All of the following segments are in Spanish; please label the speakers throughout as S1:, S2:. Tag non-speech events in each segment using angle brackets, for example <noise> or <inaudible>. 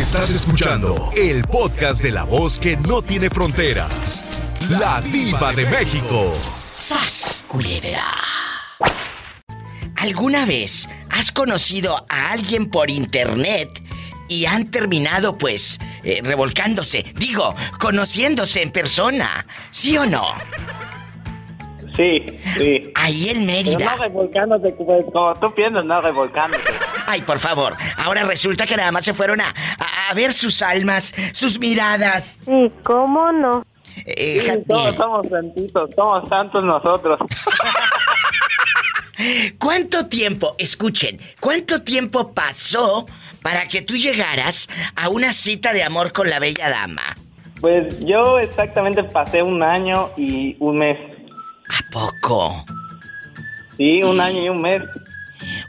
S1: Estás escuchando el podcast de la voz que no tiene fronteras. La diva de México.
S2: ¡Sas, ¿Alguna vez has conocido a alguien por internet y han terminado pues eh, revolcándose? Digo, conociéndose en persona. ¿Sí o no?
S3: Sí, sí.
S2: Ahí en Mérida.
S3: Pero no revolcándote como, como tú piensas, no revolcándote.
S2: Ay, por favor. Ahora resulta que nada más se fueron a, a, a ver sus almas, sus miradas.
S4: Sí, ¿cómo no?
S2: Eh,
S3: Sí, todos somos santitos, somos santos nosotros. <laughs>
S2: ¿Cuánto tiempo, escuchen, cuánto tiempo pasó para que tú llegaras a una cita de amor con la bella dama?
S3: Pues yo exactamente pasé un año y un mes.
S2: ¿A poco?
S3: Sí, un año y un mes.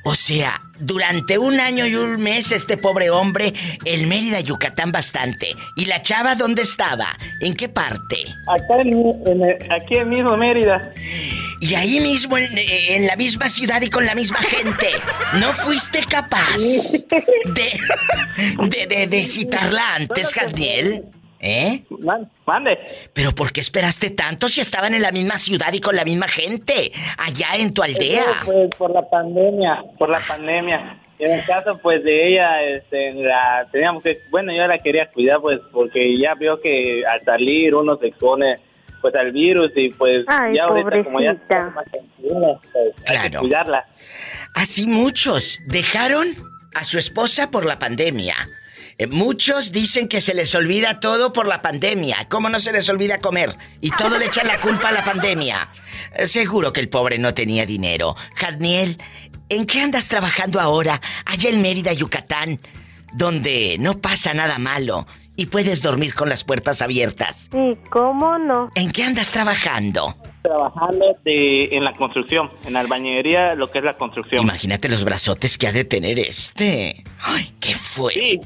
S2: O sea, durante un año y un mes este pobre hombre, el Mérida, Yucatán bastante. ¿Y la chava dónde estaba? ¿En qué parte?
S3: Acá en, en el- aquí en mismo Mérida.
S2: Y ahí mismo, en, en la misma ciudad y con la misma gente, ¿no fuiste capaz de, de, de, de citarla antes, Jadniel? ¿Eh?
S3: Man- mande.
S2: ¿Pero por qué esperaste tanto si estaban en la misma ciudad y con la misma gente? Allá en tu aldea.
S3: Pues por la pandemia, por la pandemia. En el caso pues de ella, este, la teníamos que, bueno, yo la quería cuidar pues porque ya vio que al salir uno se expone pues al virus y pues
S4: Ay,
S3: ya ahorita como ya más pues, hay que
S2: Claro.
S3: cuidarla.
S2: Así muchos dejaron a su esposa por la pandemia. Eh, Muchos dicen que se les olvida todo por la pandemia. ¿Cómo no se les olvida comer? Y todo le echan la culpa a la pandemia. Eh, Seguro que el pobre no tenía dinero. Jadniel, ¿en qué andas trabajando ahora, allá en Mérida, Yucatán, donde no pasa nada malo y puedes dormir con las puertas abiertas?
S4: Sí, ¿cómo no?
S2: ¿En qué andas trabajando?
S3: Trabajando de, en la construcción, en albañilería, lo que es la construcción.
S2: Imagínate los brazotes que ha de tener este. ¡Ay, qué fue!
S3: Sí,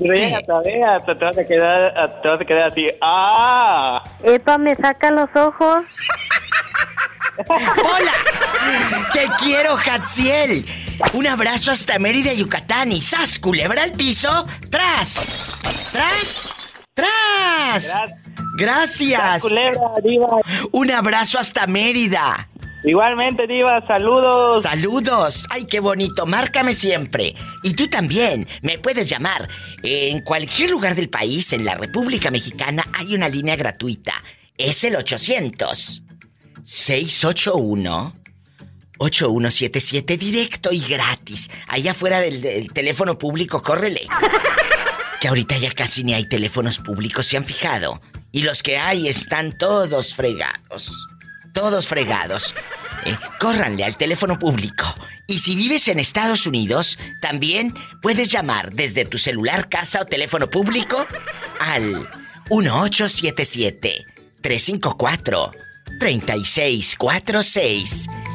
S3: todavía te vas a quedar, te vas a quedar así. ¡Ah!
S4: Epa, me saca los ojos. <laughs>
S2: ¡Hola! ¡Te quiero, Hatziel! Un abrazo hasta Mérida, Yucatán y ¡zas! Culebra al piso. ¡Tras! ¡Tras! ¡Tras! Gracias.
S3: Culebra, diva.
S2: Un abrazo hasta Mérida.
S3: Igualmente, diva, saludos.
S2: Saludos. Ay, qué bonito. Márcame siempre. Y tú también. Me puedes llamar. En cualquier lugar del país, en la República Mexicana, hay una línea gratuita. Es el 800 681 8177 directo y gratis. Allá afuera del, del teléfono público, córrele. Ahorita ya casi ni hay teléfonos públicos, ¿se han fijado? Y los que hay están todos fregados. Todos fregados. Eh, córranle al teléfono público. Y si vives en Estados Unidos, también puedes llamar desde tu celular, casa o teléfono público al 1877-354-3646.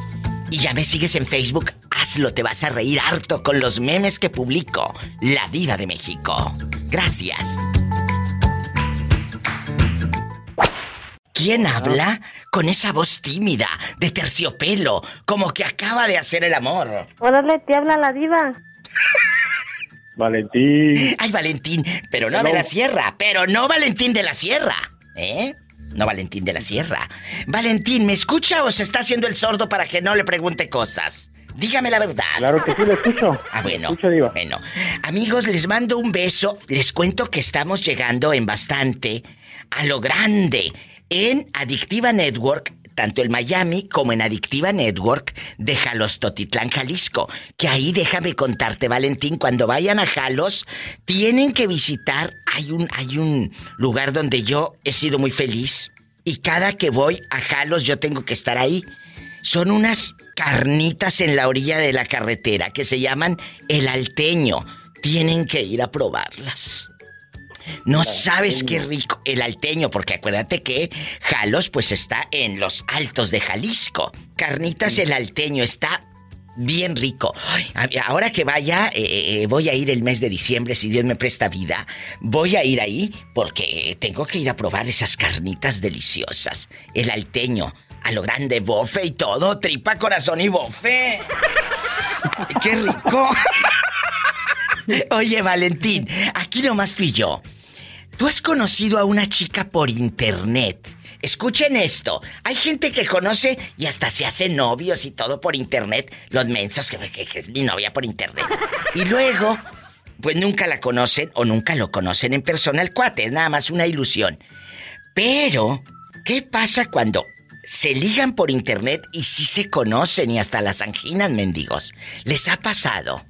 S2: Y ya me sigues en Facebook, hazlo, te vas a reír harto con los memes que publico. La Diva de México. Gracias. ¿Quién habla con esa voz tímida, de terciopelo, como que acaba de hacer el amor?
S4: Órale, te habla la diva.
S3: Valentín.
S2: Ay, Valentín, pero no de la sierra, pero no Valentín de la sierra, ¿eh? No Valentín de la sierra. Valentín, ¿me escucha o se está haciendo el sordo para que no le pregunte cosas? Dígame la verdad.
S3: Claro que sí, lo escucho.
S2: Ah, bueno.
S3: Escucho, diva.
S2: Bueno, amigos, les mando un beso. Les cuento que estamos llegando en bastante a lo grande en Adictiva Network, tanto en Miami como en Adictiva Network de Jalostotitlán, Jalisco. Que ahí déjame contarte, Valentín, cuando vayan a Jalos, tienen que visitar. Hay un, hay un lugar donde yo he sido muy feliz. Y cada que voy a Jalos, yo tengo que estar ahí. Son unas carnitas en la orilla de la carretera que se llaman el alteño. Tienen que ir a probarlas. No sabes qué rico el alteño, porque acuérdate que Jalos pues está en los altos de Jalisco. Carnitas el alteño está bien rico. Ay, ahora que vaya, eh, eh, voy a ir el mes de diciembre, si Dios me presta vida. Voy a ir ahí porque tengo que ir a probar esas carnitas deliciosas. El alteño, a lo grande, bofe y todo, tripa, corazón y bofe. <laughs> ¡Qué rico! Oye, Valentín, aquí nomás tú y yo. ¿Tú has conocido a una chica por internet? Escuchen esto. Hay gente que conoce y hasta se hace novios y todo por internet. Los mensos que, que es mi novia por internet. Y luego, pues nunca la conocen o nunca lo conocen en persona el cuate. Es nada más una ilusión. Pero, ¿qué pasa cuando se ligan por internet y sí se conocen y hasta las anginas, mendigos? ¿Les ha pasado?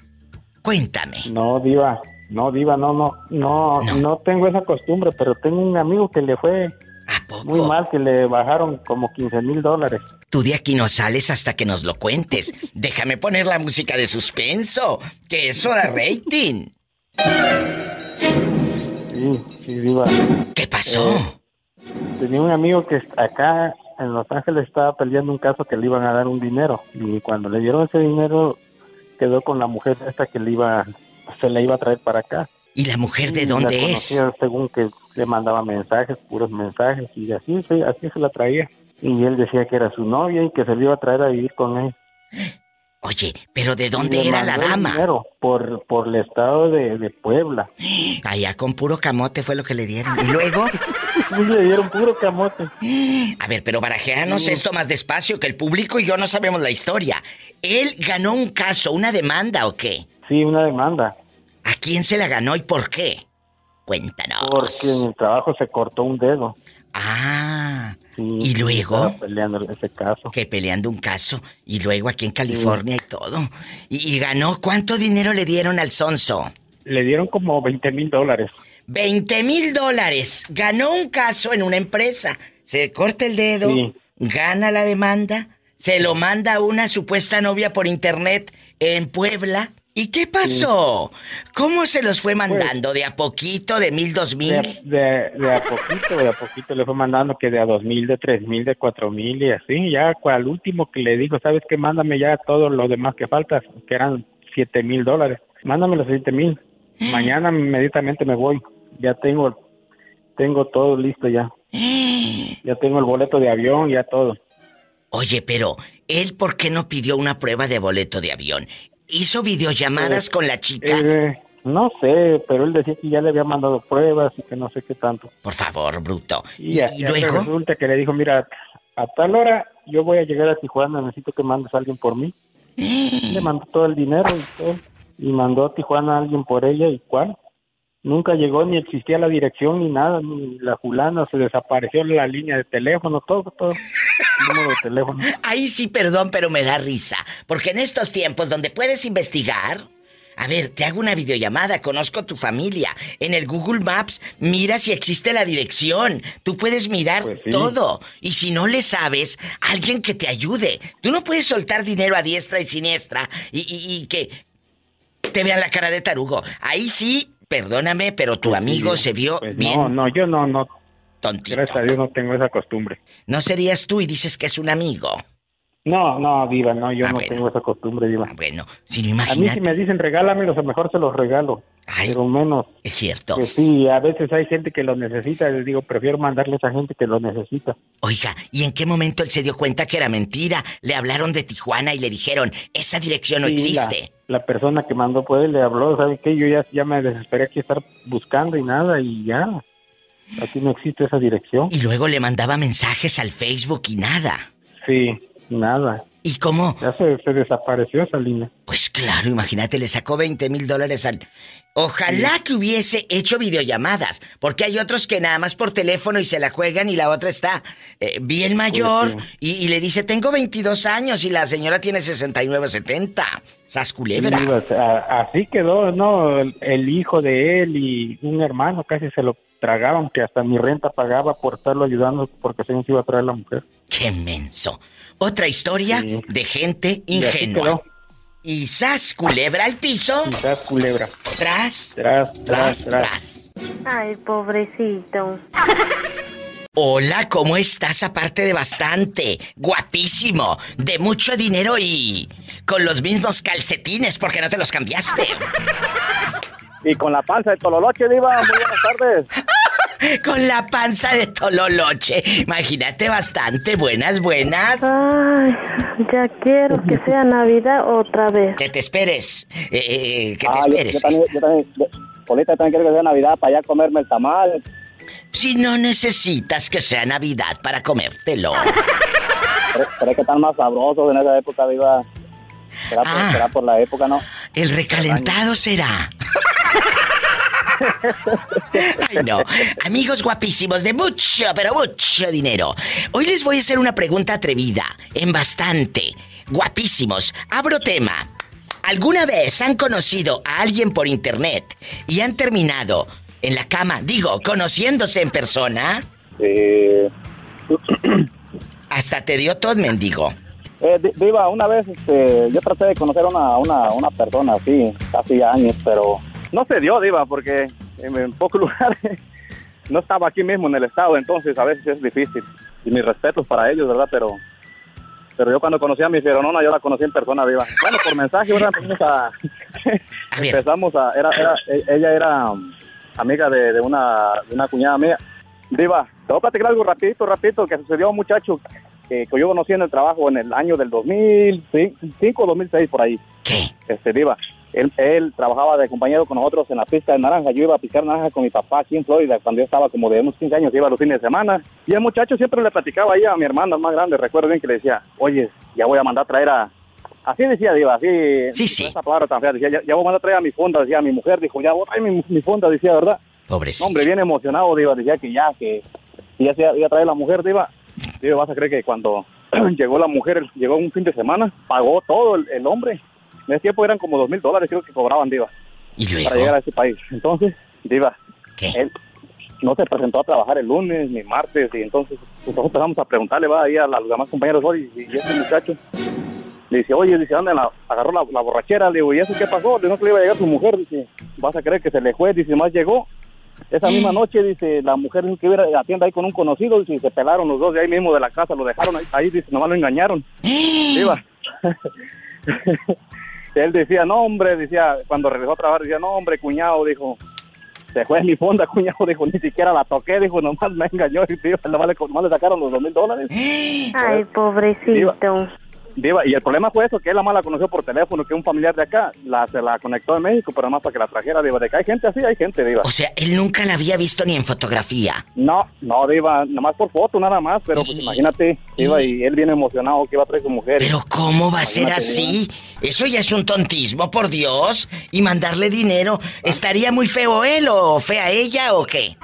S2: Cuéntame.
S5: No, diva. No, diva, no, no, no, no, tengo esa costumbre, pero tengo un amigo que le fue
S2: ¿A poco?
S5: muy mal, que le bajaron como 15 mil dólares.
S2: Tú de aquí no sales hasta que nos lo cuentes. <laughs> Déjame poner la música de suspenso, que eso da rating.
S5: Sí, sí, diva.
S2: ¿Qué pasó?
S5: Tenía un amigo que acá en Los Ángeles estaba peleando un caso que le iban a dar un dinero y cuando le dieron ese dinero quedó con la mujer esta que le iba, se le iba a traer para acá.
S2: ¿Y la mujer de
S5: la
S2: dónde es?
S5: Según que le mandaba mensajes, puros mensajes, y así, así se la traía. Y él decía que era su novia y que se le iba a traer a vivir con él.
S2: Oye, pero ¿de dónde era la dama?
S5: dinero por, por el estado de, de Puebla. <gasps>
S2: Allá con puro camote fue lo que le dieron. Y luego,
S5: Y <laughs> le dieron puro camote. <gasps>
S2: a ver, pero barajeanos esto más despacio, que el público y yo no sabemos la historia. ¿Él ganó un caso, una demanda o qué?
S5: Sí, una demanda.
S2: ¿A quién se la ganó y por qué? Cuéntanos.
S5: Porque en el trabajo se cortó un dedo.
S2: Ah,
S5: Sí,
S2: ¿Y luego?
S5: peleando ese caso.
S2: que peleando un caso y luego aquí en California y todo. Y, y ganó, ¿cuánto dinero le dieron al Sonso?
S5: Le dieron como 20 mil dólares.
S2: 20 mil dólares. Ganó un caso en una empresa. Se corta el dedo,
S5: Sí.
S2: gana la demanda, se lo manda a una supuesta novia por internet en Puebla. ¿Y qué pasó? ¿Cómo se los fue mandando? ¿De a poquito, de mil, dos mil?
S5: de, de a poquito, de a poquito le fue mandando que de a dos mil, de tres mil, de cuatro mil y así. Ya al último que le dijo, ¿sabes qué? Mándame ya todo lo demás que falta, que eran siete mil dólares. Mándame los siete mil. <gasps> Mañana inmediatamente me voy. Ya tengo, tengo todo listo ya. <gasps> Ya tengo el boleto de avión, ya todo.
S2: Oye, pero ¿él por qué no pidió una prueba de boleto de avión? ¿Hizo videollamadas con la chica?
S5: Eh, no sé, pero él decía que ya le había mandado pruebas y que no sé qué tanto.
S2: Por favor, bruto.
S5: Y,
S2: ¿Y, y luego?
S5: resulta que le dijo, mira, a tal hora yo voy a llegar a Tijuana, necesito que mandes a alguien por mí. <gasps> Le mandó todo el dinero y todo. Y mandó a Tijuana a alguien por ella y cuál. Nunca llegó ni existía la dirección ni nada, ni la fulana, se desapareció la línea de teléfono, todo, todo. Número de teléfono.
S2: Ahí sí, perdón, pero me da risa. Porque en estos tiempos donde puedes investigar. A ver, te hago una videollamada, conozco tu familia. En el Google Maps, mira si existe la dirección. Tú puedes mirar
S5: Pues sí.
S2: todo. Y si no le sabes, alguien que te ayude. Tú no puedes soltar dinero a diestra y siniestra y, y- y que te vean la cara de tarugo. Ahí sí, perdóname, pero tu amigo se vio
S5: Pues
S2: bien
S5: no, no, yo no, no,
S2: tontito.
S5: gracias a Dios no tengo esa costumbre.
S2: No serías tú y dices que es un amigo.
S5: No, no, Diva, no, yo
S2: Ah,
S5: no
S2: bueno.
S5: tengo esa costumbre, Diva.
S2: Ah, bueno, si no
S5: A mí
S2: imagínate.
S5: si me dicen regálamelos, a lo mejor se los regalo.
S2: Ay.
S5: Pero menos.
S2: Es cierto.
S5: Pues sí, a veces hay gente que lo necesita. Les digo, prefiero mandarle a esa gente que lo necesita.
S2: Oiga, ¿y en qué momento él se dio cuenta que era mentira? Le hablaron de Tijuana y le dijeron, esa dirección no
S5: Sí,
S2: existe.
S5: La, la persona que mandó pues le habló, ¿sabe qué? Yo ya, ya me desesperé aquí estar buscando y nada y ya. Aquí no existe esa dirección.
S2: Y luego le mandaba mensajes al Facebook y nada.
S5: Sí, nada.
S2: ¿Y cómo?
S5: Ya se, se desapareció esa línea.
S2: Pues claro, imagínate, le sacó 20 mil dólares al... Ojalá que hubiese hecho videollamadas, porque hay otros que nada más por teléfono y se la juegan y la otra está eh, bien mayor
S5: Pues
S2: y, y le dice, tengo 22 años y la señora tiene 69, 70. Sas culebra.
S5: Sí, sea, así quedó, ¿no? El, el hijo de él y un hermano casi se lo tragaban, que hasta mi renta pagaba por estarlo ayudando porque se nos iba a traer la mujer.
S2: Qué menso. Otra historia
S5: Sí.
S2: de gente
S5: Y
S2: ingenua. Y sas culebra al piso.
S5: Quizás culebra.
S2: Tras,
S5: Tras,
S2: tras,
S5: tras, tras.
S2: tras.
S6: Ay, pobrecito.
S2: Hola, ¿cómo estás? Aparte de bastante, guapísimo, de mucho dinero y con los mismos calcetines porque no te los cambiaste.
S7: Y con la panza de Tololoche, Diva, muy buenas tardes.
S2: Con la panza de Tololoche. Imagínate bastante. Buenas, buenas.
S6: Ay, ya quiero que sea Navidad otra vez.
S2: Que te esperes. Eh, eh, que te
S7: Ah,
S2: esperes.
S7: Yo, también, yo también, yo- Polita, también quiero que sea Navidad para allá comerme el tamal.
S2: Si no necesitas que sea Navidad para comértelo.
S7: Pero, pero es que están más sabrosos en esa época, viva. Será, por,
S2: Ah.
S7: será por la época, ¿no?
S2: El recalentado será. Ay, no. Amigos guapísimos de mucho, pero mucho dinero. Hoy les voy a hacer una pregunta atrevida, en bastante. Guapísimos. Abro tema. ¿Alguna vez han conocido a alguien por internet y han terminado en la cama, digo, conociéndose en persona?
S7: Eh, <clears throat>
S2: Hasta te dio todo, mendigo.
S7: eh, Di- Diva, una vez este, yo traté de conocer a una, una, una persona así, casi años, pero no se dio, Diva, porque en, pocos <laughs> lugares no estaba aquí mismo en el estado, entonces a veces es difícil. Y mis respetos para ellos, ¿verdad? Pero pero yo cuando conocí a mi Feronona, yo la conocí en persona, Diva. Bueno, por mensaje, ¿verdad? Empezamos a... <laughs> Empezamos a... Era, era, e- ella era um, amiga de, de una, de una cuñada mía. Diva, te voy a platicar algo rapidito, rapidito, que sucedió a un muchacho que, que yo conocí en el trabajo en el año del 2005 o 2006, por ahí.
S2: ¿Qué?
S7: Este, Diva, él, él trabajaba de compañero con nosotros en la pista de naranja. Yo iba a picar naranja con mi papá aquí en Florida cuando yo estaba como de unos 15 años, iba los fines de semana. Y el muchacho siempre le platicaba ahí a mi hermana más grande, recuerdo bien que le decía, oye, ya voy a mandar a traer a... Así decía Diva, así...
S2: Sí, sí.
S7: Esa palabra tan fea, decía, ya, ya voy a mandar a traer a mi fonda, decía mi mujer, dijo, ya voy a traer mi, mi fonda, decía, ¿verdad?
S2: Pobrecito.
S7: Hombre, bien emocionado, Diva, decía que ya, que que ya se iba a traer la mujer, Diva. Diva, vas a creer que cuando <clears throat> llegó la mujer, llegó un fin de semana, pagó todo el, el hombre. En ese tiempo eran como dos mil dólares, creo que cobraban, Diva,
S2: ¿Y
S7: para llegar a ese país. Entonces, Diva,
S2: ¿Qué?
S7: él no se presentó a trabajar el lunes ni martes, y entonces nosotros empezamos a preguntarle, va ahí a, la- a los demás compañeros, oye, y, y este muchacho, le dice, oye, dice, ¿dónde la, agarró la, la borrachera? Le digo, ¿y eso qué pasó? Le digo, no que le iba a llegar su mujer, dice, vas a creer que se le fue, dice, más llegó. Esa misma noche, dice, la mujer dijo que iba a la tienda ahí con un conocido, dice, y se pelaron los dos de ahí mismo de la casa, lo dejaron ahí, ahí, dice, nomás lo engañaron. <gasps> Diva. <laughs> Él decía, no, hombre, decía, cuando regresó a trabajar, decía, no, hombre, cuñado, dijo, se fue mi fonda, <laughs> cuñado, dijo, ni siquiera la toqué, dijo, nomás me engañó, y diva, nomás, le, nomás le sacaron los dos mil dólares. <gasps>
S6: Ay, pobrecito.
S7: Diva, y el problema fue eso, que él la más la conoció por teléfono, que un familiar de acá la, se la conectó en México, pero más para que la trajera, Diva, de que hay gente así, hay gente, Diva.
S2: O sea, él nunca la había visto ni en fotografía.
S7: No, no, Diva, nomás por foto, nada más, pero pues imagínate, Diva, y él viene emocionado que iba a traer su mujer.
S2: Pero ¿cómo va a ser así? Eso ya es un tontismo, por Dios. Y mandarle dinero. ¿Estaría muy feo él o fea ella o qué?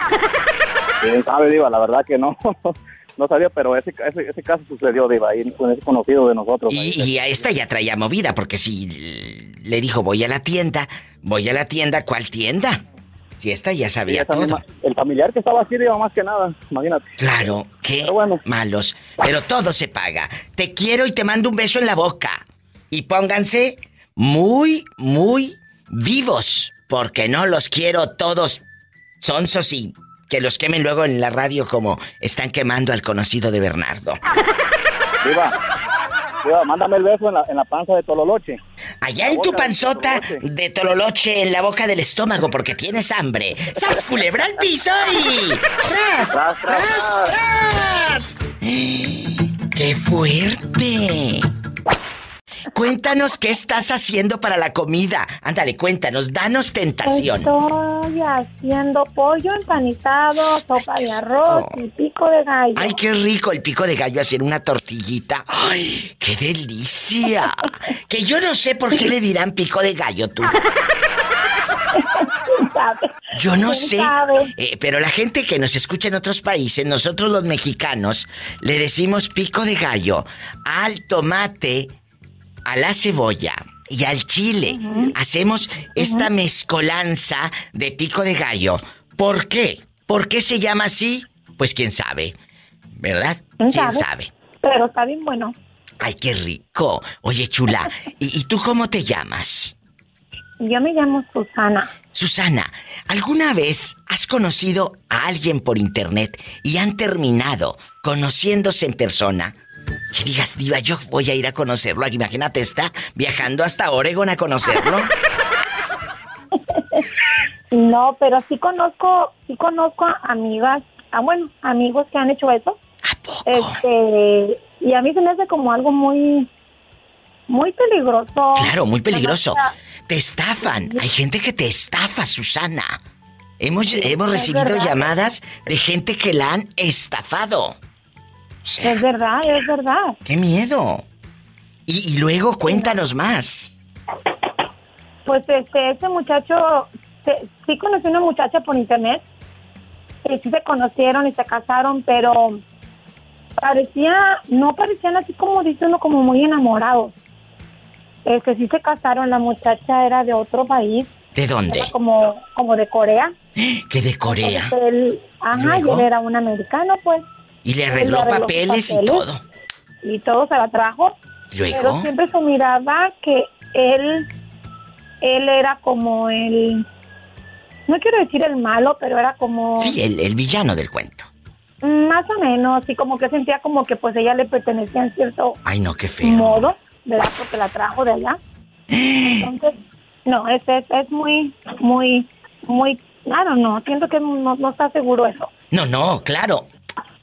S7: Quién sabe, Diva, la verdad que no. <laughs> No sabía, pero ese, ese, ese caso sucedió, Diva, ahí con ese conocido de nosotros.
S2: Y, y a esta ya traía movida, porque si le dijo voy a la tienda, voy a la tienda, ¿cuál tienda? Si esta ya sabía todo.
S7: misma- el familiar que estaba aquí, Diva, más que nada, imagínate.
S2: Claro, qué
S7: Pero bueno.
S2: malos. Pero todo se paga. Te quiero y te mando un beso en la boca. Y pónganse muy, muy vivos. Porque no los quiero todos sonsos y que los quemen luego en la radio como están quemando al conocido de Bernardo.
S7: Diva, Diva, mándame el beso en la, en la panza de Tololoche.
S2: Allá en tu
S7: de
S2: panzota
S7: tololoche.
S2: de tololoche en la boca del estómago porque tienes hambre. ¡Sas culebra al piso y... ¡Tras!
S7: Tras, tras,
S2: ¡Tras! ¡Qué fuerte! Cuéntanos qué estás haciendo para la comida. Ándale, cuéntanos, danos tentación.
S8: Estoy haciendo pollo empanizado, sopa de arroz y pico de gallo.
S2: Ay, qué rico el pico de gallo hacer una tortillita. Ay, qué delicia. Que yo no sé por qué le dirán pico de gallo tú. <laughs> Yo no
S8: ¿Quién
S2: sé, eh, pero la gente que nos escucha en otros países, nosotros los mexicanos, le decimos pico de gallo al tomate, a la cebolla y al chile. Hacemos esta mezcolanza de pico de gallo. ¿Por qué? ¿Por qué se llama así? Pues quién sabe, ¿verdad?
S8: ¿Quién
S2: ¿Quién
S8: sabe?
S2: sabe?
S8: Pero está bien bueno.
S2: Ay, qué rico. Oye, chula, <laughs> ¿y, y tú cómo te llamas?
S8: Yo me llamo Susana.
S2: Susana, ¿alguna vez has conocido a alguien por internet y han terminado conociéndose en persona? Que digas, diva, yo voy a ir a conocerlo. Imagínate, está viajando hasta Oregon a conocerlo.
S8: No, pero sí conozco, sí conozco a amigas, bueno, amigos que han hecho eso.
S2: ¿A poco?
S8: Este, y a mí se me hace como algo muy, muy peligroso.
S2: Claro, muy peligroso. Te estafan. Hay gente que te estafa, Susana. Hemos, hemos recibido llamadas de gente que la han estafado. Sea,
S8: Es verdad, es verdad.
S2: qué miedo. Y, y luego cuéntanos más.
S8: Pues este, ese muchacho, se- sí conocí una muchacha por internet, y sí se conocieron y se casaron, pero parecía, no parecían así como dice uno, como muy enamorados. Este, sí se casaron, la muchacha era de otro país,
S2: ¿De dónde?
S8: era como, como de Corea.
S2: Que de Corea.
S8: Él, ajá, y
S2: ¿Luego?
S8: él era un americano, pues,
S2: Y le arregló
S8: le arregló
S2: papeles y todo.
S8: y todo se la trajo.
S2: Luego.
S8: Pero siempre se miraba que él, él era como el, no quiero decir el malo, pero era como
S2: Sí, el, el villano del cuento.
S8: más o menos, y como que sentía como que pues ella le pertenecía en cierto
S2: Ay, no, qué feo.
S8: modo, ¿verdad? Porque la trajo de allá. Entonces, no, es, es, es muy, muy, muy, claro, no, siento que no, no está seguro eso.
S2: No, no, claro.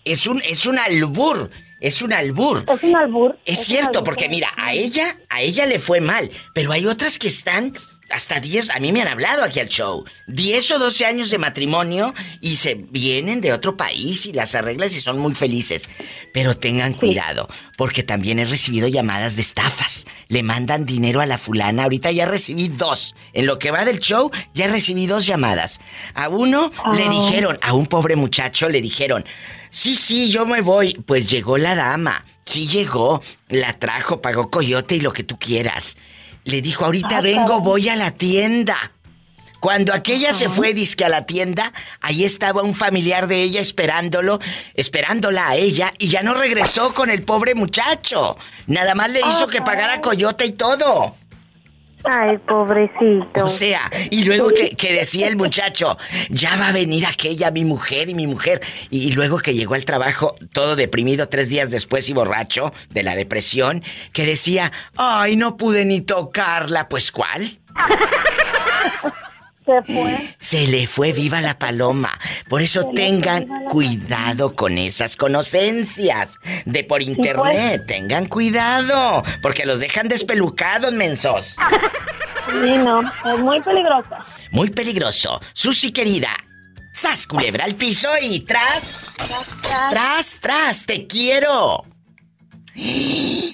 S2: Es un, es un albur. Es un albur.
S8: Es un albur.
S2: Es cierto,
S8: albur.
S2: porque mira, a ella, a ella le fue mal, pero hay otras que están hasta 10, a mí me han hablado aquí al show, 10 o 12 años de matrimonio y se vienen de otro país y las arreglas y son muy felices. Pero tengan cuidado, porque también he recibido llamadas de estafas. Le mandan dinero a la fulana, ahorita ya recibí dos. En lo que va del show, ya recibí dos llamadas. A uno le
S8: Ah.
S2: dijeron, a un pobre muchacho le dijeron, Sí, sí, yo me voy. Pues llegó la dama. Sí llegó. La trajo, pagó coyote y lo que tú quieras. Le dijo, ahorita
S8: Ah,
S2: vengo, voy a la tienda. Cuando aquella se fue, disque a la tienda, ahí estaba un familiar de ella esperándolo, esperándola a ella, y ya no regresó con el pobre muchacho. Nada más le hizo que pagara coyote y todo.
S6: Ay, pobrecito.
S2: O sea, y luego que, que decía el muchacho, ya va a venir aquella, mi mujer y mi mujer. Y, y luego que llegó al trabajo, todo deprimido tres días después y borracho de la depresión, que decía, ay, no pude ni tocarla. Pues ¿cuál? <laughs>
S8: Se fue.
S2: Se le fue viva la paloma. Por eso
S8: Se
S2: tengan cuidado con esas conocencias de por internet. Tengan cuidado, porque los dejan despelucados, mensos.
S8: Sí, no, es muy peligroso.
S2: Muy peligroso. Susi querida. ¡Sas, culebra al piso y tras! ¡Tras, tras! ¡Te quiero!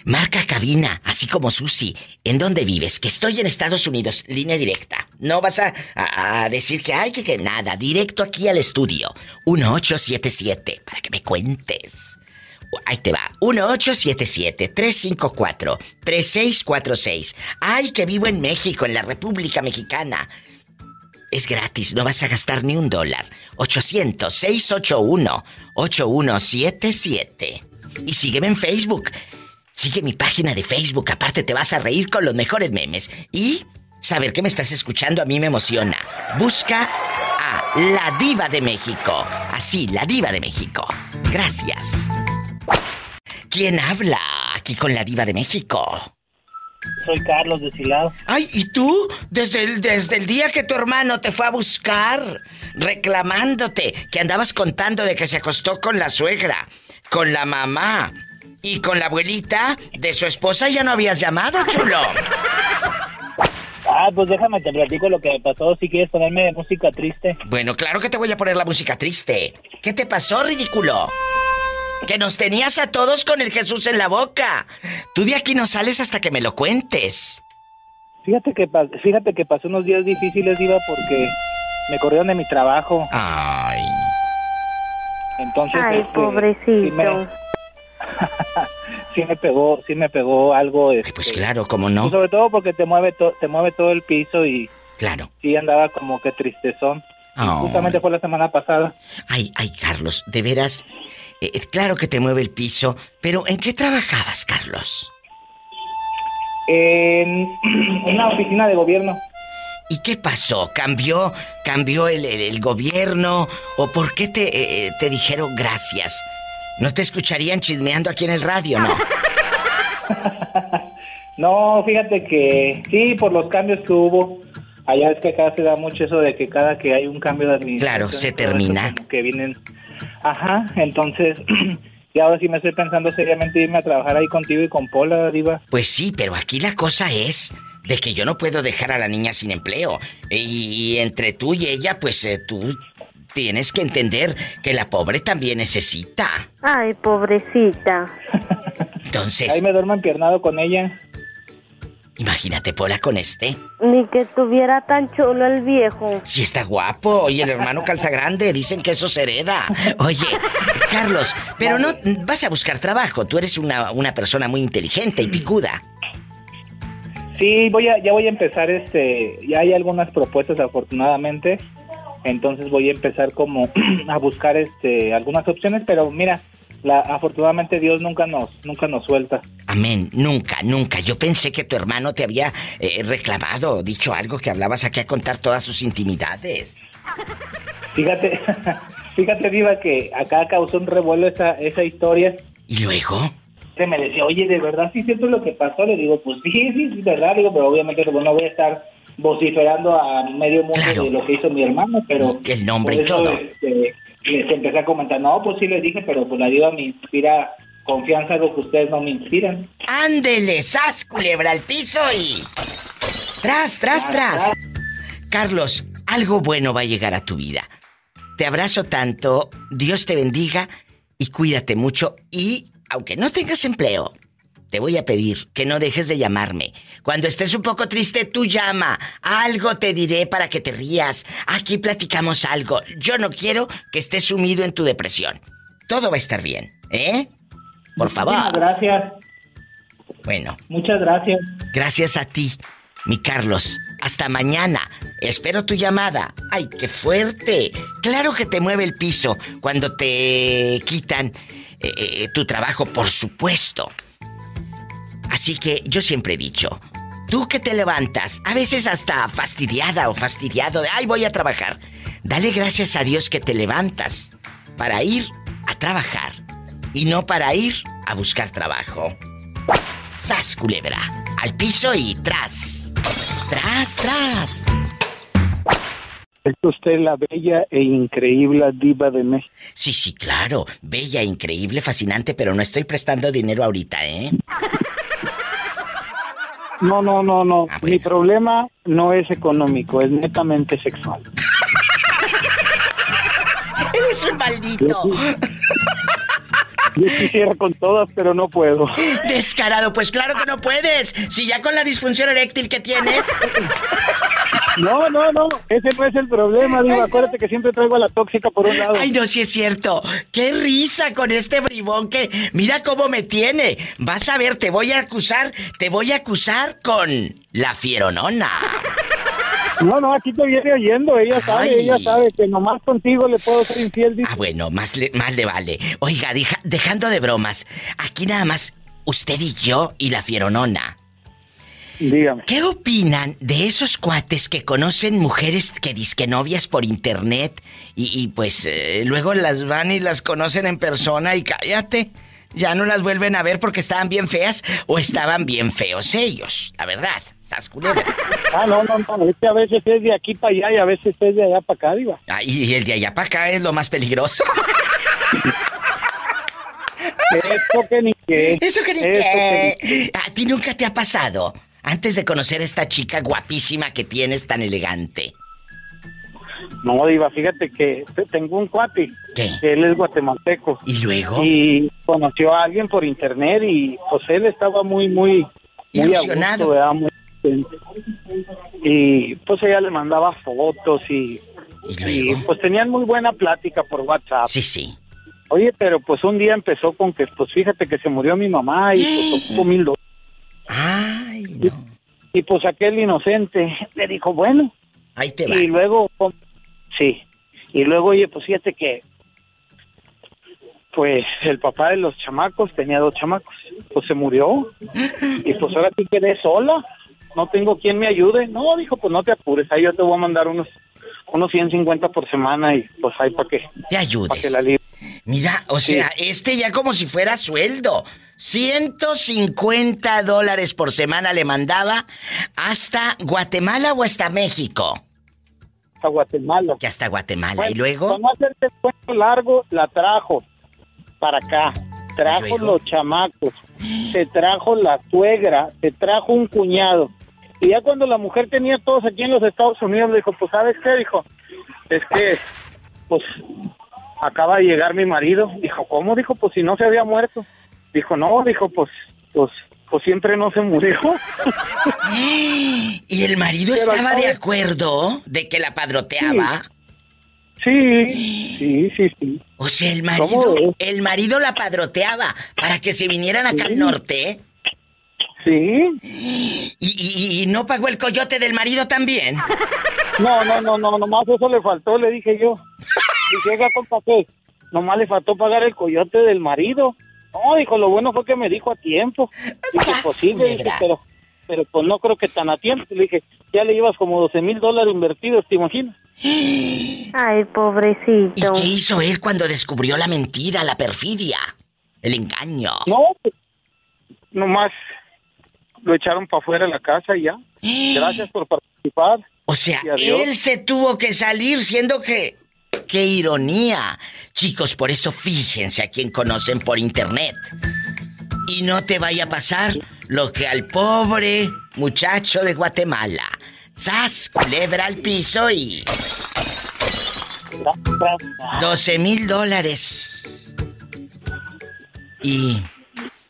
S2: Marca cabina, así como Susi. ¿En dónde vives? Que estoy en Estados Unidos, línea directa. No vas a, decir que hay que, que nada. Directo aquí al estudio. 1877, para que me cuentes. Ahí te va. 1877-354-3646. Ay, que vivo en México, en la República Mexicana. Es gratis, no vas a gastar ni un dólar. 800-681-8177. Y sígueme en Facebook. Sigue mi página de Facebook, aparte te vas a reír con los mejores memes. Y saber que me estás escuchando a mí me emociona. Busca a La Diva de México. Así, La Diva de México. Gracias. ¿Quién habla aquí con La Diva de México?
S9: Soy Carlos de Silao.
S2: Ay, ¿y tú? Desde el, desde el día que tu hermano te fue a buscar, reclamándote, que andabas contando de que se acostó con la suegra, con la mamá y con la abuelita de su esposa, ya no habías llamado, chulo.
S9: Ah, pues déjame te platico lo que me pasó. Si quieres ponerme música triste.
S2: Bueno, claro que te voy a poner la música triste. ¿Qué te pasó, ridículo? Que nos tenías a todos con el Jesús en la boca. Tú de aquí no sales hasta que me lo cuentes.
S9: Fíjate que, fíjate que pasé unos días difíciles, Iba, porque me corrieron de mi trabajo.
S2: Ay.
S9: Entonces,
S6: Ay,
S9: este,
S6: pobrecito.
S9: Sí me, <laughs> sí me pegó, sí me pegó algo.
S2: Ay,
S9: Este,
S2: pues claro, ¿cómo
S9: pues
S2: no?
S9: sobre todo porque te mueve, to- te mueve todo el piso y
S2: Claro.
S9: sí andaba como que tristezón.
S2: Ay.
S9: Justamente fue la semana pasada.
S2: Ay, ay, Carlos, de veras. eh, eh, claro que te mueve el piso, pero ¿en qué trabajabas, Carlos?
S9: En <clears throat> una oficina de gobierno.
S2: ¿Y qué pasó? ¿Cambió, cambió el, el- el gobierno? ¿O por qué te, eh, eh, te dijeron gracias? ¿No te escucharían chismeando aquí en el radio, no? <laughs>
S9: No, fíjate que sí, por los cambios que hubo. allá es que acá se da mucho eso de que cada que hay un cambio de administración...
S2: Claro, se termina.
S9: que vienen... Ajá, entonces... <clears throat> y ahora sí me estoy pensando seriamente irme a trabajar ahí contigo y con Pola, Diva.
S2: Pues sí, pero aquí la cosa es de que yo no puedo dejar a la niña sin empleo. Y, entre tú y ella, pues eh, tú tienes que entender que la pobre también necesita.
S6: Ay, pobrecita.
S2: Entonces,
S9: Ahí me duermo empiernado con ella.
S2: Imagínate Pola con este.
S6: Ni que tuviera tan chulo el viejo.
S2: Si está guapo. Oye, el hermano calza grande. Dicen que eso se hereda. Oye, Carlos, pero no vas a buscar trabajo. Tú eres una, una persona muy inteligente y picuda.
S9: Sí, voy a, ya voy a empezar, este, ya hay algunas propuestas afortunadamente, entonces voy a empezar como <clears throat> a buscar, este, algunas opciones, pero mira, la, afortunadamente Dios nunca nos, nunca nos suelta.
S2: Amén. Nunca, nunca. Yo pensé que tu hermano te había eh, reclamado, dicho algo, que hablabas aquí a contar todas sus intimidades.
S9: Fíjate, <laughs> fíjate Diva que acá causó un revuelo esa, esa historia.
S2: ¿Y luego?
S9: Se me decía, oye, ¿de verdad sí es cierto lo que pasó? Le digo, pues sí, sí, es verdad, digo, pero obviamente pues, no voy a estar vociferando a medio mundo
S2: Claro.
S9: de lo que hizo mi hermano, pero...
S2: El nombre y todo.
S9: este, les empecé a comentar, no, pues sí les dije, pero pues la diva me inspira confianza, algo que ustedes no me inspiran.
S2: Ándele, sas, culebra al piso y. Tras, tras, tras. Carlos, algo bueno va a llegar a tu vida. Te abrazo tanto, Dios te bendiga y cuídate mucho. Y, aunque no tengas empleo, te voy a pedir que no dejes de llamarme. Cuando estés un poco triste, tú llama. Algo te diré para que te rías. Aquí platicamos algo. Yo no quiero que estés sumido en tu depresión. Todo va a estar bien, ¿eh? Por favor.
S9: Muchas gracias,
S2: Bueno,
S9: muchas gracias.
S2: gracias a ti, mi Carlos. Hasta mañana. Espero tu llamada. ¡Ay, qué fuerte! Claro que te mueve el piso cuando te quitan eh, eh, tu trabajo, por supuesto. Así que yo siempre he dicho, tú que te levantas, a veces hasta fastidiada o fastidiado de, ay, voy a trabajar. Dale gracias a Dios que te levantas para ir a trabajar y no para ir a buscar trabajo. ¡Sas, culebra! Al piso y tras. Tras, tras.
S10: Es usted la bella e increíble diva de México.
S2: Sí, sí, claro. Bella, increíble, fascinante, pero no estoy prestando dinero ahorita, ¿eh? <laughs>
S10: No, no, no, no.
S2: Ah, bueno.
S10: Mi problema no es económico, es netamente sexual. <laughs>
S2: Eres un maldito.
S10: Yo quisiera con todas, pero no puedo.
S2: Descarado, pues claro que no puedes. Si ya con la disfunción eréctil que tienes. <laughs>
S10: No, no, no. Ese no es el problema, diva. Acuérdate que siempre traigo a la tóxica por un lado.
S2: Ay, no, sí es cierto. Qué risa con este bribón que mira cómo me tiene. Vas a ver, te voy a acusar, te voy a acusar con la fieronona. <laughs>
S10: No, no, aquí te viene oyendo. Ella sabe,
S2: Ay.
S10: ella sabe que nomás contigo le puedo ser infiel. dice.
S2: Ah, bueno, más le, más le vale. Oiga, deja- dejando de bromas, aquí nada más usted y yo y la fieronona.
S10: Dígame.
S2: ¿Qué opinan de esos cuates que conocen mujeres que disque novias por internet y, y, pues eh, luego las van y las conocen en persona y cállate? Ya no las vuelven a ver porque estaban bien feas o estaban bien feos ellos, la verdad.
S10: Ah, no, no, no. Es que a veces es de aquí para allá y a veces es de allá para acá, diva.
S2: Ah, y el de allá para acá es lo más peligroso. <laughs>
S10: Eso que ni qué.
S2: Eso que ni
S10: Eso que
S2: qué. A ti nunca te ha pasado. Antes de conocer a esta chica guapísima que tienes tan elegante.
S10: No, Diva, fíjate que te- tengo un cuate.
S2: ¿Qué?
S10: que Él es guatemalteco.
S2: ¿Y luego?
S10: Y conoció a alguien por internet y pues él estaba muy, muy, muy a. Y pues ella le mandaba fotos y,
S2: ¿Y
S10: pues tenían muy buena plática por WhatsApp.
S2: Sí, sí.
S10: Oye, pero pues un día empezó con que pues fíjate que se murió mi mamá y pues ocupo mil dólares.
S2: Ay, no.
S10: Y pues aquel inocente le dijo, bueno,
S2: Ahí te va.
S10: Y luego, sí. Y luego, oye, pues fíjate que, pues el papá de los chamacos tenía dos chamacos, pues se murió. Y pues ahora sí quedé sola. No tengo quien me ayude. No, dijo, pues no te apures, ahí yo te voy a mandar unos unos 150 por semana y pues ahí para que,
S2: Te ayudes.
S10: que la.
S2: Mira, o
S10: Sí.
S2: sea, este ya como si fuera sueldo. 150 dólares por semana le mandaba hasta Guatemala o hasta México.
S10: Hasta Guatemala.
S2: Que hasta Guatemala.
S10: Bueno,
S2: y luego.
S10: Para no hacerte el cuento largo, la trajo para acá. Trajo
S2: luego?
S10: los chamacos. Se trajo la suegra. Se trajo un cuñado. Y ya cuando la mujer tenía todos aquí en los Estados Unidos, le dijo, pues, ¿sabes qué? Dijo, es que, pues, acaba de llegar mi marido. Dijo, ¿cómo? Dijo, pues, si no se había muerto. Dijo, no, dijo, pues, pues, pues siempre no se murió. <gasps>
S2: Y el marido
S10: Pero
S2: estaba de acuerdo de que la padroteaba.
S10: Sí, sí, sí, sí.
S2: O sea, el
S10: ¿Cómo
S2: marido, el marido la padroteaba para que se vinieran acá al norte.
S10: Sí. <gasps>
S2: Y, y- y no pagó el coyote del marido también. <laughs>
S10: No, no, no, no, nomás eso le faltó, le dije yo. <laughs> Dije, oiga, compa, ¿qué? Nomás le faltó pagar el coyote del marido. No, dijo, lo bueno fue que me dijo a tiempo. <laughs> Dije, pues sí, le dije, pero, pero pues no creo que tan a tiempo. Le dije, ya le llevas como 12 mil dólares invertidos, ¿te imaginas? <gasps>
S4: Ay, pobrecito.
S2: ¿Y qué hizo él cuando descubrió la mentira, la perfidia, el engaño?
S10: No, pues, nomás lo echaron para afuera de la casa y ya. <gasps> Gracias por participar.
S2: O sea, él se tuvo que salir siendo que... ¡Qué ironía! Chicos, por eso fíjense a quien conocen por internet. Y no te vaya a pasar lo que al pobre muchacho de Guatemala. ¡Sas! Culebra al piso y... 12 mil dólares. Y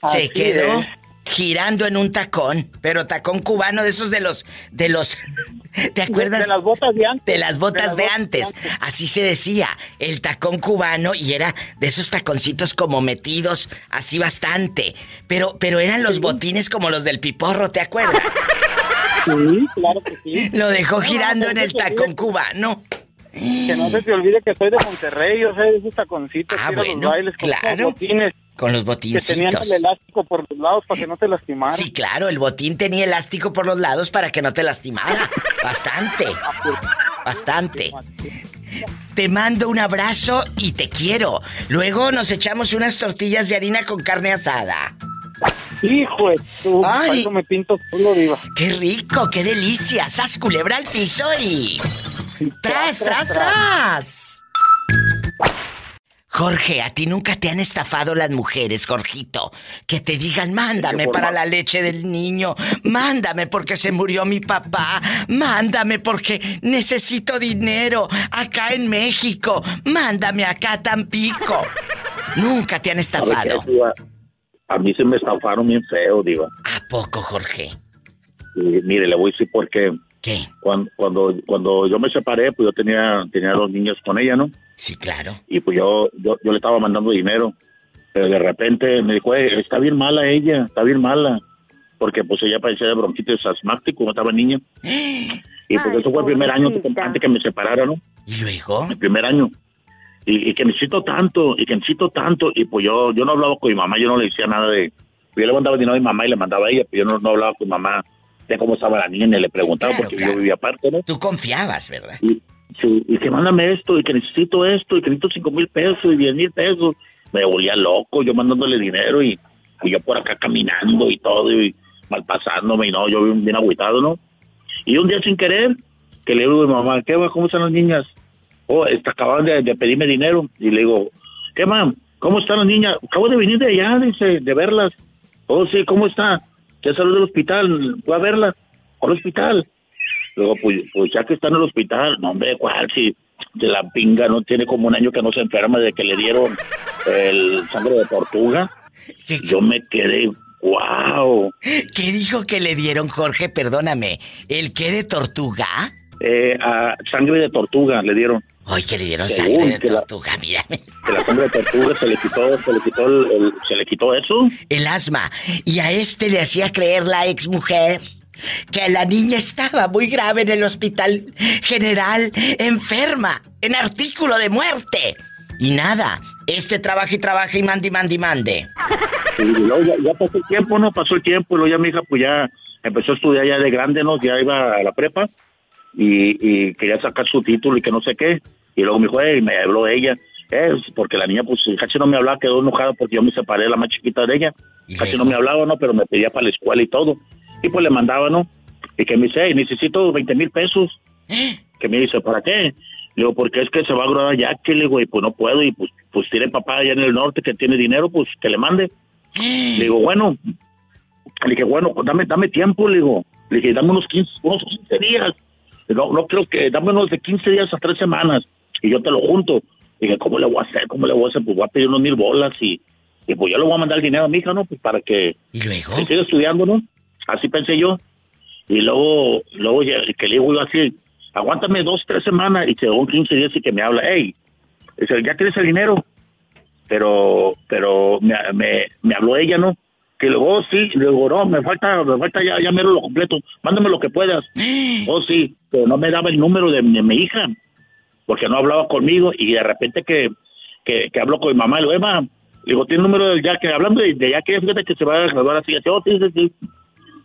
S2: se
S10: Así
S2: quedó
S10: es.
S2: Girando en un tacón, pero tacón cubano de esos de los de los <laughs> ¿Te acuerdas?
S10: De las botas de antes.
S2: De las botas de,
S10: botas
S2: antes. Así se decía, el tacón cubano y era de esos taconcitos como metidos así bastante, pero pero eran los botines como los del piporro, ¿te acuerdas? <laughs>
S10: Sí, claro que sí.
S2: Lo dejó
S10: No,
S2: girando
S10: no,
S2: en el tacón cubano.
S10: Que no se te olvide que soy de Monterrey, yo sé de esos taconcitos,
S2: Ah,
S10: quiero los
S2: bueno,
S10: bailes con
S2: claro.
S10: los botines
S2: Con los
S10: que tenían el elástico por los lados para que no te lastimaran.
S2: Sí, claro, el botín tenía elástico por los lados para que no te lastimara. <laughs> Bastante. Bastante. Te mando un abrazo y te quiero. Luego nos echamos unas tortillas de harina con carne asada.
S10: Hijo de tu,
S2: Ay.
S10: me pinto solo, diva.
S2: ¡Qué rico! ¡Qué delicia! ¡Sas culebra al piso y... ¡Tras, tras, tras! Jorge, a ti nunca te han estafado las mujeres, Jorgito. Que te digan, mándame para la leche del niño, mándame porque se murió mi papá, mándame porque necesito dinero acá en México, mándame acá a Tampico. Nunca te han
S11: ¿Sabe qué,
S2: estafado.
S11: A mí se me estafaron bien feo, Diva.
S2: ¿A poco, Jorge?
S11: Y mire, le voy a decir por qué.
S2: ¿Qué?
S11: Cuando, cuando, cuando yo me separé, pues yo tenía, tenía dos niños con ella, ¿no?
S2: Sí, claro.
S11: Y pues yo, yo, yo le estaba mandando dinero. Pero de repente me dijo, "Eh, está bien mala ella, está bien mala. Porque pues ella padecía de bronquitis asmático cuando estaba niña. Y pues
S4: Ay,
S11: eso fue el primer año antes que me separara, ¿no?
S2: ¿Y luego?
S11: el primer año. Y, y que necesito tanto, y que necesito tanto. Y pues yo, yo no hablaba con mi mamá, yo no le decía nada de... Yo le mandaba dinero a mi mamá y le mandaba a ella, pero yo no, no hablaba con mi mamá de cómo estaba la niña, ni le preguntaba
S2: Claro,
S11: porque
S2: claro.
S11: yo vivía aparte, ¿no?
S2: Tú confiabas, ¿verdad?
S11: Y, sí, y que mándame esto, y que necesito esto, y que necesito cinco mil pesos, y diez mil pesos. Me volvía loco, yo mandándole dinero, y, y yo por acá caminando y todo, y malpasándome, y no, yo bien, bien agüitado, ¿no? Y un día sin querer, que le digo a mi mamá, ¿qué va? ¿Cómo están las niñas? Oh, está, acaban de, de pedirme dinero. Y le digo, ¿qué, mam? ¿Cómo están las niñas? Acabo de venir de allá, dice, de verlas. Oh, sí, ¿cómo está? Ya salió del hospital, fue a verla. ¿Cuál hospital? Luego, pues, pues ya que está en el hospital, no, hombre, ¿cuál? Si de la pinga no tiene como un año que no se enferma de que le dieron el sangre de tortuga.
S2: ¿Qué,
S11: Yo me quedé, wow.
S2: qué dijo que le dieron, Jorge? Perdóname. ¿El qué de tortuga?
S11: Eh, a sangre de tortuga le dieron.
S2: Ay, que le dieron sangre de
S11: que la-
S2: tortuga, mírame.
S11: Que la sangre de tortuga se le quitó, se le quitó el- el- se le quitó eso.
S2: El asma. Y a este le hacía creer la ex mujer que la niña estaba muy grave en el hospital general, enferma, en artículo de muerte. Y nada, este trabaja y trabaja y mande y mande y mande.
S11: Y luego ya, ya pasó el tiempo, ¿no? Pasó el tiempo, y luego ya mi hija pues ya empezó a estudiar ya de grande, ¿no? Ya iba a la prepa y, y quería sacar su título y que no sé qué. Y luego me dijo, "Ey", me habló ella, eh, porque la niña pues casi no me hablaba, quedó enojada porque yo me separé de la más chiquita de ella. Casi no me hablaba, ¿no? Pero me pedía para la escuela y todo. Y pues le mandaba, ¿no? Y que me dice, "Ey, necesito 20 mil pesos. Que me dice, ¿para qué? Le digo, porque es que se va a graduar ya, que le digo, y pues no puedo, y pues, pues tiene papá allá en el norte que tiene dinero, pues que le mande. Le digo, bueno, le dije, bueno, pues, dame, dame tiempo, le digo. Le dije, dame unos 15, unos 15 días. No, no creo que, dame unos de 15 días a 3 semanas y yo te lo junto. Le dije, ¿cómo le voy a hacer? ¿Cómo le voy a hacer? Pues voy a pedir unos mil bolas y, y pues yo le voy a mandar el dinero a mi hija, ¿no? Pues para que
S2: ¿Y luego?
S11: que siga estudiando, ¿no? Así pensé yo. Y luego, luego ya, que le digo yo así, aguántame dos, tres semanas y según 15 días y que me habla, hey, dice, ya tienes el dinero. Pero, pero me, me, me habló ella, ¿no? Que luego, oh, sí, le digo, no, me falta, me falta ya, ya mero lo completo, mándame lo que puedas. <gasps> oh, sí, pero no me daba el número de, de mi hija, porque no hablaba conmigo y de repente que, que, que habló con mi mamá, y le digo, Eva, le digo, tiene el número del que, hablando de, de que fíjate que se va a graduar así, así, oh, sí, sí, sí.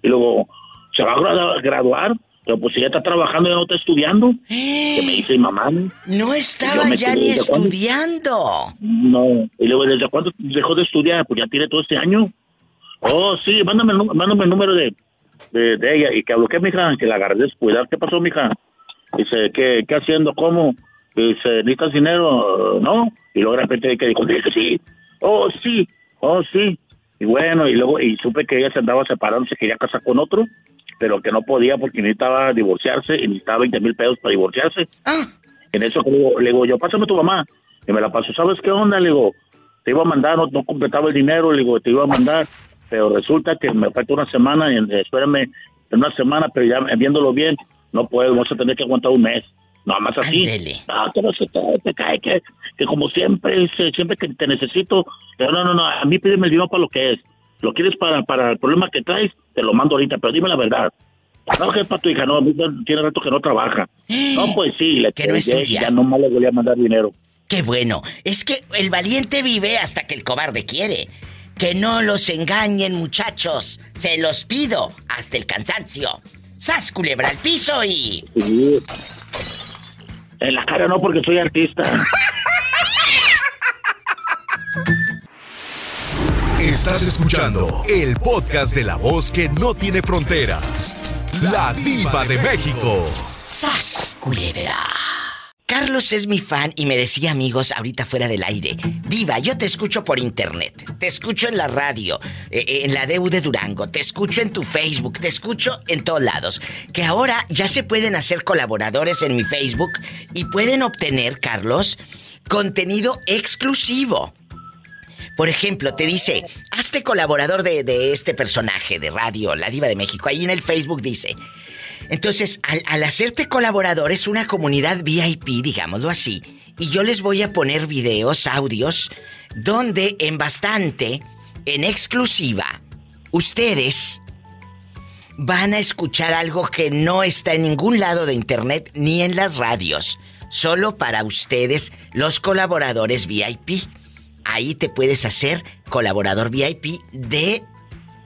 S11: Y luego, ¿se va a gra- graduar? Pero pues si ya está trabajando, ya no está estudiando. Que me dice mi mamá, ¿no?
S2: Estaba ya ni estudiando.
S11: No. Y luego, ¿desde cuándo dejó de estudiar? Pues ya tiene todo este año. Oh, sí, mándame, el mándame el número de, de, de ella. Y que habló, ¿qué, mija? Que la agarré descuidar. ¿Qué pasó, mija? Dice, ¿qué, qué haciendo? ¿Cómo? Dice, ¿necesitas dinero? No. Y luego de repente que dijo, dice, sí. Oh, sí. Oh, sí. Y bueno, y luego, y supe que ella se andaba separando, se quería casar con otro, pero que no podía porque necesitaba divorciarse y necesitaba 20 mil pesos para divorciarse. En eso le digo, le digo yo, pásame a tu mamá. Y me la pasó, ¿sabes qué onda? Le digo, te iba a mandar, no, no completaba el dinero, le digo, te iba a mandar, pero resulta que me falta una semana, y, espérame, en una semana, pero ya viéndolo bien, no puedo, vamos a tener que aguantar un mes. Nada más así. No, que no se te, te cae, que, que como siempre, siempre que te necesito, pero no, no, no, a mí pídeme el dinero para lo que es. Lo quieres para, para el problema que traes, te lo mando ahorita, pero dime la verdad. No, que es para tu hija, no, tiene rato que no trabaja. No, <gasps> pues sí, le
S2: Que no estudia.
S11: ya no más le volví a mandar dinero.
S2: Qué bueno. Es que el valiente vive hasta que el cobarde quiere. Que no los engañen, muchachos. Se los pido hasta el cansancio. ¡Sas, culebra al piso y...
S11: Sí. En la cara no, porque soy artista.
S1: Estás escuchando el podcast de la voz que no tiene fronteras. La diva de México.
S2: ¡Sas, culebra! Carlos es mi fan y me decía amigos ahorita fuera del aire, Diva, yo te escucho por internet, te escucho en la radio, eh, eh, en la DU de Durango, te escucho en tu Facebook, te escucho en todos lados, que ahora ya se pueden hacer colaboradores en mi Facebook y pueden obtener, Carlos, contenido exclusivo. Por ejemplo, te dice, hazte colaborador de, de este personaje de radio, la diva de México. Ahí en el Facebook dice. Entonces, al, hacerte colaborador es una comunidad VIP, digámoslo así. Y yo les voy a poner videos, audios, donde en bastante, en exclusiva, ustedes van a escuchar algo que no está en ningún lado de internet ni en las radios. Solo para ustedes, los colaboradores VIP. Ahí te puedes hacer colaborador VIP de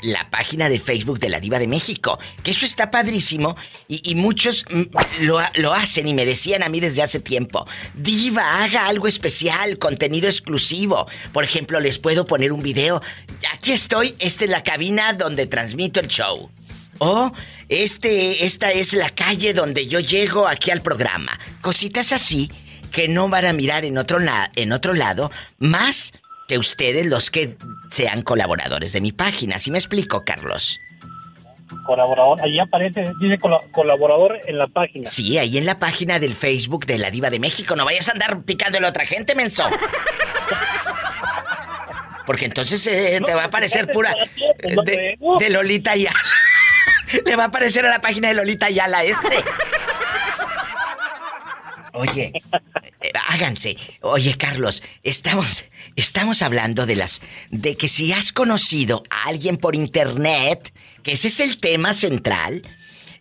S2: la página de Facebook de la Diva de México. Que eso está padrísimo y, muchos mm, lo, lo hacen y me decían a mí desde hace tiempo. Diva, haga algo especial, contenido exclusivo. Por ejemplo, les puedo poner un video. Aquí estoy, esta es la cabina donde transmito el show. O este, esta es la calle donde yo llego aquí al programa. Cositas así que no van a mirar en otro, en otro lado, más que ustedes los que sean colaboradores de mi página. ¿Sí me explico, Carlos?
S10: Colaborador, ahí aparece, dice cola- colaborador en la página.
S2: Sí, ahí en la página del Facebook de la Diva de México. No vayas a andar picándole a otra gente, menso. Porque entonces eh, te va a aparecer pura eh, de, de Lolita Ayala. <laughs> Le va a aparecer a la página de Lolita Ayala este. Oye, eh, háganse. Oye, Carlos, estamos estamos hablando de las de que si has conocido a alguien por internet, que ese es el tema central,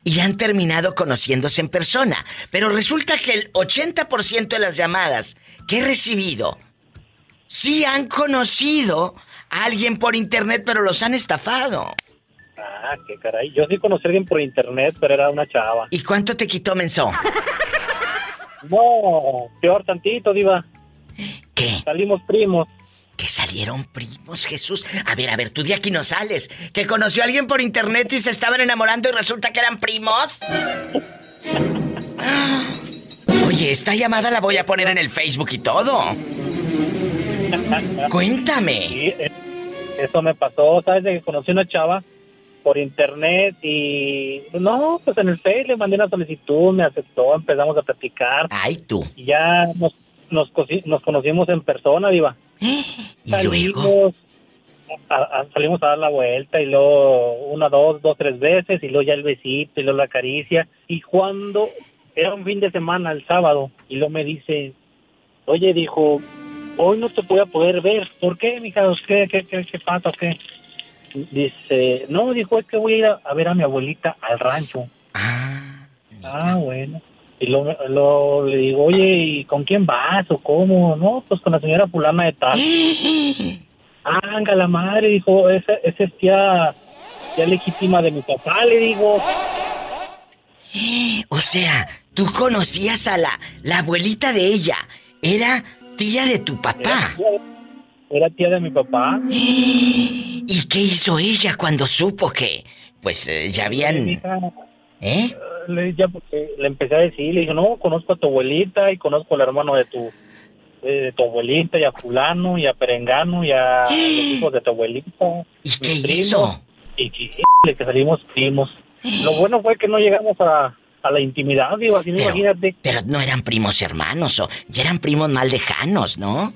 S2: y han terminado conociéndose en persona, pero resulta que el 80% de las llamadas que he recibido sí han conocido a alguien por internet, pero los han estafado.
S10: Ah, qué caray. Yo sí conocí a alguien por internet, pero era una chava.
S2: ¿Y cuánto te quitó, menso? <laughs>
S10: No, peor tantito, diva.
S2: ¿Qué?
S12: Salimos primos.
S2: Que salieron primos, Jesús. A ver, a ver, tú de aquí no sales. Que conoció a alguien por internet y se estaban enamorando y resulta que eran primos. <gasps> Oye, esta llamada la voy a poner en el Facebook y todo. <laughs> Cuéntame.
S12: Sí, eh, eso me pasó, ¿sabes? De que conocí una chava por internet y no, pues en el Facebook le mandé una solicitud, me aceptó, empezamos a platicar.
S2: Ay, tú.
S12: Y ya nos, nos, nos conocimos en persona, Diva.
S2: ¿Y
S12: salimos,
S2: luego?
S12: a- a- salimos a dar la vuelta y luego una, dos, dos, tres veces y luego ya el besito y luego la caricia. Y cuando era un fin de semana, el sábado, y luego me dice, oye, dijo, hoy no te voy a poder ver. ¿Por qué, mija? ¿Qué, qué, qué, qué pasa? ¿Qué? Dice, no, dijo, es que voy a ir a, a ver a mi abuelita al rancho. Ah, bueno. Y luego le digo, oye, ¿y con quién vas o cómo? No, pues con la señora fulana de tal. <laughs> Anga la madre, dijo, esa, esa es tía, tía legítima de mi papá, le digo. <gasps>
S2: O sea, tú conocías a la, la abuelita de ella. Era tía de tu papá.
S12: Era tía de mi papá. <gasps>
S2: ¿Y qué hizo ella cuando supo que, pues, eh, ya habían... ¿Eh?
S12: Le, ya, porque le empecé a decir, le dije, no, conozco a tu abuelita y conozco al hermano de tu, de tu abuelita y a fulano y a perengano y a los <gasps> hijos de tu abuelita.
S2: ¿Y
S12: qué hizo? Y que, que salimos primos.
S2: Eh.
S12: Lo <gasps> bueno fue que no llegamos a, a la intimidad, digo, así imagínate.
S2: Pero no eran primos hermanos, o ya eran primos más lejanos, ¿no?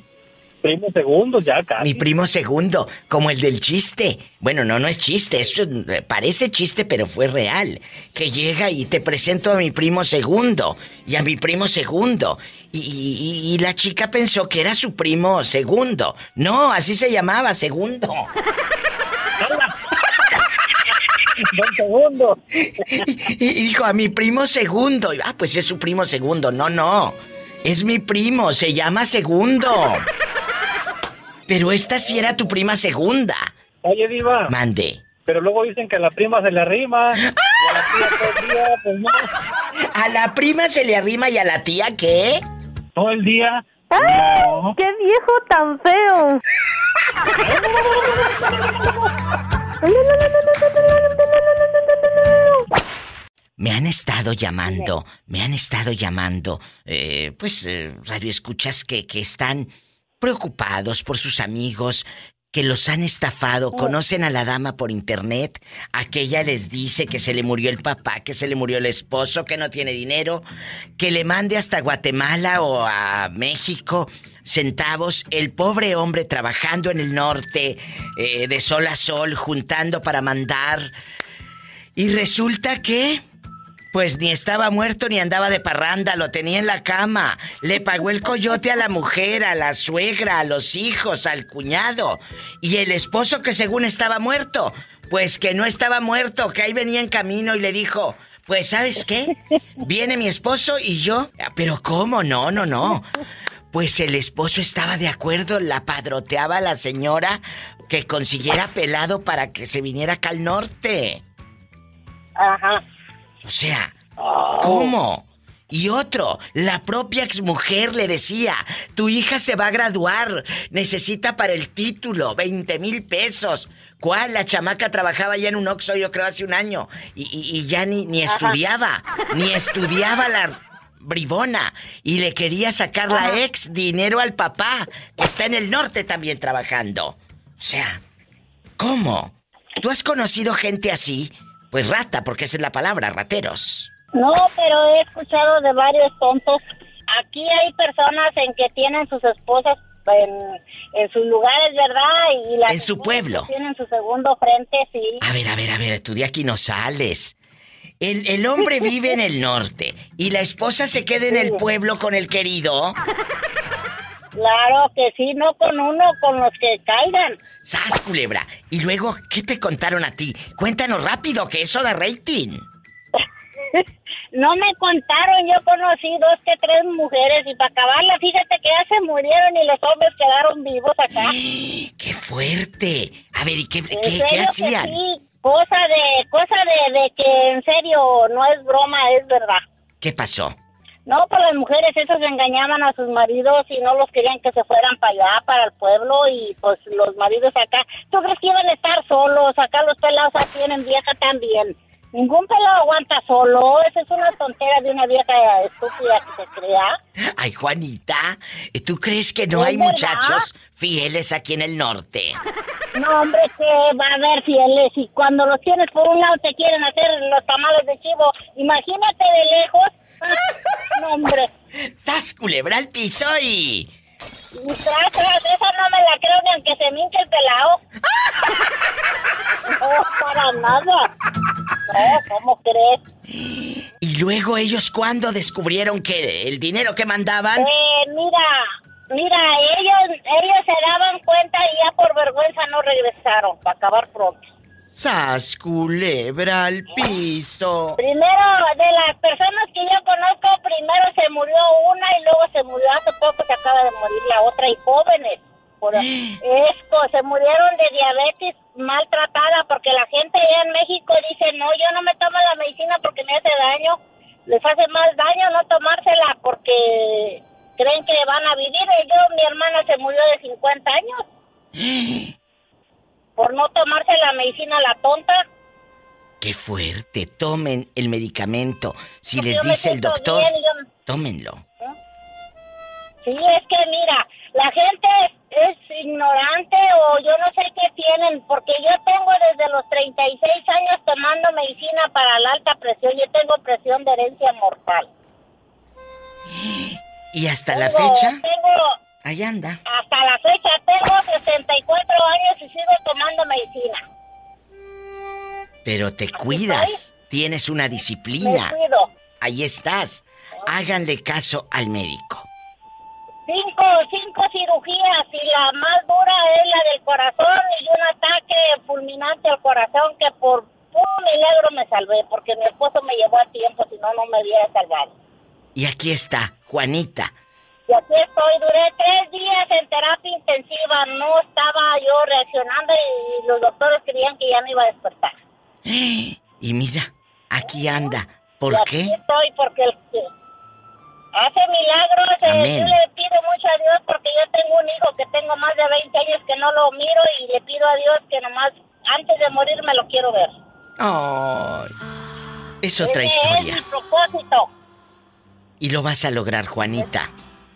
S12: Primos segundos ya casi.
S2: Mi primo segundo, como el del chiste. Bueno, no, no es chiste, eso parece chiste, pero fue real. Que llega y te presento a mi primo segundo y a mi primo segundo. Y, y- y la chica pensó que era su primo segundo. No, así se llamaba, segundo. <laughs>
S12: Don segundo.
S2: Y dijo, a mi primo segundo. Y, Ah, pues es su primo segundo. No, no. Es mi primo, se llama segundo. Pero esta sí era tu prima segunda.
S12: Oye, Diva.
S2: Mande.
S12: Pero luego dicen que a la prima se le arrima. <laughs> Y a la tía todo el día, pues no.
S2: ¿A la prima se le arrima y a la tía qué?
S12: Todo el día.
S4: ¡Ay! ¡Qué viejo tan feo!
S2: Me han estado llamando, me han estado llamando, eh, pues eh, radioescuchas que, que están preocupados por sus amigos, que los han estafado, conocen a la dama por internet, aquella les dice que se le murió el papá, que se le murió el esposo, que no tiene dinero, que le mande hasta Guatemala o a México centavos, el pobre hombre trabajando en el norte, eh, de sol a sol, juntando para mandar. Y resulta que... Pues ni estaba muerto ni andaba de parranda, lo tenía en la cama. Le pagó el coyote a la mujer, a la suegra, a los hijos, al cuñado. Y el esposo que según estaba muerto, pues que no estaba muerto, que ahí venía en camino y le dijo, pues sabes qué, viene mi esposo y yo. Pero ¿cómo? No, no, no. Pues el esposo estaba de acuerdo, la padroteaba a la señora que consiguiera pelado para que se viniera acá al norte.
S13: Ajá.
S2: O sea, ¿cómo? Y otro, la propia exmujer le decía, tu hija se va a graduar, necesita para el título 20 mil pesos. ¿Cuál? La chamaca trabajaba ya en un Oxxo, yo creo, hace un año. Y, y- y ya ni, ni estudiaba, ni estudiaba la bribona. Y le quería sacar la ex dinero al papá, que está en el norte también trabajando. O sea, ¿cómo? ¿Tú has conocido gente así? Pues rata, porque esa es la palabra, rateros.
S13: No, pero he escuchado de varios tontos. Aquí hay personas en que tienen sus esposas en, en sus lugares, ¿verdad? Y las
S2: En su pueblo.
S13: Tienen su segundo frente, sí.
S2: A ver, a ver, a ver, tú de aquí no sales. El, el hombre vive en el norte y la esposa se queda en el pueblo con el querido.
S13: Claro que sí, no con uno, con los que caigan.
S2: ¡Sas, culebra! Y luego, ¿qué te contaron a ti? Cuéntanos rápido, que eso da rating. <laughs>
S13: No me contaron, yo conocí dos que tres mujeres y para acabarla, fíjate que ya se murieron y los hombres quedaron vivos acá. <gasps>
S2: ¡Qué fuerte! A ver, ¿y qué, qué- hacían?
S13: sí, cosa de, cosa de, de que en serio no es broma, es verdad.
S2: ¿Qué pasó?
S13: No, pues las mujeres esas engañaban a sus maridos y no los querían que se fueran para allá, para el pueblo, y pues los maridos acá, ¿tú crees que iban a estar solos? Acá los pelados aquí tienen vieja también. Ningún pelado aguanta solo, esa es una tontera de una vieja estúpida que se crea.
S2: Ay, Juanita, ¿tú crees que no
S13: ¿Es
S2: hay
S13: verdad?
S2: muchachos fieles aquí en el norte?
S13: No, hombre, que va a haber fieles y cuando los tienes por un lado te quieren hacer los tamales de chivo. Imagínate de lejos. No, hombre.
S2: ¡Sas, culebra al piso y...
S13: Tras, tras, esa no me la creo ni aunque se me hinche el pelao. No, para nada. No, ¿cómo crees?
S2: Y luego ellos cuando descubrieron que el dinero que mandaban...
S13: Eh, mira, mira, ellos, ellos se daban cuenta y ya por vergüenza no regresaron, para acabar pronto.
S2: ¡Sas, culebra al piso!
S13: Primero, de las personas que yo conozco, primero se murió una y luego se murió hace poco, se acaba de morir la otra y jóvenes. Por <gasps> esto, se murieron de diabetes maltratada porque la gente allá en México dice, no, yo no me tomo la medicina porque me hace daño. Les hace más daño no tomársela porque creen que van a vivir. Y Yo, mi hermana se murió de 50 años <gasps> <gasps> por no tomarse la medicina la tonta.
S2: ¡Qué fuerte! Tomen el medicamento. Si
S13: Porque
S2: les dice el doctor,
S13: bien, yo-
S2: tómenlo.
S13: Sí, es que mira, la gente es, es ignorante o yo no sé qué tienen, porque yo tengo desde los 36 años tomando medicina para la alta presión. Yo tengo presión de herencia mortal.
S2: Y hasta la fecha,
S13: Tengo,
S2: ahí anda.
S13: hasta la fecha, tengo 64 años y sigo tomando medicina.
S2: Pero te cuidas. Tienes una
S13: Me
S2: disciplina.
S13: cuido.
S2: Ahí estás. Háganle caso al médico.
S13: Cinco, cinco cirugías y la más dura es la del corazón y un ataque fulminante al corazón que por puro milagro me salvé porque mi esposo me llevó a tiempo, si no, no me hubiera salvado.
S2: Y aquí está, Juanita.
S13: Y aquí estoy, duré tres días en terapia intensiva, no estaba yo reaccionando y los doctores creían que ya me iba a despertar. <gasps>
S2: Y mira, aquí anda. ¿Por
S13: y aquí
S2: qué?
S13: estoy porque el que hace milagros, eh,
S2: Amén.
S13: yo le pido mucho a Dios porque yo tengo un hijo que tengo más de 20 años que no lo miro y le pido a Dios que nomás antes de morir me lo quiero ver.
S2: Ay. Es otra
S13: Ese
S2: historia.
S13: Es mi propósito.
S2: Y lo vas a lograr, Juanita.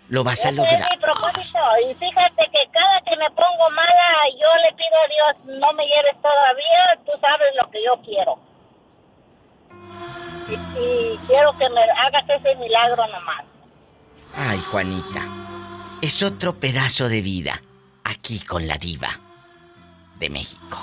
S2: Lo vas a
S13: Ese
S2: lograr.
S13: es mi propósito. Y fíjate que cada que me pongo mala, yo le pido a Dios, no me lleves todavía, tú sabes lo que yo quiero. Y, y quiero que me hagas ese milagro nomás.
S2: Ay, Juanita. Es otro pedazo de vida aquí con la diva de México.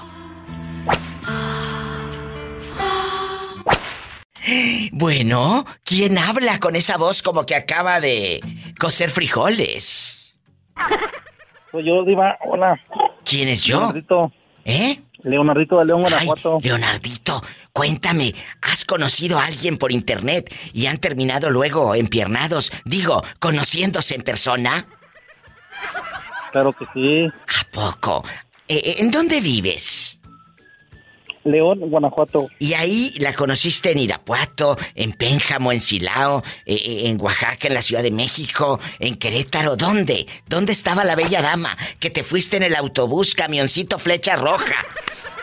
S2: Bueno, ¿quién habla con esa voz como que acaba de cocer frijoles?
S10: Soy yo, Diva. Hola.
S2: ¿Quién es yo?
S10: Leonardito.
S2: ¿Eh?
S10: Leonardito de León, Guanajuato.
S2: Leonardito, cuéntame, ¿has conocido a alguien por internet y han terminado luego empiernados? Digo, conociéndose en persona.
S10: Claro que sí.
S2: ¿A poco? Eh, ¿En dónde vives?
S10: León, Guanajuato.
S2: Y ahí la conociste en Irapuato, en Pénjamo, en Silao, eh, eh, en Oaxaca, en la Ciudad de México, en Querétaro. ¿Dónde? ¿Dónde estaba la bella dama? Que te fuiste en el autobús, camioncito flecha roja.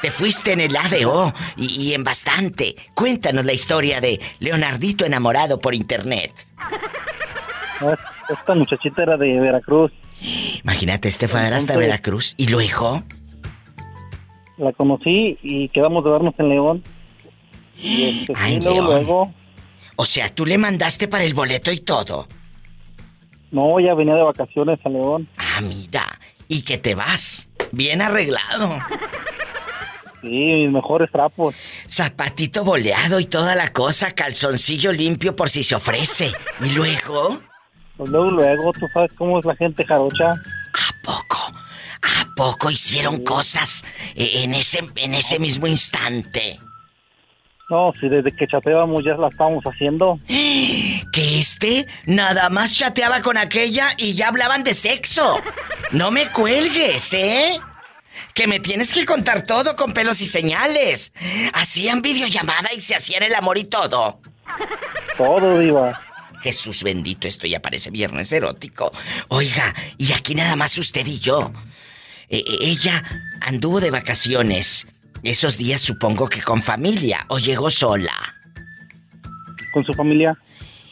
S2: Te fuiste en el ADO y, y en bastante. Cuéntanos la historia de Leonardito enamorado por internet.
S10: Esta muchachita era de Veracruz.
S2: Imagínate, este fue hasta Veracruz. Y luego,
S10: La conocí y quedamos de vernos en León. Y este,
S2: Ay,
S10: luego,
S2: León.
S10: luego.
S2: o sea, tú le mandaste para el boleto y todo.
S10: No, ella venía de vacaciones a León.
S2: Ah, mira. Y que te vas. Bien arreglado.
S10: Sí, mis mejores trapos.
S2: Zapatito boleado y toda la cosa, calzoncillo limpio por si se ofrece. Y luego,
S10: Pues luego, luego, tú sabes cómo es la gente jarocha.
S2: ¿a poco? ¿A poco hicieron cosas eh, en ese, en ese mismo instante?
S10: No, si desde que chateábamos ya la estábamos haciendo. <gasps>
S2: Que este nada más chateaba con aquella y ya hablaban de sexo. No me cuelgues, ¿eh? Que me tienes que contar todo con pelos y señales. Hacían videollamada y se hacían el amor y todo.
S10: Todo, Diva.
S2: Jesús bendito, esto ya parece viernes erótico. Oiga, y aquí nada más usted y yo. E- e- ella anduvo de vacaciones. Esos días supongo que con familia o llegó sola.
S12: Con su familia.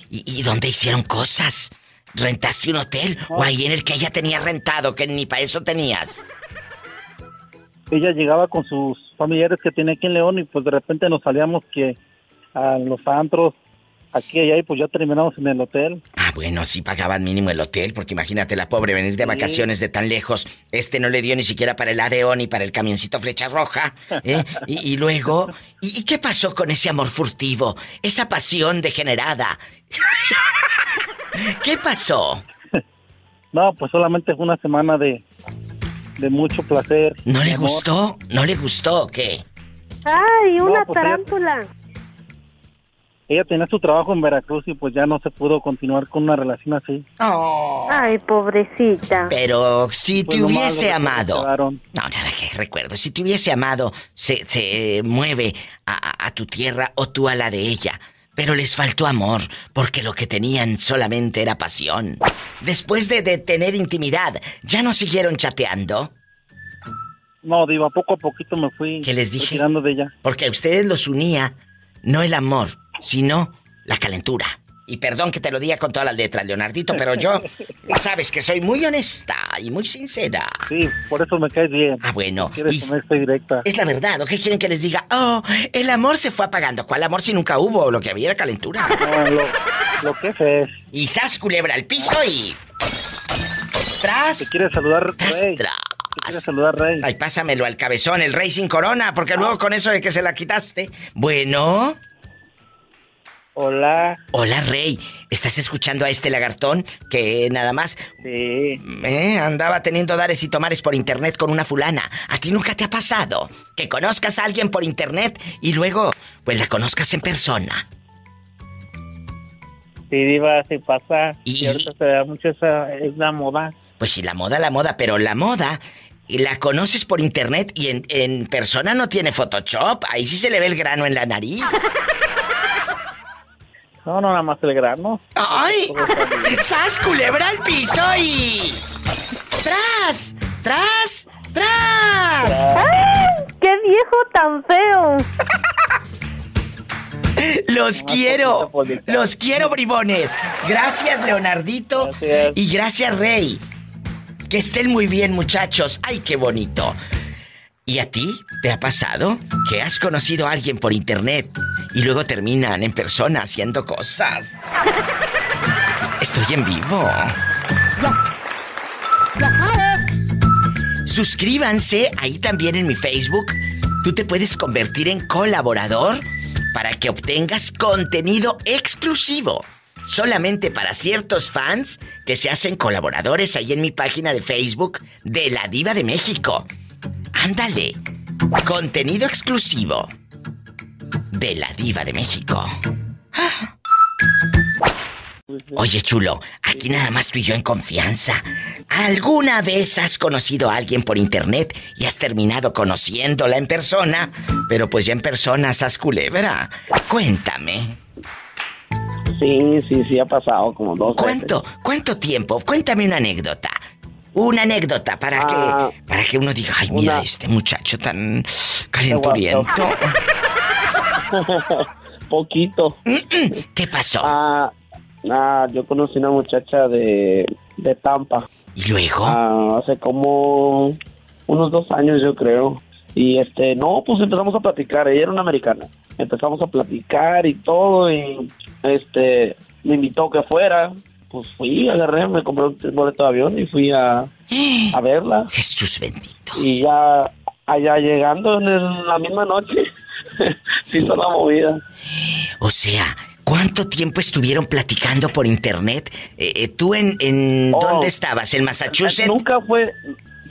S2: ¿Y, y dónde hicieron cosas? ¿Rentaste un hotel? ¿O ahí en el que ella tenía rentado, que ni para eso tenías?
S12: Ella llegaba con sus familiares que tiene aquí en León y pues de repente nos salíamos que a los antros aquí y y pues ya terminamos en el hotel.
S2: Ah, bueno, sí pagaban mínimo el hotel, porque imagínate la pobre venir de vacaciones de tan lejos. Este no le dio ni siquiera para el ADO ni para el camioncito flecha roja. ¿eh? <laughs> Y, y luego, ¿y, y qué pasó con ese amor furtivo? Esa pasión degenerada. <laughs> ¿Qué pasó?
S12: No, pues solamente fue una semana de, de mucho placer.
S2: ¿No le
S12: amor.
S2: gustó? ¿No le gustó qué?
S4: ¡Ay, una
S12: No, pues
S4: tarántula!
S12: Ella tenía su trabajo en Veracruz y pues ya no se pudo continuar con una relación así.
S4: Ay, pobrecita.
S2: Pero si
S12: Pues
S2: te hubiese amado. No, no, no, que recuerdo. Si te hubiese amado, se, se mueve a, tu tierra o tú a la de ella. Pero les faltó amor, porque lo que tenían solamente era pasión. Después de, de tener intimidad, ¿ya no siguieron chateando?
S12: No, Diva, poco a poquito me fui
S2: ¿Qué les dije?
S12: retirando de ella.
S2: Porque a ustedes los unía no el amor, sino la calentura. Y perdón que te lo diga con todas las letras, Leonardito, pero yo <laughs> sabes que soy muy honesta y muy sincera.
S12: Sí, por eso me caes bien.
S2: Ah, bueno.
S12: Quieres
S2: y-
S12: honesta y directa.
S2: Es la verdad, ¿o qué quieren que les diga? Oh, el amor se fue apagando. ¿Cuál amor si nunca hubo? Lo que había era calentura.
S12: No, lo, lo que es es.
S2: Y sas culebra al piso y.
S12: Te
S2: Tras.
S12: quiere saludar,
S2: Tras,
S12: Rey.
S2: tras.
S12: Te quiere saludar, Rey.
S2: Ay, pásamelo al cabezón, el rey sin corona, porque luego con eso de que se la quitaste. Bueno.
S12: Hola.
S2: Hola, rey. ¿Estás escuchando a este lagartón que nada más
S12: Sí.
S2: eh, andaba teniendo dares y tomares por internet con una fulana? ¿A ti nunca te ha pasado que conozcas a alguien por internet y luego, pues la conozcas en persona?
S14: Sí, Diva, sí pasa.
S2: Y-
S14: Y, ahorita se da mucho esa, es la moda.
S2: Pues sí, la moda, la moda, pero la moda y la conoces por internet y en, en persona no tiene Photoshop. Ahí sí se le ve el grano en la nariz. <laughs>
S14: No, no, nada más el grano.
S2: ¡Ay! ¡Sas, culebra al piso y... ¡Tras! ¡Tras! ¡Tras!
S4: ¡Ay, qué viejo tan feo!
S2: Los quiero. Los quiero, bribones. Gracias, Leonardito.
S14: Gracias.
S2: Y gracias, Rey. Que estén muy bien, muchachos. ¡Ay, qué bonito! ¿Y a ti te ha pasado que has conocido a alguien por internet y luego terminan en persona haciendo cosas? <laughs> Estoy en vivo. Suscríbanse ahí también en mi Facebook. Tú te puedes convertir en colaborador para que obtengas contenido exclusivo. Solamente para ciertos fans que se hacen colaboradores ahí en mi página de Facebook de La Diva de México. Ándale. Contenido exclusivo de La Diva de México. Oye, chulo, aquí nada más tú y yo en confianza. ¿Alguna vez has conocido a alguien por internet y has terminado conociéndola en persona? Pero pues ya en persona, sas culebra. Cuéntame.
S14: Sí, sí, sí ha pasado como dos
S2: ¿Cuánto, cuánto tiempo? Cuéntame una anécdota. Una anécdota para
S14: Ah,
S2: que para que uno diga, ay, mira
S14: una-
S2: este muchacho tan calenturiento. <laughs>
S14: Poquito.
S2: ¿Qué pasó?
S14: Ah, ah, yo conocí una muchacha de, de Tampa.
S2: ¿Y luego?
S14: Ah, hace como unos dos años, yo creo. Y este, no, pues empezamos a platicar. Ella era una americana. Empezamos a platicar y todo. Y este, me invitó que fuera. Pues fui, agarré, me compré un boleto de avión y fui a, <gasps> a verla.
S2: Jesús bendito.
S14: Y ya allá llegando en la misma noche, <laughs> se hizo la movida.
S2: O sea, ¿cuánto tiempo estuvieron platicando por internet? Eh, eh, ¿Tú en, en
S14: Oh.
S2: dónde estabas? ¿En Massachusetts?
S14: Nunca fue.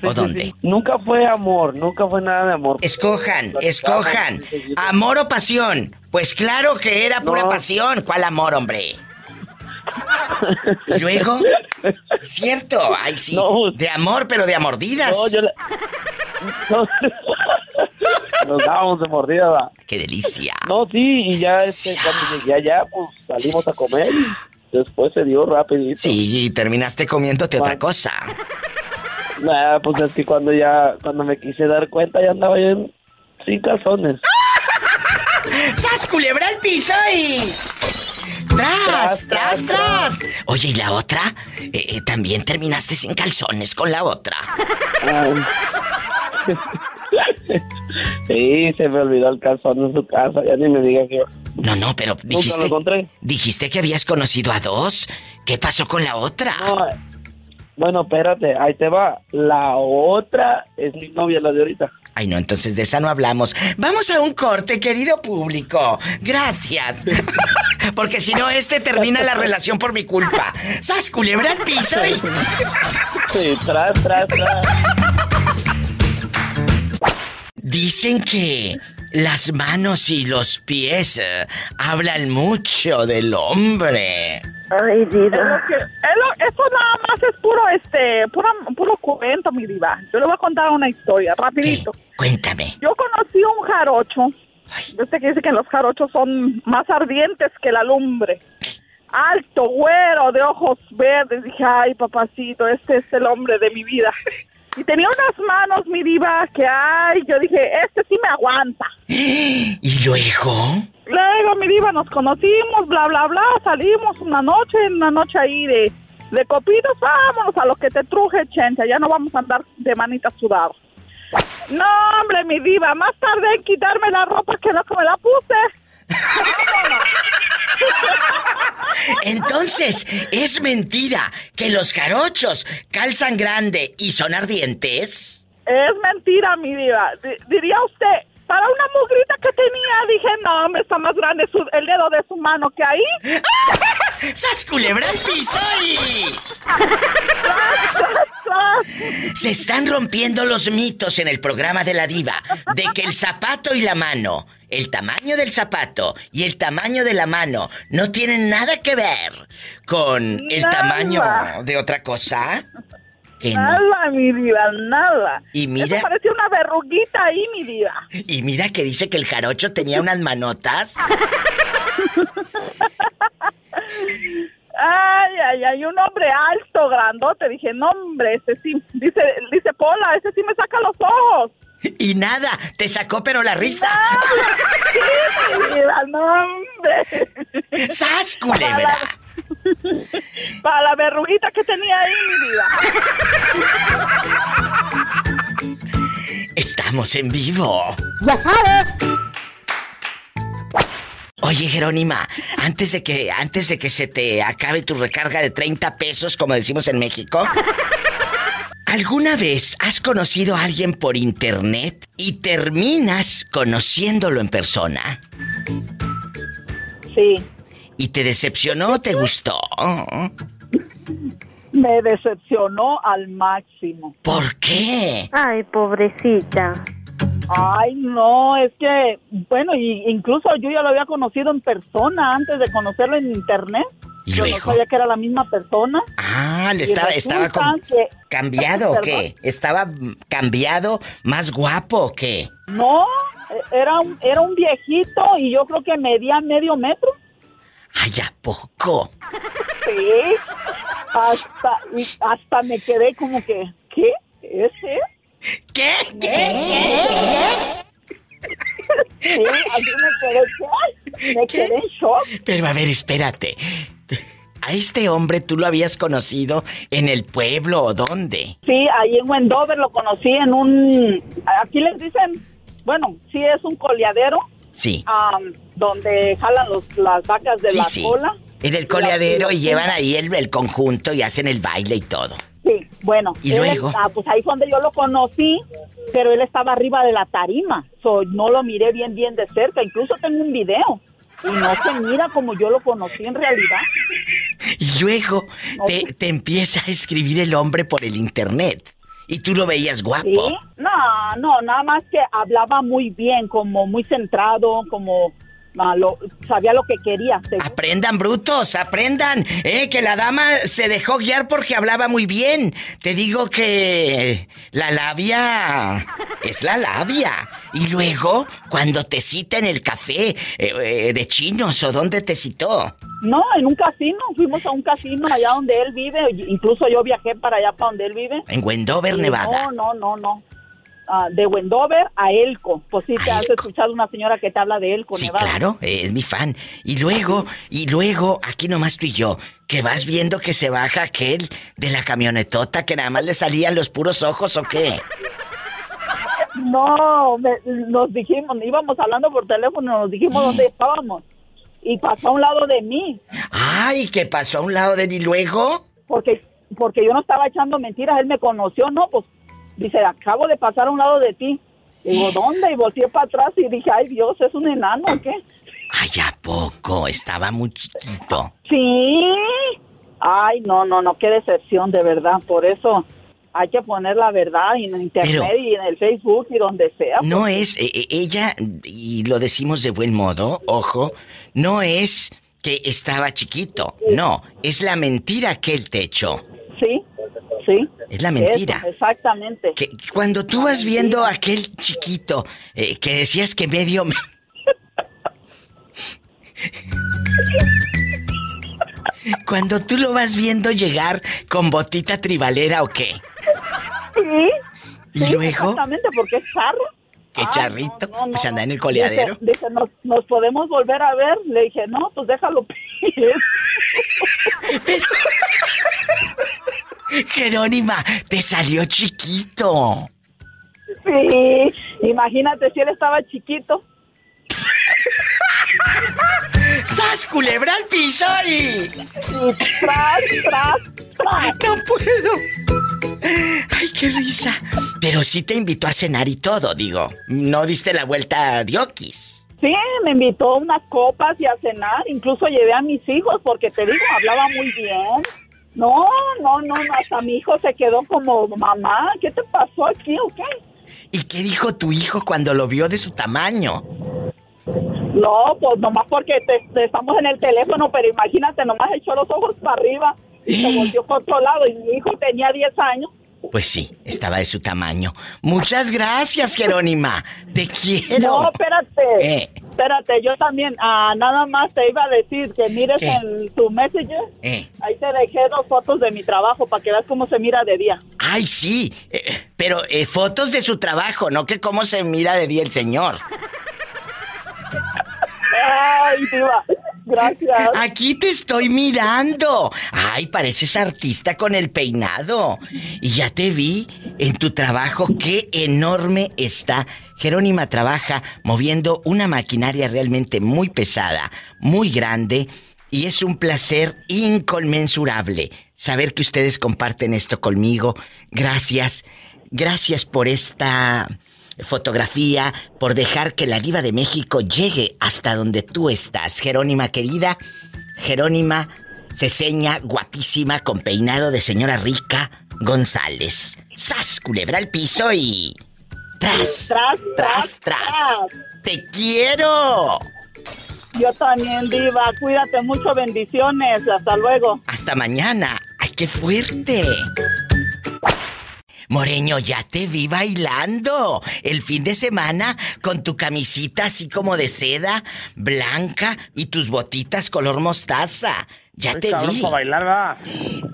S14: sí,
S2: ¿O
S14: sí,
S2: dónde?
S14: sí. Nunca fue amor, nunca fue nada de amor.
S2: Escojan, escojan. ¿Amor o pasión? Pues claro que era pura
S14: No.
S2: pasión. ¿Cuál amor, hombre? ¿Y <laughs> luego? Cierto, ay sí. De amor, pero de amordidas.
S14: No, yo le- No. <laughs> Nos dábamos de mordida. ¿va?
S2: Qué delicia.
S14: No, sí, y ya este, cuando llegué allá, pues salimos a comer y
S15: después se dio rapidito.
S2: Sí, y terminaste comiéndote otra cosa.
S15: Nah, pues es que cuando ya, cuando me quise dar cuenta ya andaba yo en- sin calzones.
S2: ¡Sas, culebra al piso y... ¡Tras, tras, tras! Oye, ¿y la otra? Eh, eh, ¿También terminaste sin calzones con la otra? <laughs>
S15: Sí, se me olvidó el calzón en su casa, ya ni me digas que...
S2: No, no, pero
S15: Nunca lo
S2: dijiste...
S15: encontré.
S2: Dijiste que habías conocido a dos. ¿Qué pasó con la otra?
S15: No, eh, bueno, espérate, ahí te va. La otra es mi novia, la de ahorita.
S2: Ay, no, entonces de esa no hablamos. Vamos a un corte, querido público. Gracias. <laughs> Porque si no, este termina la relación por mi culpa. ¡Sas, culebra al piso y...
S15: Sí, tras, tras, tras.
S2: Dicen que las manos y los pies eh, hablan mucho del hombre.
S6: Ay,
S16: Es lo
S6: diva.
S16: que- es lo- eso nada más es puro, este, puro, puro cuento, mi diva. Yo le voy a contar una historia, rapidito.
S2: Cuéntame.
S16: Yo conocí a un jarocho. Viste que dice que los jarochos son más ardientes que la lumbre. Alto, güero, de ojos verdes. Dije, ay, papacito, este es el hombre de mi vida. <laughs> Y tenía unas manos, mi diva, que, ay, yo dije, este sí me aguanta.
S2: ¿Y luego?
S16: Luego, mi diva, nos conocimos, bla, bla, bla, salimos una noche, una noche ahí de, de copitos, vámonos a lo que te truje, chencha, ya no vamos a andar de manita sudada. No, hombre, mi diva, más tarde en quitarme la ropa que lo que me la puse. <laughs>
S2: Entonces, ¿es mentira que los jarochos calzan grande y son ardientes?
S16: Es mentira, mi diva. Di- diría usted, para una mugrita que tenía, dije, no, hombre, está más grande su- el dedo de su mano que ahí.
S2: ¡Sas culebra Se están rompiendo los mitos en el programa de la diva de que el zapato y la mano, el tamaño del zapato y el tamaño de la mano no tienen nada que ver con el
S16: Nada.
S2: tamaño de otra cosa. Que no.
S16: Nada, mi diva, nada.
S2: Y mira-
S16: Eso parecía una verruguita ahí, mi diva.
S2: Y mira que dice que el jarocho tenía unas manotas.
S16: Ay, ay, ay, un hombre alto, grandote. Dije, no, hombre, ese sí. Dice, dice Pola, ese sí me saca los ojos.
S2: Y nada, te sacó pero la risa.
S16: Sí, mi diva, no, hombre.
S2: ¡Sas, culebra!
S16: Para la verruguita que tenía ahí, mi diva.
S2: Estamos en vivo.
S17: Ya sabes.
S2: Oye, Jerónima, antes de que antes de que se te acabe tu recarga de 30 pesos, como decimos en México, ¿alguna vez has conocido a alguien por internet y terminas conociéndolo en persona?
S16: Sí.
S2: ¿Y te decepcionó o te gustó?
S16: Me decepcionó al máximo.
S2: ¿Por qué?
S6: Ay, pobrecita.
S16: Ay, no, es que, bueno, y incluso yo ya lo había conocido en persona antes de conocerlo en internet.
S2: ¿Y
S16: yo
S2: luego?
S16: no sabía que era la misma persona.
S2: Ah, le estaba, estaba
S16: que-
S2: cambiado o qué? ¿Estaba cambiado, más guapo o qué?
S16: No, eh, era un, era un viejito y yo creo que medía medio metro.
S2: Ay, ¿a poco?
S16: Sí. Hasta, hasta me quedé como que, ¿qué? ¿Ese?
S2: ¿Qué?
S16: Sí, así me quedé, ¿qué? Me quedé en shock.
S2: Pero a ver, espérate. ¿A este hombre tú lo habías conocido en el pueblo o dónde?
S16: Sí, ahí en Wendover lo conocí en un, aquí les dicen, bueno, sí es un coleadero,
S2: Sí.
S16: am, donde jalan los, las vacas de
S2: sí,
S16: la
S2: sí.
S16: cola.
S2: En el coleadero y
S16: la-
S2: llevan ahí el, el conjunto y hacen el baile y todo.
S16: Bueno.
S2: ¿Y
S16: él
S2: luego?
S16: está- pues ahí fue donde yo lo conocí, pero él estaba arriba de la tarima. So, no lo miré bien, bien de cerca. Incluso tengo un video. Y no se mira como yo lo conocí en realidad. <laughs>
S2: Y luego
S16: No,
S2: te,
S16: pues-
S2: te empieza a escribir el hombre por el internet. Y tú lo veías guapo.
S16: ¿Sí? No, no, nada más que hablaba muy bien, como muy centrado, como ah, sabía lo que quería.
S2: Aprendan, brutos, aprendan. Eh, que la dama se dejó guiar porque hablaba muy bien. Te digo que la labia es la labia. Y luego, cuando te cita en el café eh, eh, de chinos o dónde te citó.
S16: No, en un casino, fuimos a un casino allá donde él vive, incluso yo viajé para allá para donde él vive.
S2: En Wendover,
S16: Y
S2: Nevada.
S16: No, no, no, no. Ah, de Wendover a Elko. Pues sí, te has escuchado una señora que te habla de Elko,
S2: Sí,
S16: Nevada.
S2: claro, eh, es mi fan. Y luego, y luego, aquí nomás tú y yo, que vas viendo que se baja aquel de la camionetota que nada más le salían los puros ojos o qué.
S16: No, me- nos dijimos, íbamos hablando por teléfono, nos dijimos dónde estábamos. Y pasó a un lado de mí,
S2: Ay, ¿qué pasó a un lado de y luego?
S16: porque porque yo no estaba echando mentiras, él me conoció, no, pues dice, acabo de pasar a un lado de ti. Digo, ¿dónde? Y volteé para atrás y dije, ay Dios, ¿es un enano o qué?
S2: Ay, ¿a poco? Estaba muy chiquito.
S16: Sí. Ay, no, no, no, qué decepción, de verdad. Por eso hay que poner la verdad en internet
S2: Pero-
S16: y en el Facebook y donde sea.
S2: No es, eh, eh, ella, y lo decimos de buen modo, ojo, no es que estaba chiquito, no, es la mentira que él te echó.
S16: Sí, sí.
S2: Es la mentira.
S16: Eso, exactamente.
S2: Que cuando tú vas viendo a aquel chiquito eh, que decías que medio... me- <laughs> Cuando tú lo vas viendo llegar con botita tribalera o qué.
S16: Sí.
S2: ¿Y
S16: sí,
S2: luego?
S16: Exactamente, porque es charro.
S2: Qué
S16: Ay,
S2: charrito.
S16: no, no,
S2: pues anda en el
S16: Dice,
S2: coleadero.
S16: dice, ¿nos, nos podemos volver a ver. Le dije, no, pues déjalo.
S2: Jerónima, te salió chiquito.
S16: sí, imagínate si él estaba chiquito.
S2: ¡Sas, culebra al piso y...
S16: tras, tras, tras.
S2: No puedo. Ay, qué risa. Pero sí te invitó a cenar y todo, digo. No diste la vuelta a Diokis.
S16: Sí, me invitó a unas copas y a cenar. Incluso llevé a mis hijos porque te digo, hablaba muy bien. No, no, no, hasta mi hijo se quedó como, mamá, ¿qué te pasó aquí o qué?
S2: ¿Y qué dijo tu hijo cuando lo vio de su tamaño?
S16: No, pues nomás porque te- te estamos en el teléfono, pero imagínate, nomás echó los ojos para arriba y se <gasps> volvió por otro lado. Y mi hijo tenía 10 años.
S2: Pues sí, estaba de su tamaño. Muchas gracias, Jerónima. Te quiero.
S16: No, espérate.
S2: Eh.
S16: Espérate, yo también, ah, nada más te iba a decir que mires en tu messenger.
S2: Eh.
S16: Ahí te dejé dos fotos de mi trabajo para que veas cómo se mira de día.
S2: Ay, sí. eh, pero eh, fotos de su trabajo, no que cómo se mira de día el señor.
S16: Ay, diva, gracias.
S2: Aquí te estoy mirando. Ay, pareces artista con el peinado. Y ya te vi en tu trabajo. Qué enorme está. Jerónima trabaja moviendo una maquinaria realmente muy pesada, muy grande. Y es un placer inconmensurable saber que ustedes comparten esto conmigo. Gracias. Gracias por esta fotografía, por dejar que la diva de México llegue hasta donde tú estás. Jerónima querida, Jerónima ceseña, guapísima, con peinado de señora rica González. ¡Sas! Culebra al piso y... ¡Tras!
S16: Tras,
S2: ¡Tras, tras! ¡Te quiero!
S16: Yo también, diva. Cuídate mucho, bendiciones. Hasta luego.
S2: Hasta mañana. ¡Ay, qué fuerte! Moreño, ya te vi bailando el fin de semana con tu camisita así como de seda, blanca y tus botitas color mostaza. Ya te vi.
S17: para bailar, va.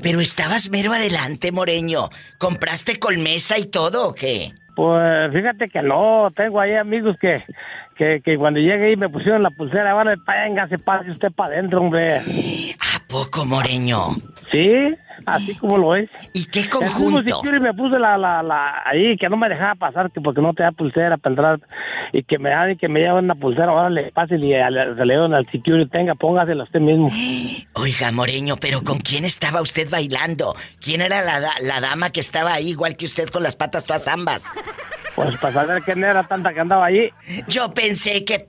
S2: Pero estabas mero adelante, Moreño. ¿Compraste colmesa y todo o qué?
S17: Pues fíjate que no, tengo ahí amigos que, que, que cuando llegué ahí me pusieron la pulsera, vale, venga, se pase usted para adentro, hombre.
S2: ¿A poco, Moreño?
S17: Sí, así como lo es.
S2: ¿Y qué conjunto?
S17: me puse la, la, la, ahí, que no me dejaba pasar, que porque no te da pulsera para entrar, y que me dan y que me llevan una pulsera, ahora le pase y le dan al security, tenga, póngasela usted mismo.
S2: Oiga, Moreño, ¿pero con quién estaba usted bailando? ¿Quién era la, la dama que estaba ahí igual que usted con las patas todas ambas?
S17: Pues para saber quién era tanta que andaba allí.
S2: Yo pensé que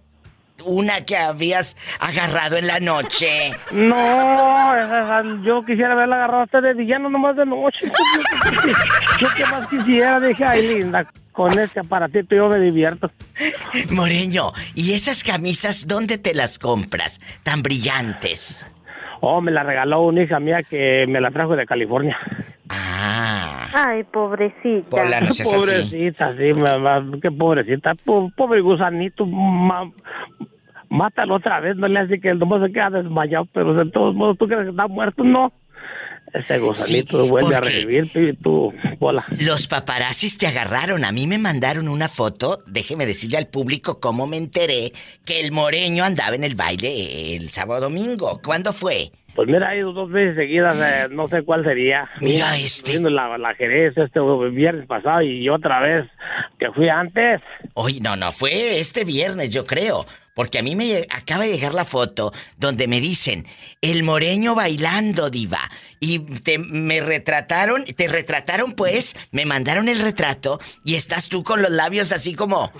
S2: una que habías agarrado en la noche. <laughs>
S17: No, esa- esa- yo quisiera haberla agarrado a usted de villano nomás de noche. <laughs> yo qué más quisiera, dije, ay linda, con este aparatito yo me divierto.
S2: Moreño, ¿y esas camisas dónde te las compras? Tan brillantes.
S17: Oh, me la regaló una hija mía que me la trajo de California.
S2: Ah.
S6: Ay, pobrecita.
S2: Pola, no seas así.
S17: pobrecita, sí, mamá, qué pobrecita, po- pobre gusanito, ma- mátalo otra vez, no le hace que el nomás se queda desmayado, pero de todos modos, ¿tú crees que está muerto? No. Ese gusanito vuelve a revivir, tú, bola.
S2: Los paparazzis te agarraron. A mí me mandaron una foto. Déjeme decirle al público cómo me enteré que el moreño andaba en el baile el sábado domingo. ¿Cuándo fue?
S17: Pues mira, ha ido dos veces seguidas, eh, no sé cuál sería.
S2: Mira este.
S17: Viendo la, la Jerez este viernes pasado y otra vez que fui antes.
S2: Hoy no, no, fue este viernes, yo creo. Porque a mí me acaba de llegar la foto donde me dicen el moreño bailando, diva. Y te, me retrataron, te retrataron pues, me mandaron el retrato y estás tú con los labios así como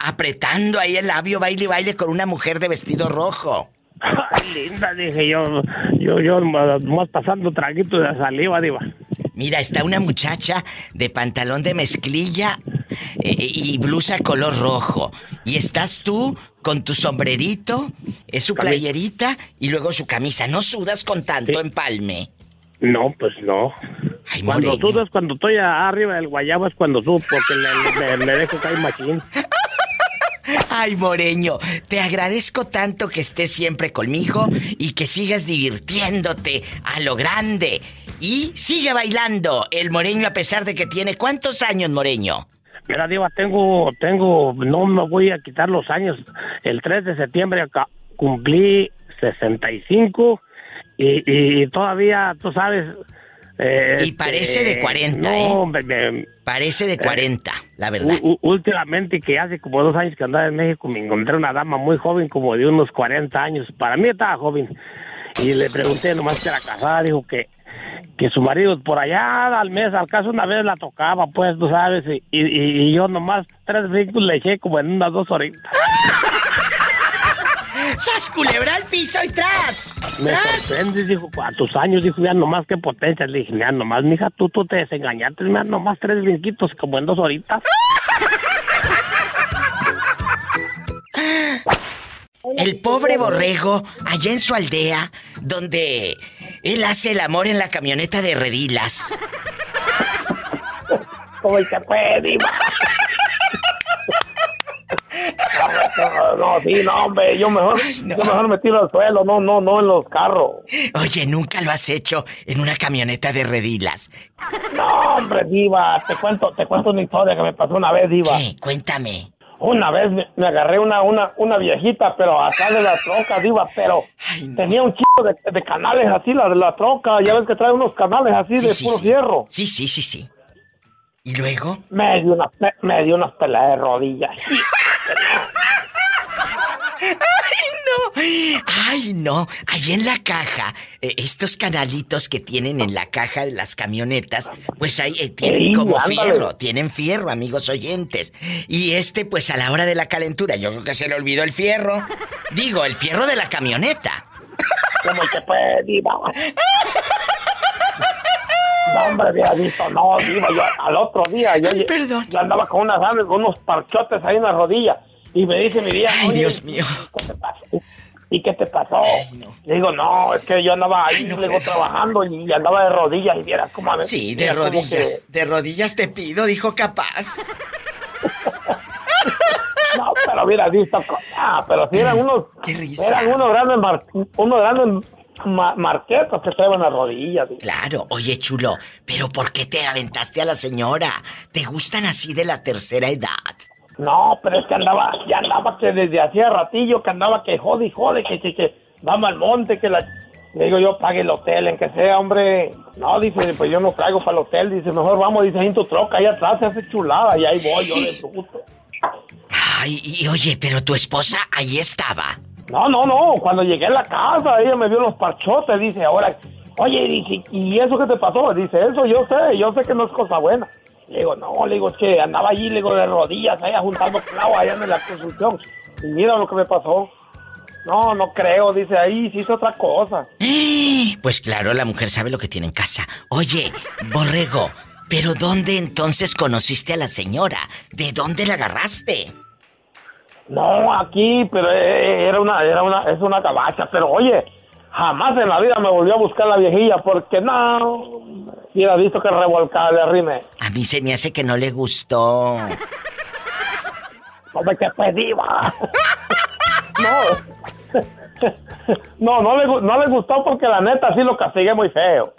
S2: apretando ahí el labio, baile y baile con una mujer de vestido rojo. <laughs>
S17: Ay, linda, dije yo, yo, yo, más pasando traguito de saliva, diva.
S2: Mira, está una muchacha de pantalón de mezclilla y blusa color rojo. Y estás tú con tu sombrerito, es su playerita y luego su camisa. ¿No sudas con tanto empalme?
S17: No, pues no.
S2: Ay,
S17: cuando es cuando estoy arriba del guayabo es cuando subo porque me, me dejo caer machín.
S2: Ay, Moreño, te agradezco tanto que estés siempre conmigo y que sigas divirtiéndote a lo grande. Y sigue bailando el Moreño a pesar de que tiene cuántos años, Moreño.
S17: Mira, Diva, tengo, tengo, no me voy a quitar los años. El 3 de septiembre acá cumplí 65 y, y todavía, tú sabes... eh,
S2: Y parece de 40,
S17: no,
S2: ¿eh?
S17: hombre, me-
S2: Parece de
S17: Eh,
S2: 40, la verdad.
S17: Últimamente, que hace como dos años que andaba en México, me encontré una dama muy joven, como de unos 40 años. Para mí estaba joven. Y le pregunté, nomás que era casada, dijo que, que su marido por allá al mes, al caso una vez la tocaba, pues, tú sabes, y, y- y yo nomás tres brincos le eché como en unas dos horitas.
S2: ¡Sas culebra al piso y tras!
S17: Me sorprendes, dijo, a tus años, dijo, ya nomás qué potencia. Le dije, mira, nomás, mija, tú, tú te desengañaste, mira, nomás tres brinquitos como en dos horitas. <laughs>
S2: El pobre borrego, allá en su aldea, donde él hace el amor en la camioneta de redilas. <laughs>
S15: ¿Cómo se puede, diva? No, no, sí, no, hombre, yo mejor, yo mejor me tiro al suelo, no, no, no en los carros.
S2: Oye, nunca lo has hecho en una camioneta de redilas.
S15: No, hombre, diva, te cuento, te cuento una historia que me pasó una vez, diva.
S2: Cuéntame.
S15: Una vez me, me agarré una, una, una viejita, pero acá de la troca, diva, pero tenía un chico de, de canales así, la de la troca, ya ves que trae unos canales así
S2: Sí,
S15: de
S2: sí,
S15: puro
S2: sí.
S15: fierro.
S2: Sí, sí, sí, sí. ¿Y luego?
S15: Me dio una, me, me dio unas peleas de rodillas. <laughs>
S2: ¡Ay, no! ¡Ay! Ahí en la caja, eh, estos canalitos que tienen en la caja de las camionetas, pues ahí eh, tienen
S15: Sí,
S2: como
S15: ándale.
S2: fierro, tienen fierro, amigos oyentes. Y este, pues a la hora de la calentura, yo creo que se le olvidó el fierro. Digo, el fierro de la camioneta.
S15: ¿Cómo se puede, diva? No, hombre, había visto, no, diva, yo al otro día, yo, yo andaba con unas con unos parchotes ahí en la rodilla, y me dice mi vieja,
S2: Ay,
S15: "Oye,
S2: Dios mío.
S15: ¿qué te? ¿Y qué te pasó? Le digo, no, es que yo andaba ahí, le digo, trabajando y andaba de rodillas y vieras cómo... me-
S2: Sí, de
S15: como
S2: rodillas. De rodillas te pido, dijo capaz. <laughs>
S15: no, pero mira, visto, ah, pero si eran unos...
S2: Qué risa.
S15: Eran unos grandes, mar- unos grandes ma- marquetas que traían las rodillas.
S2: Claro, oye chulo, pero ¿por qué te aventaste a la señora? ¿Te gustan así de la tercera edad?
S15: No, pero es que andaba, ya andaba que desde hacía ratillo que andaba que jode y jode, que, que, que vamos al monte, que la... Le digo yo, pague el hotel, en que sea, hombre. No, dice, pues yo no traigo para el hotel. Dice, mejor vamos, dice, ahí en tu troca, ahí atrás se hace chulada. Y ahí voy yo de bruto.
S2: Ay, y oye, pero tu esposa ahí estaba.
S15: No, no, no, cuando llegué a la casa, ella me vio los parchotes, dice, ahora, oye, dice, ¿y eso qué te pasó? Dice, eso yo sé, yo sé que no es cosa buena. Le digo, no, le digo, es que andaba allí, le digo, de rodillas, allá juntando clavos allá en la construcción.
S18: Y mira lo que me pasó. No, no creo, dice ahí, sí hizo otra cosa.
S2: Pues claro, la mujer sabe lo que tiene en casa. Oye, borrego, ¿pero dónde entonces conociste a la señora? ¿De dónde la agarraste?
S18: No, aquí, pero eh, era una, era una, es una cabacha, pero oye, jamás en la vida me volvió a buscar la viejilla porque no, hubiera visto que revolcada le arrimé.
S2: A mí se me hace que no le gustó.
S18: No me que pedí, va. No. No, no le, no le gustó porque la neta sí lo castigué muy feo.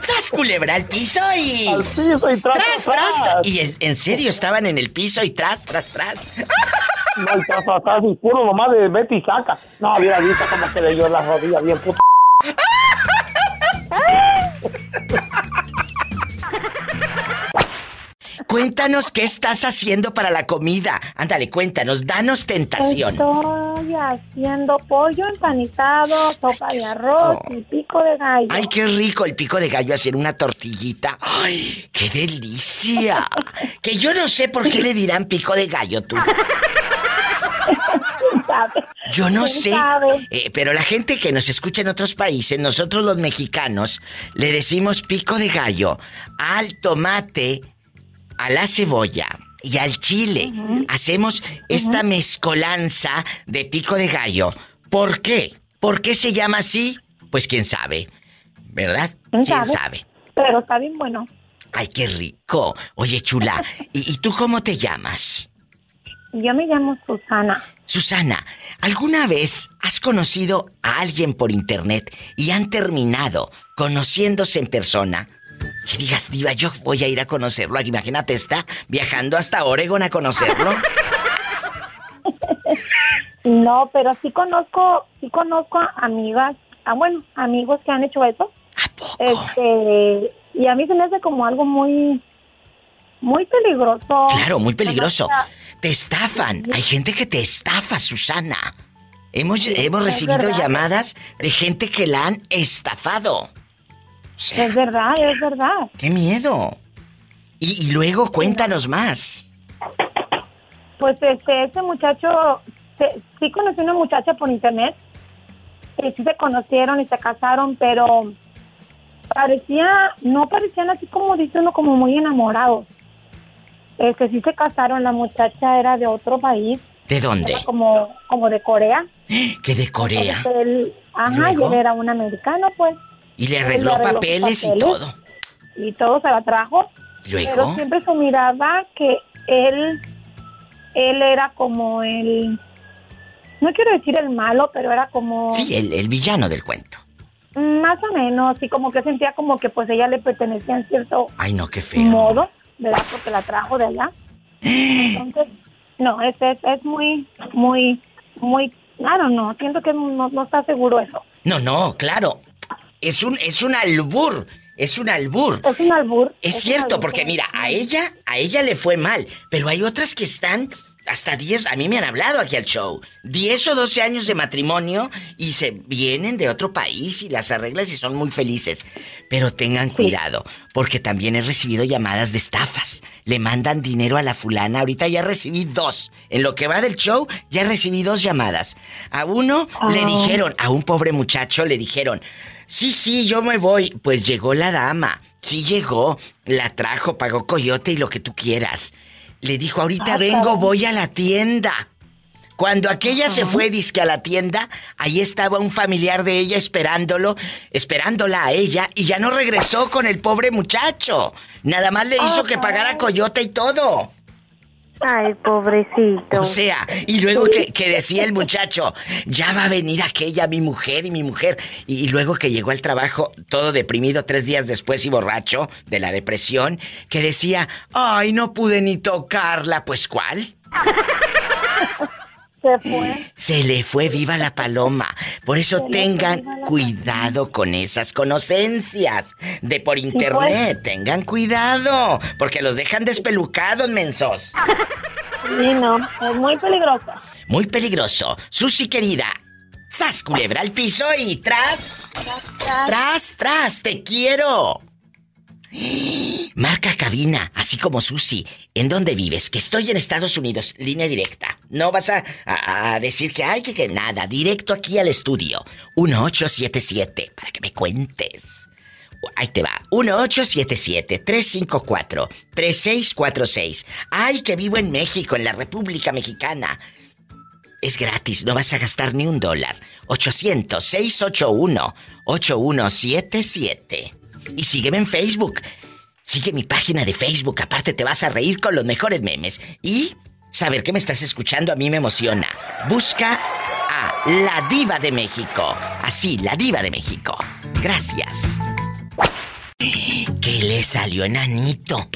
S2: ¡Sas culebra al piso y.
S18: Al piso y tras,
S2: tras,
S18: tras.
S2: tras! Y en serio estaban en el piso y tras, tras, tras.
S18: No, tras, tras, y puro nomás de Betty saca. No, hubiera visto como que le dio la rodilla bien puto.
S2: Cuéntanos qué estás haciendo para la comida. Ándale, cuéntanos, danos tentación.
S8: Estoy haciendo pollo empanizado, sopa de arroz y pico de gallo.
S2: Ay, qué rico el pico de gallo hacer una tortillita. Ay, qué delicia. Que yo no sé por qué le dirán pico de gallo tú. Yo no
S8: ¿Quién
S2: sé, eh, pero la gente que nos escucha en otros países, nosotros los mexicanos, le decimos pico de gallo al tomate, a la cebolla y al chile. Hacemos esta mezcolanza de pico de gallo. ¿Por qué? ¿Por qué se llama así? Pues quién sabe, ¿verdad? ¿Quién sabe?
S8: Pero está bien bueno.
S2: Ay, qué rico. Oye, chula, ¿y, y tú cómo te llamas?
S8: Yo me llamo Susana.
S2: Susana, ¿alguna vez has conocido a alguien por internet y han terminado conociéndose en persona? Que digas, diva, yo voy a ir a conocerlo. Imagínate, está viajando hasta Oregon a conocerlo. <laughs>
S8: No, pero sí conozco, sí conozco a amigas, ah, bueno, amigos que han hecho eso. Este, y a mí se me hace como algo muy, muy peligroso.
S2: Claro, muy peligroso.
S8: O
S2: Te estafan. Hay gente que te estafa, Susana. Hemos,
S8: Sí,
S2: hemos recibido
S8: verdad.
S2: llamadas de gente que la han estafado.
S8: Es verdad, es verdad.
S2: ¡Qué miedo! Y, y luego cuéntanos más.
S8: Pues este, ese muchacho, se- sí conocí a una muchacha por internet, y sí se conocieron y se casaron, pero parecía, no parecían así como dice uno, como muy enamorados. Este, sí se casaron, la muchacha era de otro país,
S2: ¿De dónde?
S8: era como, como de Corea. <gasps>
S2: Que de Corea.
S8: Entonces, él- ajá, y él era un americano, pues.
S2: Y le arregló papeles y todo.
S8: Y todo se la trajo.
S2: ¿Luego?
S8: Pero siempre se miraba que él, él era como el, no quiero decir el malo, pero era como
S2: Sí, el, el villano del cuento.
S8: más o menos, y como que sentía como que pues ella le pertenecía en cierto
S2: Ay, no, qué feo.
S8: modo, ¿verdad? Porque la trajo de allá. Entonces, no, es, es, es muy, muy, muy, claro, no, siento que no, no está seguro eso.
S2: No, no, claro. Es un, es un albur. Es un albur.
S8: Es un albur.
S2: Es
S8: un
S2: cierto,
S8: albur.
S2: porque mira, a ella, a ella le fue mal, pero hay otras que están hasta 10, a mí me han hablado aquí al show, 10 o 12 años de matrimonio y se vienen de otro país y las arreglas y son muy felices. Pero tengan cuidado, porque también he recibido llamadas de estafas. Le mandan dinero a la fulana, ahorita ya recibí dos. En lo que va del show, ya recibí dos llamadas. A uno le
S19: Ah.
S2: dijeron, a un pobre muchacho le dijeron, Sí, sí, yo me voy. Pues llegó la dama. Sí llegó. La trajo, pagó coyote y lo que tú quieras. Le dijo, ahorita
S19: Ah,
S2: vengo,
S19: caray.
S2: voy a la tienda. Cuando aquella se fue, disque a la tienda, ahí estaba un familiar de ella esperándolo, esperándola a ella, y ya no regresó con el pobre muchacho. Nada más le hizo que pagara coyote y todo.
S6: Ay, pobrecito.
S2: O sea, y luego que, que decía el muchacho, ya va a venir aquella, mi mujer y mi mujer. Y, y luego que llegó al trabajo todo deprimido tres días después y borracho de la depresión, que decía, ay, no pude ni tocarla. Pues ¿cuál? <laughs>
S8: Se fue.
S2: Se le fue viva la paloma. Por eso tengan cuidado con esas conocencias de por internet. Tengan cuidado, porque los dejan despelucados, mensos.
S8: Sí, no, es muy peligroso.
S2: Muy peligroso. Susi querida, sas culebra al piso y tras. Tras, tras, te quiero. Marca cabina, así como Susi. ¿En dónde vives? Que estoy en Estados Unidos, línea directa. No vas a, a- decir que hay que, que nada, directo aquí al estudio. 1877, para que me cuentes. Ahí te va. 1877-354-3646. Ay, que vivo en México, en la República Mexicana. Es gratis, no vas a gastar ni un dólar. 800-681-8177. Y sígueme en Facebook. Sigue mi página de Facebook, aparte te vas a reír con los mejores memes. Y saber que me estás escuchando a mí me emociona. Busca a La Diva de México. Así, La Diva de México. Gracias. ¿Qué le salió enanito?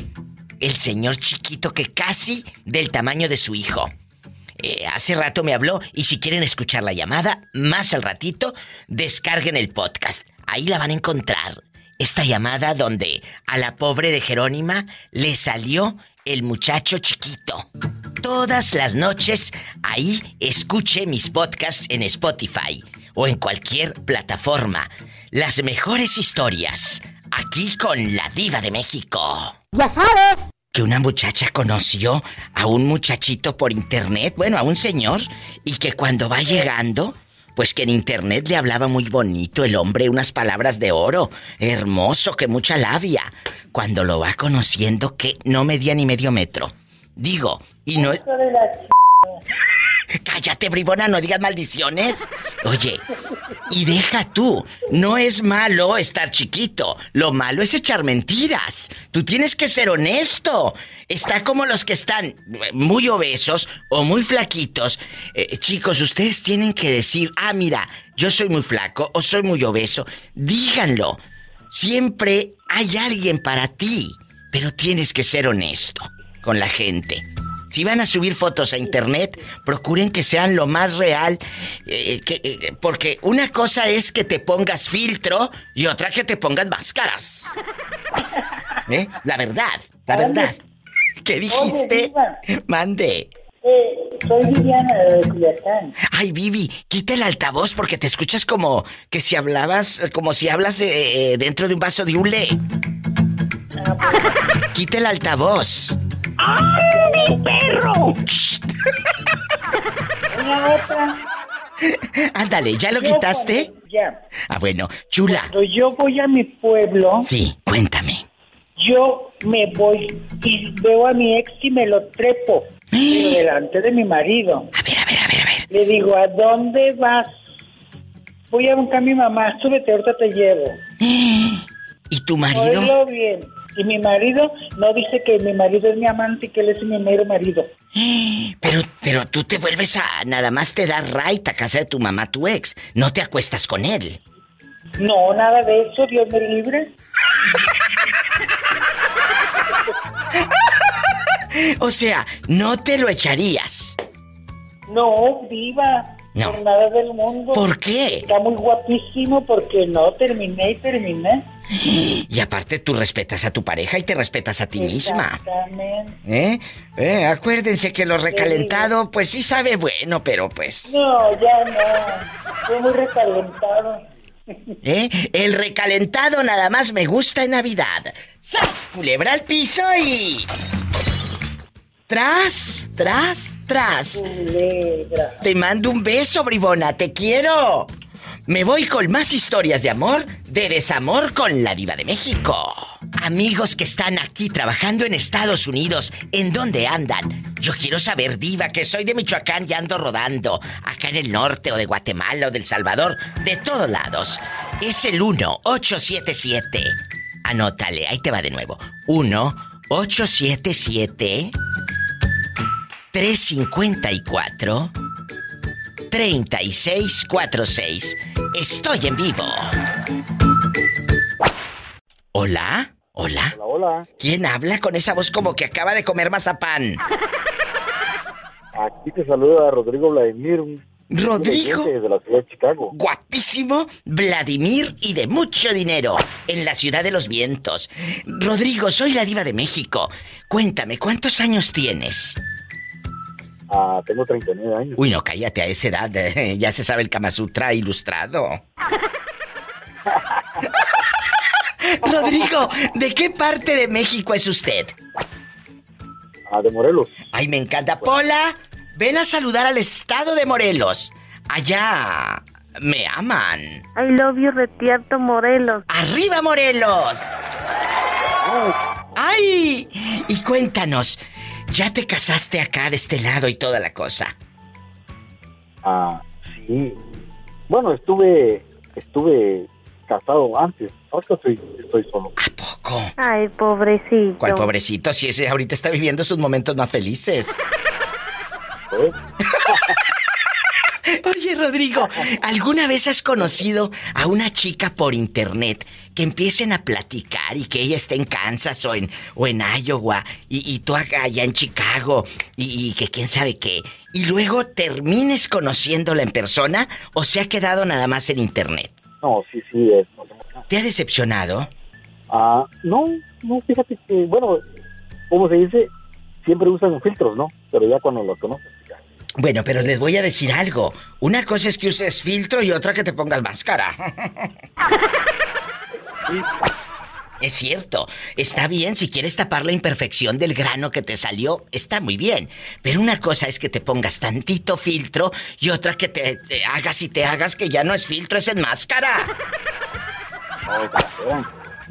S2: El señor chiquito que casi del tamaño de su hijo. Eh, hace rato me habló y si quieren escuchar la llamada, más al ratito, descarguen el podcast. Ahí la van a encontrar. Esta llamada donde a la pobre de Jerónima le salió el muchacho chiquito. Todas las noches ahí escuche mis podcasts en Spotify o en cualquier plataforma. Las mejores historias. Aquí con la diva de México.
S19: Ya sabes.
S2: Que una muchacha conoció a un muchachito por internet, bueno, a un señor, y que cuando va llegando, pues que en internet le hablaba muy bonito el hombre, unas palabras de oro, hermoso, que mucha labia. Cuando lo va conociendo, que no medía ni medio metro. Digo, y no... Cállate, bribona, no digas maldiciones. Oye, y deja tú, no es malo estar chiquito, lo malo es echar mentiras. Tú tienes que ser honesto. Está como los que están muy obesos o muy flaquitos. Eh, chicos, ustedes tienen que decir, ah, mira, yo soy muy flaco o soy muy obeso. Díganlo. Siempre hay alguien para ti, pero tienes que ser honesto con la gente. Si van a subir fotos a internet, procuren que sean lo más real. eh, que, eh, porque una cosa es que te pongas filtro y otra que te pongas máscaras. <laughs> ¿Eh? La verdad, la verdad. ¿Qué dijiste? Mande.
S19: Eh, soy Viviana de Culiacán.
S2: Ay, Vivi, quita el altavoz porque te escuchas como que si hablabas, como si hablas eh, dentro de un vaso de hule. Quita el altavoz.
S19: ¡Ay, mi perro! Una otra.
S2: Ándale, ¿ya lo
S19: Yo
S2: quitaste?
S19: Ya.
S2: Ah, bueno, chula.
S19: Cuando yo voy a mi pueblo,
S2: Sí, cuéntame.
S19: yo me voy y veo a mi ex y me lo trepo. Pero delante de mi marido.
S2: A ver, a ver, a ver, a ver.
S19: Le digo, ¿a dónde vas? Voy a buscar a mi mamá, súbete, ahorita te llevo.
S2: ¿Y tu marido?
S19: Oílo bien. Y mi marido no dice que mi marido es mi amante y que él es mi mero marido.
S2: Pero, pero tú te vuelves a... Nada más te da right a casa de tu mamá, tu ex. No te acuestas con él.
S19: No, nada de eso, Dios me libre.
S2: O sea, no te lo echarías.
S19: No, viva.
S2: No.
S19: Por nada del mundo.
S2: ¿Por qué?
S19: Está muy guapísimo porque no terminé y terminé. <gasps>
S2: Y aparte tú respetas a tu pareja y te respetas a ti misma.
S19: Exactamente.
S2: ¿Eh? Eh, Acuérdense que lo recalentado, pues sí sabe bueno, pero pues...
S19: No, ya no. Fue muy recalentado.
S2: ¿Eh? El recalentado nada más me gusta en Navidad. ¡Sas! Culebra al piso y... Tras, tras, tras.
S19: Culebra.
S2: Te mando un beso, bribona, te quiero. Me voy con más historias de amor, de desamor con la diva de México. Amigos que están aquí trabajando en Estados Unidos, ¿en dónde andan? Yo quiero saber, diva, que soy de Michoacán y ando rodando, acá en el norte o de Guatemala o del Salvador, de todos lados. Es el 1-877. Anótale, ahí te va de nuevo. 1-877. 354 3646. Estoy en vivo. Hola, hola.
S5: Hola, hola.
S2: ¿Quién habla con esa voz como que acaba de comer mazapán?
S5: Aquí te saluda Rodrigo Vladimir.
S2: Rodrigo.
S5: Desde la ciudad de Chicago.
S2: Guapísimo, Vladimir y de mucho dinero en la ciudad de los vientos. Rodrigo, soy la diva de México. Cuéntame, ¿cuántos años tienes?
S5: Ah, tengo 39 años.
S2: Uy, no, cállate a esa edad. eh, ya se sabe el Kama Sutra ilustrado. <laughs> Rodrigo, ¿de qué parte de México es usted?
S20: Ah, de Morelos.
S2: Ay, me encanta. Pola, ven a saludar al estado de Morelos. Allá me aman.
S6: I love you, Retierto Morelos.
S2: ¡Arriba, Morelos! ¡Ay! Y cuéntanos, ¿ya te casaste acá de este lado y toda la cosa?
S20: Ah, sí. Bueno, estuve estuve casado antes. Ahora estoy, estoy solo.
S6: Ay, pobrecito.
S2: ¿Cuál pobrecito? Si ese ahorita está viviendo sus momentos más felices. <laughs> Oye, Rodrigo, ¿alguna vez has conocido a una chica por internet que empiecen a platicar y que ella esté en Kansas o en, o en Iowa y, y tú acá allá en Chicago y, y que quién sabe qué? Y luego termines conociéndola en persona o se ha quedado nada más en internet?
S20: No, sí, sí, es.
S2: ¿Te ha decepcionado?
S20: Ah, no, no, fíjate que, bueno, como se dice, siempre usan filtros, ¿no? Pero ya cuando los conoces.
S2: Bueno, pero les voy a decir algo. Una cosa es que uses filtro y otra que te pongas máscara. <laughs> Es cierto, está bien si quieres tapar la imperfección del grano que te salió, está muy bien. Pero una cosa es que te pongas tantito filtro y otra que te, te hagas y te hagas que ya no es filtro, es en máscara. <laughs>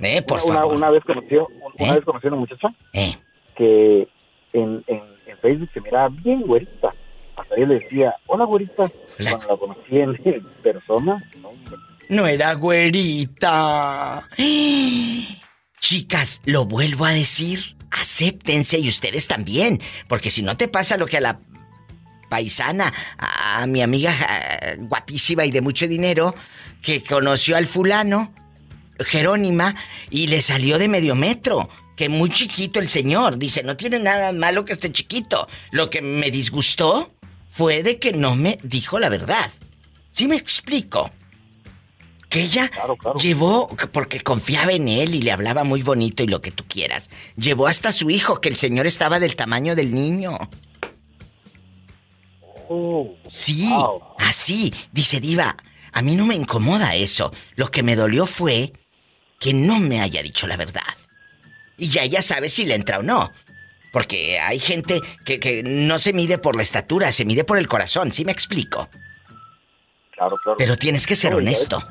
S2: Eh, por
S20: una,
S2: favor.
S20: Una vez conocí, una vez conocí a una muchacha
S2: Eh.
S20: que en, en, en Facebook se miraba bien güerita. Yo le decía, hola güerita. Cuando la conocí en, <laughs> persona, no.
S2: No era güerita. Chicas, lo vuelvo a decir. Acéptense y ustedes también. Porque si no te pasa lo que a la paisana, a mi amiga ah, guapísima y de mucho dinero, que conoció al fulano, Jerónima, y le salió de medio metro. Que muy chiquito el señor. Dice, no tiene nada malo que esté chiquito. Lo que me disgustó fue de que no me dijo la verdad. ¿Sí me explico? Que ella llevó, porque confiaba en él y le hablaba muy bonito y lo que tú quieras, llevó hasta su hijo, que el señor estaba del tamaño del niño. Sí, así. Dice Diva, a mí no me incomoda eso. Lo que me dolió fue que no me haya dicho la verdad. Y ya ella sabe si le entra o no. Porque hay gente que, que no se mide por la estatura, se mide por el corazón, ¿sí me explico?
S20: Claro, claro.
S2: Pero tienes que ser honesto.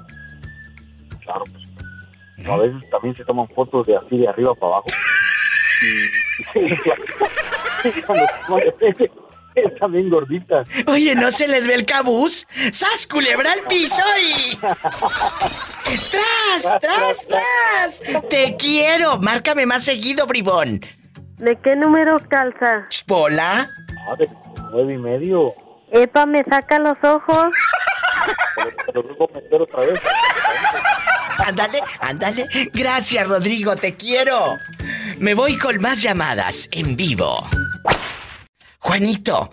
S20: Claro, pues. A veces también se toman fotos de así de arriba para abajo. Y, también gordita.
S2: Oye, ¿no se les ve el cabuz? ¡Sas, culebra al piso y... ¡Tras, tras, tras! ¡Te quiero! Márcame más seguido, bribón.
S6: ¿De qué número calza?
S2: ¿Pola?
S20: Ah, de nueve y medio.
S6: Epa, me saca los ojos.
S20: Pero luego meter otra vez.
S2: Ándale, ándale. Gracias, Rodrigo, te quiero. Me voy con más llamadas en vivo. Juanito,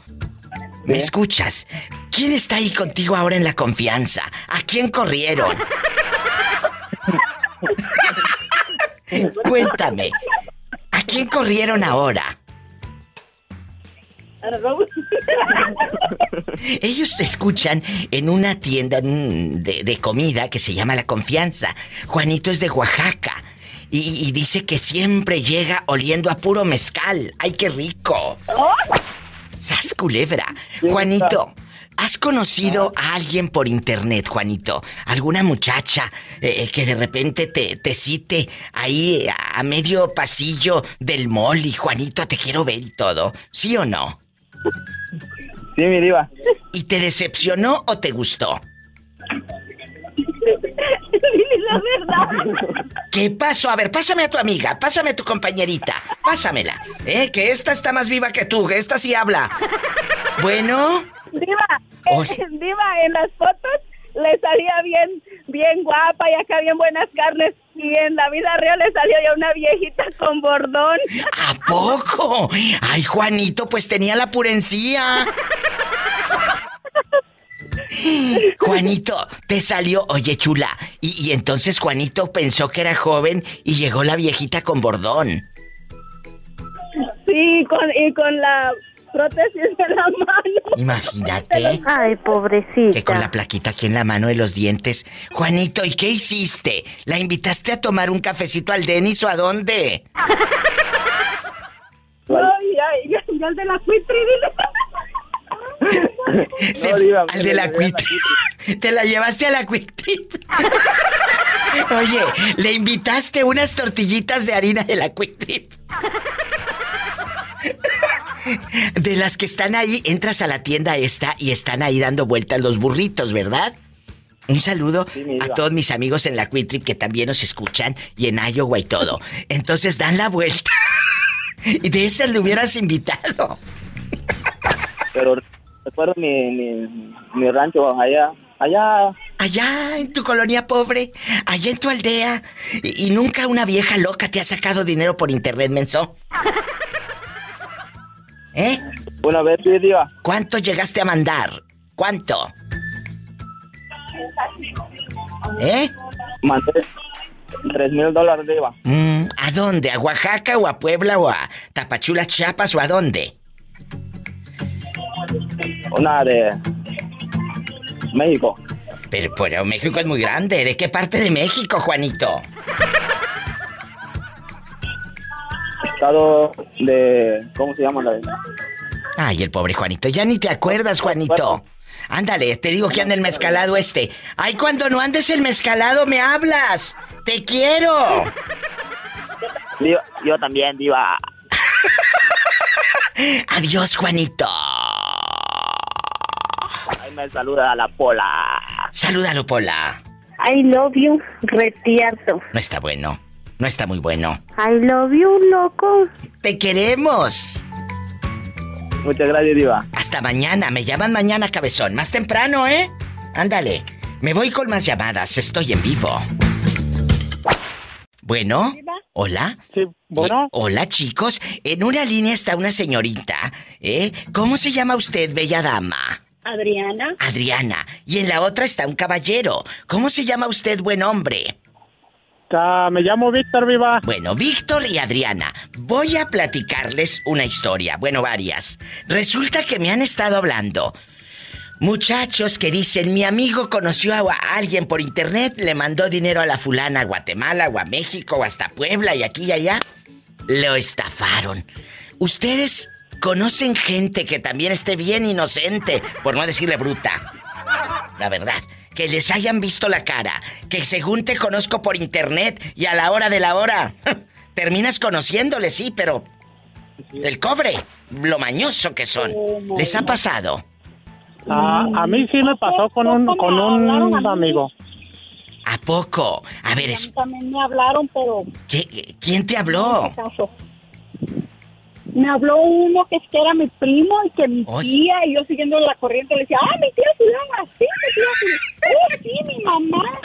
S2: ¿me escuchas? ¿Quién está ahí contigo ahora en la confianza? ¿A quién corrieron? <laughs> Cuéntame. ¿A quién corrieron ahora? Ellos te escuchan en una tienda mm, de, de comida que se llama La Confianza. Juanito es de Oaxaca. Y, y dice que siempre llega oliendo a puro mezcal. ¡Ay, qué rico! ¡Sas culebra! Juanito, ¿has conocido a alguien por internet, Juanito? ¿Alguna muchacha eh, que de repente te, te cite ahí a, a medio pasillo del mall y Juanito, te quiero ver y todo? ¿Sí o no?
S21: Sí, mi diva.
S2: ¿Y te decepcionó o te gustó?
S13: Dile la verdad.
S2: ¿Qué pasó? A ver, pásame a tu amiga, pásame a tu compañerita, pásamela. ¿Eh? Que esta está más viva que tú, que esta sí habla. Bueno,
S16: Diva,
S2: Oy.
S16: eh, Diva, en las fotos le salía bien, bien guapa y acá bien buenas carnes. Y en la vida real le salió ya una viejita con bordón. <laughs>
S2: ¿a poco? Ay, Juanito, pues tenía la purencía. <laughs> Juanito, te salió, oye chula, y, y entonces Juanito pensó que era joven y llegó la viejita con bordón.
S16: Sí, con, y con la
S22: prótesis en la mano.
S2: Imagínate.
S4: Ay, pobrecita.
S2: Que con la plaquita aquí en la mano de los dientes. Juanito, ¿y qué hiciste? ¿La invitaste a tomar un cafecito al Denis o a dónde? <laughs>
S22: Ay, ay, al de la Quitri, dile. <laughs>
S2: Se-
S21: No, diva,
S2: al de la
S21: la <laughs>
S2: Te la llevaste a la Quick Trip. Oye, le invitaste unas tortillitas de harina de la Quick Trip. De las que están ahí, entras a la tienda esta y están ahí dando vueltas los burritos, ¿verdad? Un saludo
S21: Sí,
S2: a todos mis amigos en la Quick Trip que también nos escuchan y en Iowa y todo. Entonces dan la vuelta. Y de esas le hubieras invitado.
S21: Pero recuerdo mi, mi, mi rancho allá, allá.
S2: Allá en tu colonia pobre, allá en tu aldea. Y, y nunca una vieja loca te ha sacado dinero por internet, menso. ¿Eh?
S21: Una vez sí, diva.
S2: ¿Cuánto llegaste a mandar? ¿Cuánto? ¿Eh?
S21: Mandé tres mil dólares, diva.
S2: Mm, ¿A dónde? ¿A Oaxaca o a Puebla o a Tapachula, Chiapas o a dónde?
S21: Una de México.
S2: Pero, pero México es muy grande. ¿De qué parte de México, Juanito?
S21: Estado de. ¿Cómo se llama? La
S2: Ay, el pobre Juanito. Ya ni te acuerdas, Juanito. Ándale, te digo que anda el mezcalado este. Ay, cuando no andes el mezcalado me hablas. Te quiero.
S21: Yo también, diva.
S2: Adiós, Juanito.
S21: Ahí me saluda a la pola.
S2: Salúdalo, Pola.
S4: I love you, retierto.
S2: No está bueno. No está muy bueno.
S4: I love you, loco.
S2: Te queremos.
S21: Muchas gracias, diva.
S2: Hasta mañana. Me llaman mañana, cabezón. Más temprano, ¿eh? Ándale. Me voy con más llamadas. Estoy en vivo. Bueno. Hola.
S23: Sí, bueno.
S2: Eh, hola, chicos. En una línea está una señorita. ¿Eh? ¿Cómo se llama usted, bella dama?
S22: Adriana.
S2: Adriana. Y en la otra está un caballero. ¿Cómo se llama usted, buen hombre?
S23: Ah, me llamo Víctor Viva.
S2: Bueno, Víctor y Adriana, voy a platicarles una historia, bueno, varias. Resulta que me han estado hablando muchachos que dicen, mi amigo conoció a alguien por internet, le mandó dinero a la fulana a Guatemala o a México o hasta Puebla y aquí y allá. Lo estafaron. ¿Ustedes conocen gente que también esté bien inocente, por no decirle bruta? La verdad, que les hayan visto la cara, que según te conozco por internet y a la hora de la hora, <laughs> terminas conociéndole, sí, pero el cobre, lo mañoso que son, les ha pasado.
S23: Ah, a mí sí me pasó con un, con un amigo.
S2: ¿A poco? A ver, es-
S22: También me hablaron, pero
S2: ¿qué- ¿quién te habló?
S22: Me habló uno que es que era mi primo y que mi tía, y yo siguiendo la corriente le decía, ah, mi tía fulana, sí, mi tía fulana, oh, sí, mi mamá,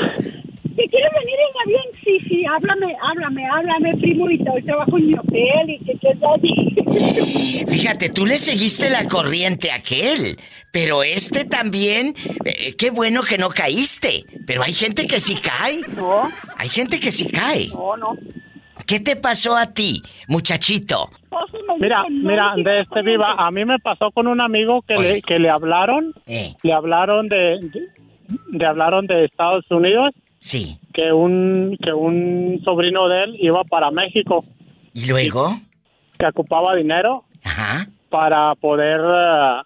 S22: ¿que quieres venir en avión? Sí, sí, háblame, háblame, háblame, primo, y hoy trabajo en mi hotel, y que qué tal, <laughs>
S2: Fíjate, tú le seguiste la corriente a aquel, pero este también, eh, qué bueno que no caíste, pero hay gente que sí cae.
S22: No.
S2: Hay gente que sí cae.
S22: No, no.
S2: ¿Qué te pasó a ti, muchachito?
S23: Mira, mira, de este Viva, a mí me pasó con un amigo que le, que le hablaron,
S2: Eh.
S23: le hablaron de, de, le hablaron de Estados Unidos.
S2: Sí.
S23: Que un, que un sobrino de él iba para México.
S2: ¿Y luego?
S23: Que ocupaba dinero.
S2: Ajá.
S23: Para poder eh,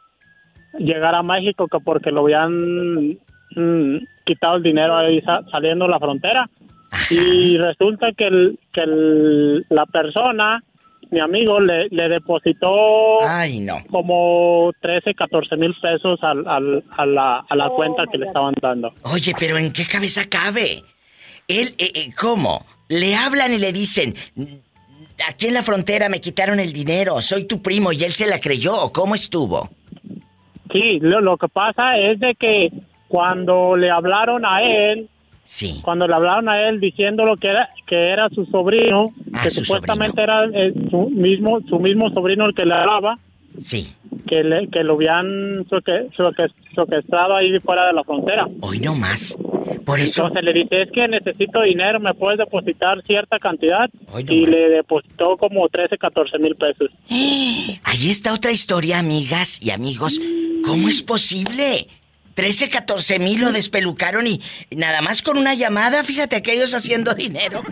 S23: llegar a México, que porque lo habían mm, quitado el dinero ahí sa- saliendo de la frontera. Y <laughs> resulta que, el, que el- la persona, mi amigo, le, le depositó
S2: Ay, no.
S23: como 13, 14 mil pesos al, al- a, la, a la cuenta que le estaban dando.
S2: Oye, pero ¿en qué cabeza cabe? Él, eh, eh, ¿cómo? Le hablan y le dicen, aquí en la frontera me quitaron el dinero, soy tu primo, y él se la creyó, ¿o cómo estuvo?
S23: Sí, lo, lo que pasa es de que cuando le hablaron a él,
S2: sí.
S23: cuando le hablaron a él diciéndolo que era que era su sobrino,
S2: Ah,
S23: que
S2: su
S23: supuestamente era eh, su mismo su mismo sobrino el que le hablaba,
S2: sí,
S23: que le, que lo habían seque- secuestrado ahí fuera de la frontera.
S2: Hoy no más. Por eso.
S24: Entonces le dice, es que necesito dinero, ¿me puedes depositar cierta cantidad? y le depositó como 13, 14 mil pesos. <gasps>
S2: Ahí está otra historia, amigas y amigos. ¿Cómo es posible? 13, 14 mil lo despelucaron y nada más con una llamada, fíjate aquellos haciendo dinero.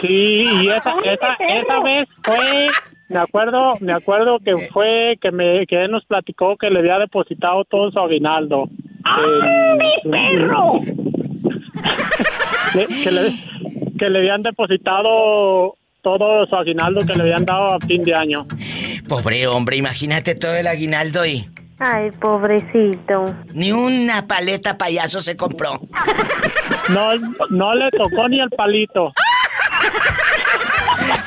S24: Sí, y esa, esa, esa vez fue, me acuerdo, me acuerdo que fue que me que él nos platicó que le había depositado todo su aguinaldo.
S13: ¡Ah, mi perro! <laughs>
S24: Que, le, que le habían depositado todo su aguinaldo que le habían dado a fin de año.
S2: Pobre hombre, imagínate todo el aguinaldo y
S6: Ay, pobrecito.
S2: ni una paleta payaso se compró.
S24: No, no le tocó ni el palito.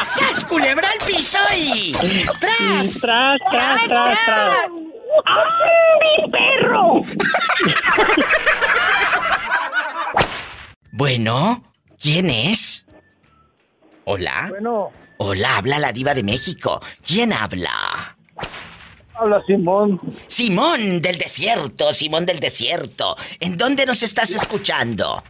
S2: ¡Sas, culebra al piso y... ¡Tras!
S24: ¡Tras, tras, tras, tras!
S13: mi perro!
S2: Bueno, ¿quién es? Hola.
S25: Bueno,
S2: Hola, habla la diva de México. ¿Quién habla?
S25: Habla Simón.
S2: Simón del desierto, Simón del desierto. ¿En dónde nos estás escuchando?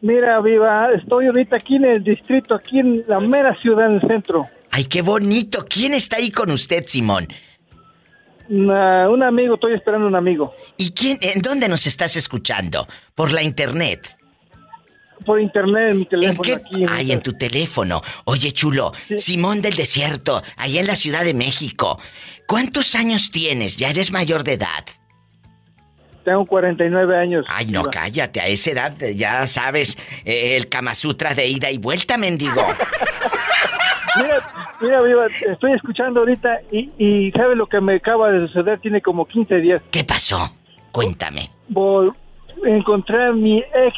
S25: Mira, Viva, estoy ahorita aquí en el distrito, aquí en la mera ciudad, en el centro.
S2: Ay, qué bonito. ¿Quién está ahí con usted, Simón?
S25: Una- un amigo, estoy esperando un amigo.
S2: ¿Y quién, en dónde nos estás escuchando? ¿Por la internet?
S25: Por internet, en mi
S2: ¿En
S25: teléfono
S2: qué?
S25: aquí.
S2: Ay, en tu teléfono. Oye, chulo, Simón del Desierto, allá en la Ciudad de México. ¿Cuántos años tienes? Ya eres mayor de edad.
S25: Tengo 49 años.
S2: Ay, no, cállate, a esa edad eh, ya sabes eh, el Kama Sutra de ida y vuelta, mendigo. <laughs>
S25: Mira, mira, Viva, estoy escuchando ahorita y, y ¿sabe lo que me acaba de suceder? Tiene como 15 días.
S2: ¿Qué pasó? Cuéntame.
S25: Vol- encontré a mi ex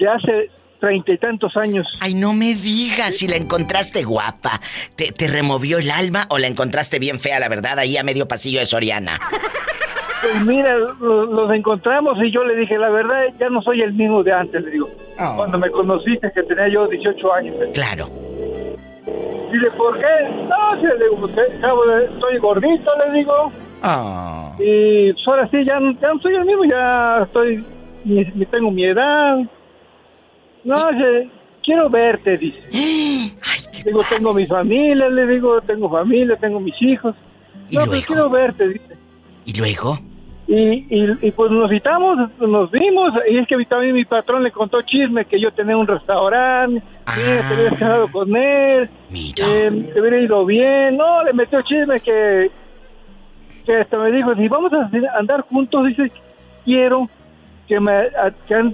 S25: de hace treinta y tantos años.
S2: Ay, no me digas si la encontraste guapa. ¿Te, te removió el alma o la encontraste bien fea, la verdad, ahí a medio pasillo de Soriana?
S25: Pues mira, lo- los encontramos y yo le dije, la verdad, ya no soy el mismo de antes, le digo. Cuando me conociste, que tenía yo 18 años.
S2: Claro.
S25: Dile, ¿por qué? No, sí, le digo, estoy gordito, le digo.
S2: Ah.
S25: Y pues ahora sí, ya, no- ya no soy el mismo, ya estoy, ni, ni tengo mi edad. No, sé, quiero verte, dice. <gasps> digo, tengo mi familia, le digo, tengo familia, tengo mis hijos. no, pues quiero verte, dice.
S2: ¿Y luego?
S25: Y, y, y, pues nos citamos, nos vimos, y es que también mi patrón le contó chisme que yo tenía un restaurante, que te habías casado con él, que te hubiera ido bien, no, le metió chisme que, que hasta me dijo, si vamos a andar juntos, dice, quiero que me,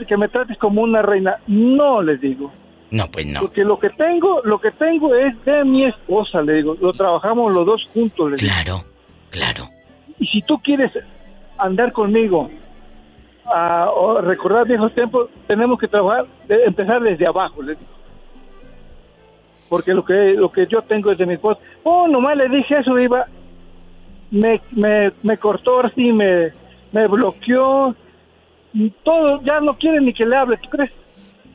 S25: que, me trates como una reina. No, les digo.
S2: No, pues no.
S25: Porque lo que tengo, lo que tengo es de mi esposa, le digo, lo trabajamos los dos juntos, le digo.
S2: Claro, claro.
S25: Y si tú quieres andar conmigo a, recordar viejos tiempos, tenemos que trabajar, de- empezar desde abajo. le digo. Porque lo que lo que yo tengo es de mi esposa. Oh, nomás le dije eso, iba. Me, me, me cortó así, me, me bloqueó. Y Todo, ya no quiere ni que le hable, ¿tú crees?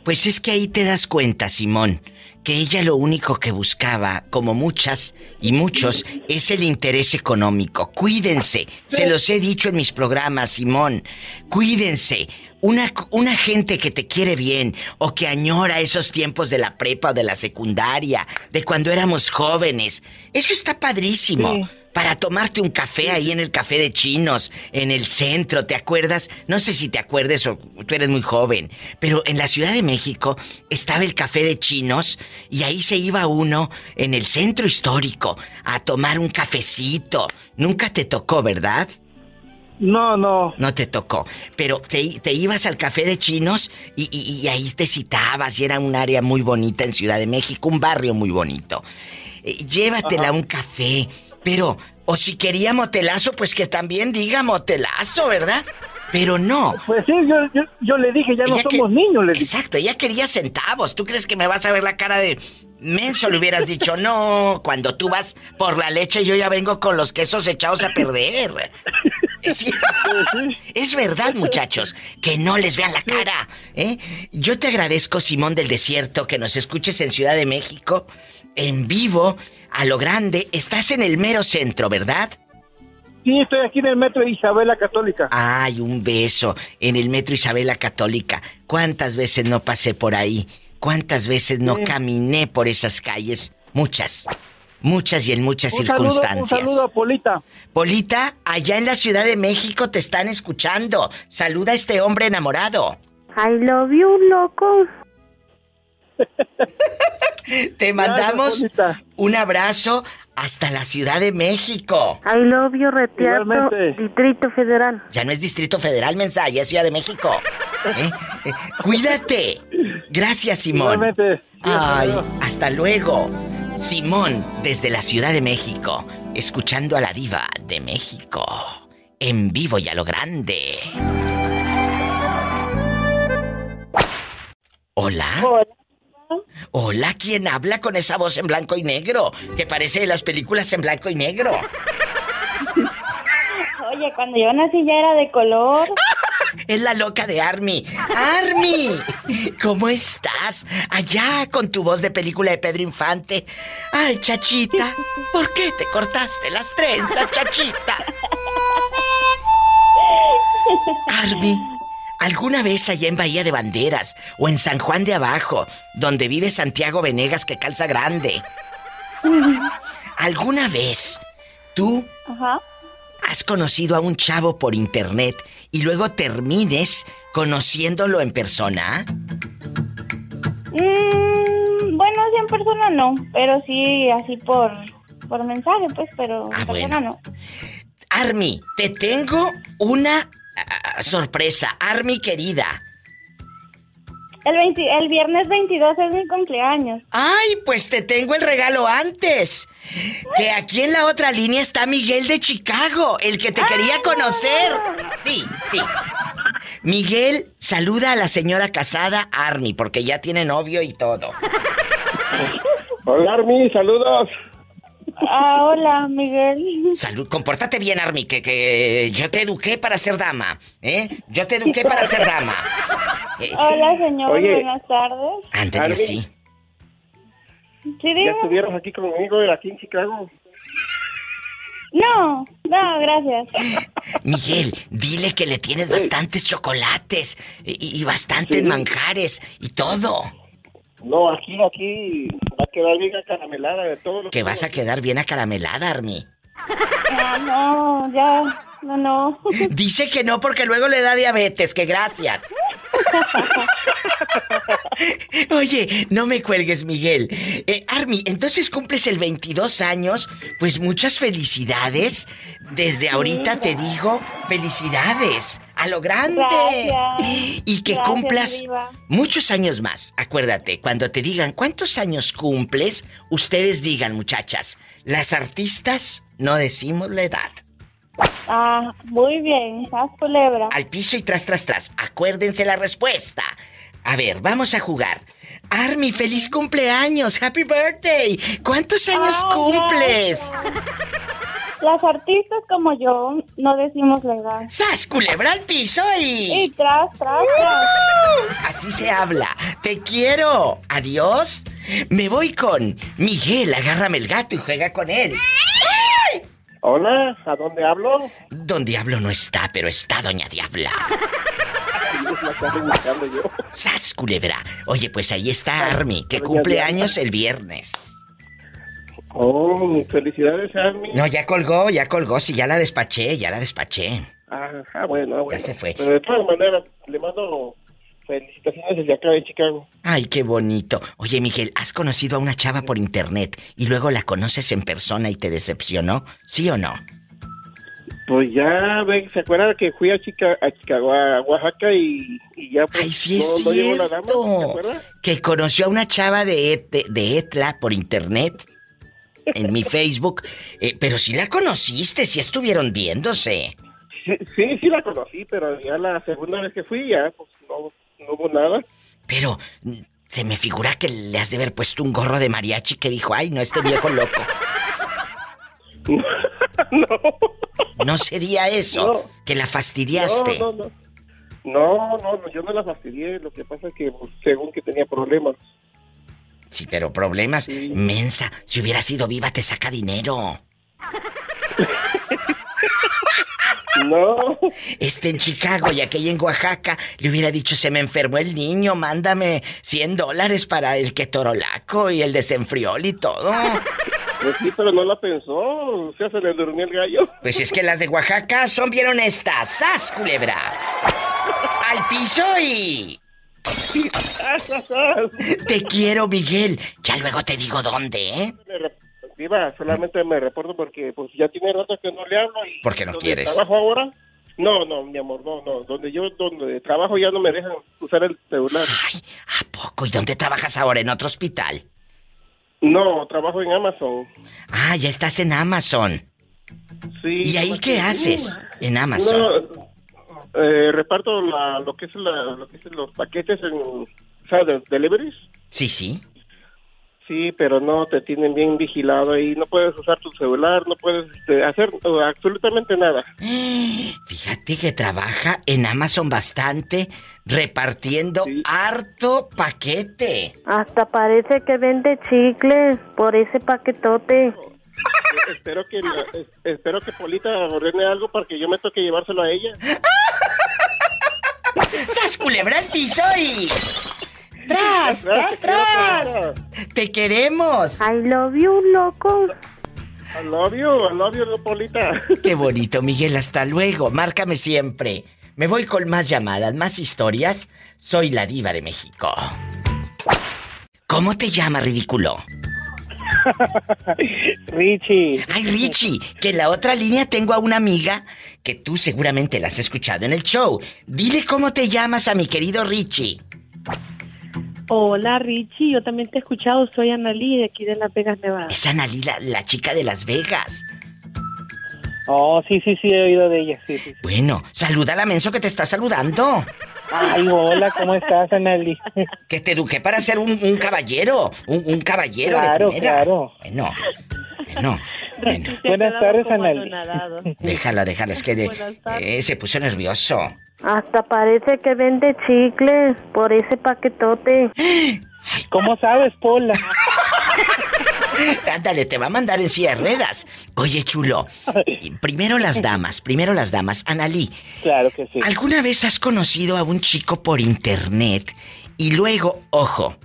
S2: Pues es que ahí te das cuenta, Simón, que ella lo único que buscaba, como muchas y muchos, es el interés económico. Cuídense, se los he dicho en mis programas, Simón. Cuídense. Una, una gente que te quiere bien o que añora esos tiempos de la prepa o de la secundaria, de cuando éramos jóvenes, eso está padrísimo. Para tomarte un café ahí en el café de chinos, en el centro, ¿te acuerdas? No sé si te acuerdes o tú eres muy joven, pero en la Ciudad de México estaba el café de chinos y ahí se iba uno en el centro histórico a tomar un cafecito. Nunca te tocó, ¿verdad?
S25: No, no.
S2: No te tocó. Pero te, te ibas al café de chinos y, y- y ahí te citabas y era un área muy bonita en Ciudad de México, un barrio muy bonito. Eh, llévatela a un café, pero, o si quería motelazo, pues que también diga motelazo, ¿verdad? Pero no.
S25: Pues sí, yo, yo, yo le dije, ya no somos niños, le dije.
S2: Exacto, ella quería centavos. ¿Tú crees que me vas a ver la cara de menso? Le hubieras dicho, no, cuando tú vas por la leche yo ya vengo con los quesos echados a perder. Es, es verdad, muchachos, que no les vean la cara, ¿eh? Yo te agradezco, Simón del Desierto, que nos escuches en Ciudad de México, en vivo, a lo grande. Estás en el mero centro, ¿verdad?
S25: Sí, estoy aquí en el metro Isabela Católica.
S2: Ay, un beso en el metro Isabela Católica. ¿Cuántas veces no pasé por ahí? ¿Cuántas veces no
S25: Sí.
S2: caminé por esas calles? Muchas. Muchas y en muchas
S25: Un saludo,
S2: circunstancias.
S25: un saludo a Polita.
S2: Polita, allá en la Ciudad de México te están escuchando. Saluda a este hombre enamorado.
S6: I love you, loco. <laughs>
S2: Te mandamos un abrazo hasta la Ciudad de México.
S6: I love you, Retiato,
S2: Igualmente.
S6: Distrito Federal.
S2: Ya no es Distrito Federal, mensaje, es Ciudad de México. ¿Eh? <laughs> Eh, Cuídate. Gracias, Simón.
S25: Igualmente.
S2: Ay, hasta luego. Simón, desde la Ciudad de México, escuchando a la diva de México. En vivo y a lo grande. Hola. Hola, ¿quién habla con esa voz en blanco y negro? Que parece de las películas en blanco y negro. <laughs>
S26: Oye, cuando yo nací ya era de color. <laughs>
S2: Es la loca de Army. ¡Army! ¿Cómo estás? Allá con tu voz de película de Pedro Infante. Ay, chachita, ¿por qué te cortaste las trenzas, chachita? <laughs> Army, ¿alguna vez allá en Bahía de Banderas o en San Juan de Abajo, donde vive Santiago Venegas que calza grande? ¿Alguna vez tú
S26: Ajá.
S2: has conocido a un chavo por internet y luego termines conociéndolo en persona?
S26: Mm, bueno, sí en persona no, pero sí así por, por mensaje, pues, pero en persona no.
S2: Army, te tengo una ah, sorpresa. Army querida.
S26: El, 20 el viernes 22 es mi cumpleaños.
S2: Ay, pues te tengo el regalo antes. Que aquí en la otra línea está Miguel de Chicago, el que te quería conocer. Sí, sí. Miguel, saluda a la señora casada Army, porque ya tiene novio y todo.
S18: Hola, Armi, saludos.
S26: Ah, hola, Miguel.
S2: Salud, compórtate bien, Army, que, que yo te eduqué para ser dama, ¿eh? Yo te eduqué para ser dama. Eh, <laughs>
S26: Hola, señor,
S18: Oye.
S26: buenas tardes.
S2: ándale
S18: Army.
S2: así.
S26: Sí,
S18: ¿Ya estuvieron aquí conmigo aquí en Chicago?
S26: No, no, gracias. <laughs>
S2: Miguel, dile que le tienes bastantes chocolates y, y bastantes manjares y todo.
S18: No, aquí, aquí va a quedar bien acaramelada de todo lo
S2: Que vas a quedar bien acaramelada, Army.
S26: Ah, no, ya, no, no. <laughs>
S2: Dice que no porque luego le da diabetes, que gracias. <laughs> Oye, no me cuelgues, Miguel. Eh, Army, entonces cumples el 22 años, pues muchas felicidades. Desde ahorita te digo, felicidades. A lo grande.
S26: Gracias.
S2: Y que
S26: Gracias,
S2: cumplas muchos años más. Acuérdate, cuando te digan cuántos años cumples, ustedes digan, muchachas, las artistas no decimos la edad.
S26: Ah, muy bien, haz culebra.
S2: Al piso y tras, tras, tras. Acuérdense la respuesta. A ver, vamos a jugar. Army, feliz cumpleaños. Happy birthday. ¿Cuántos años cumples?
S26: Las artistas como yo no decimos la edad.
S2: ¡Sas, culebra al piso y...
S26: Y tras, tras, tras.
S2: Así se habla. Te quiero. Adiós. Me voy con Miguel. Agárrame el gato y juega con él.
S18: Hola, ¿a dónde hablo?
S2: Don Diablo no está, pero está Doña Diabla.
S18: Yo.
S2: ¡Sas, culebra! Oye, pues ahí está Army, que cumple años el viernes.
S18: Oh, felicidades, Armi.
S2: No, ya colgó, ya colgó. Sí, ya la despaché, ya la despaché.
S18: Ah, ah, bueno, ah, bueno.
S2: Ya se fue.
S18: Pero de todas maneras, le mando felicitaciones desde acá de Chicago.
S2: Ay, qué bonito. Oye, Miguel, ¿has conocido a una chava por internet y luego la conoces en persona y te decepcionó? ¿Sí o no?
S18: Pues ya, ve, ¿se acuerda que fui a, Chica, a Chicago, a Oaxaca y, y ya pues
S2: Ay, sí es
S18: no, no llegó la dama? ¿Se
S2: cierto. Que conoció a una chava de, Et- de, de Etla por internet en mi <laughs> Facebook. Eh, pero sí la conociste, sí estuvieron viéndose.
S18: Sí, sí, sí la conocí, pero ya la segunda vez que fui ya, pues no, no hubo nada.
S2: Pero se me figura que le has de haber puesto un gorro de mariachi que dijo, ay, no, este viejo loco. <laughs> no. sería eso, que la fastidiaste.
S18: No, no, no. No, no, no, yo no la fastidié. Lo que pasa es que, pues, según que tenía problemas.
S2: Sí, pero problemas, mensa, si hubiera sido viva te saca dinero. <laughs>
S27: No.
S2: Este en Chicago y aquella en Oaxaca le hubiera dicho, se me enfermó el niño, mándame 100 dólares para el ketorolaco y el desenfriol y todo.
S27: Pues sí, pero no la pensó. O sea, se le durmió el gallo.
S2: Pues es que las de Oaxaca son bien honestas. ¡Sas, culebra! ¡Al piso y... Te quiero, Miguel. Ya luego te digo dónde, ¿eh?
S27: Diva, solamente me reporto porque pues ya tiene rato que no le hablo y...
S2: ¿Por qué no quieres?
S27: trabajo ahora? No, no, mi amor, no, no. Donde yo, donde trabajo ya no me dejan usar el celular.
S2: ¿A poco? ¿Y dónde trabajas ahora? ¿En otro hospital?
S27: No, trabajo en Amazon.
S2: Ah, ya estás en Amazon.
S27: Sí.
S2: ¿Y ahí qué haces? En Amazon.
S27: No, eh, reparto la, lo que es la, lo que es los paquetes en, de deliveries.
S2: Sí, sí.
S27: Sí, pero no te tienen bien vigilado ahí. No puedes usar tu celular, no puedes este, hacer uh, absolutamente nada. <gasps>
S2: Fíjate que trabaja en Amazon bastante, repartiendo harto paquete.
S6: Hasta parece que vende chicles por ese paquetote.
S27: espero que espero que Polita ordene algo para que yo me toque llevárselo a ella. <laughs>
S2: ¡Sas culebra al piso y... ¡Tras, <laughs> tras, tras! ¡Te queremos!
S6: I love you, loco.
S27: I love you, I love you, Polita.
S2: Qué bonito, Miguel. Hasta luego. Márcame siempre. Me voy con más llamadas, más historias. Soy la diva de México. ¿Cómo te llama, ridículo? <laughs>
S24: Richie.
S2: Ay, Richie, que en la otra línea tengo a una amiga que tú seguramente la has escuchado en el show. Dile cómo te llamas a mi querido Richie.
S28: Hola Richie, yo también te he escuchado, soy Analí de aquí de Las Vegas, Nevada.
S2: Es Analí, la, la chica de Las Vegas.
S24: Oh, sí, sí, sí, he oído de ella, sí, sí.
S2: Bueno, saluda a la menso que te está saludando.
S24: Ay, hola, ¿cómo estás, Analí? <laughs>
S2: Que te eduqué para ser un, un caballero, un, un caballero
S24: Claro,
S2: de primera.
S24: claro.
S2: Bueno, bueno, bueno. <laughs>
S24: Buenas tardes, Analí. <laughs>
S2: Déjala, déjala, es que de- eh, se puso nervioso.
S6: Hasta parece que vende chicles por ese paquetote. <gasps>
S24: ¿Cómo sabes, Pola?
S2: Ándale, te va a mandar en silla de ruedas. Oye, chulo, primero las damas, primero las damas. Analí,
S24: Claro que sí.
S2: ¿alguna vez has conocido a un chico por internet y luego, ojo,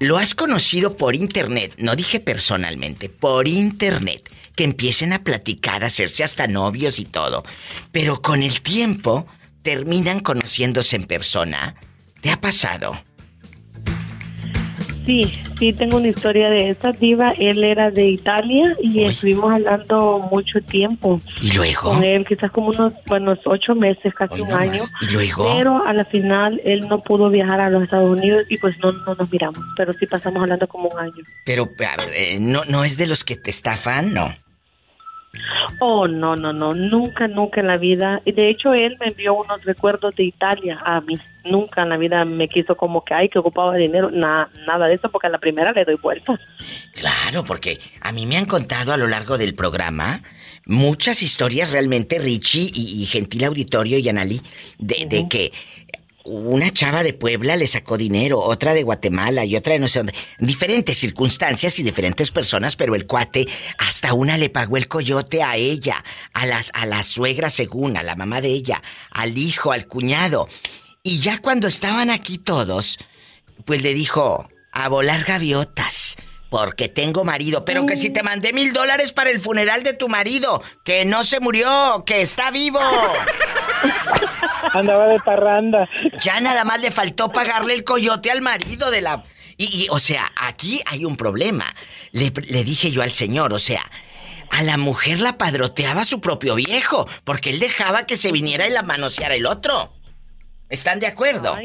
S2: lo has conocido por internet, no dije personalmente, por internet, que empiecen a platicar, a hacerse hasta novios y todo, pero con el tiempo terminan conociéndose en persona? ¿Te ha pasado?
S28: Sí, sí, tengo una historia de esa diva. Él era de Italia y estuvimos hablando mucho tiempo.
S2: ¿Y luego?
S28: Con él, quizás como unos, buenos ocho meses, casi un año.
S2: ¿Y luego?
S28: Pero a la final él no pudo viajar a los Estados Unidos y pues no, no nos miramos. Pero sí pasamos hablando como un año.
S2: Pero, a ver, eh, ¿no, ¿no es de los que te estafan? No.
S28: Oh, no, no, no, nunca, nunca en la vida. Y de hecho, él me envió unos recuerdos de Italia a mí. Nunca en la vida me quiso como que, ay, que ocupaba dinero. Na- nada de eso, porque a la primera le doy vuelta.
S2: Claro, porque a mí me han contado a lo largo del programa muchas historias realmente, Richie y, y gentil auditorio y Analí, de, de que una chava de Puebla le sacó dinero, otra de Guatemala y otra de no sé dónde. Diferentes circunstancias y diferentes personas, pero el cuate hasta una le pagó el coyote a ella, a las a la suegra según, a la mamá de ella, al hijo, al cuñado. Y ya cuando estaban aquí todos, pues le dijo, a volar gaviotas, porque tengo marido, pero que si te mandé mil dólares para el funeral de tu marido, que no se murió, que está vivo. <laughs>
S24: Andaba de parranda.
S2: Ya nada más le faltó pagarle el coyote al marido de la... Y, y, o sea, aquí hay un problema. Le, le dije yo al señor, o sea, a la mujer la padroteaba su propio viejo, porque él dejaba que se viniera y la manoseara el otro. ¿Están de acuerdo?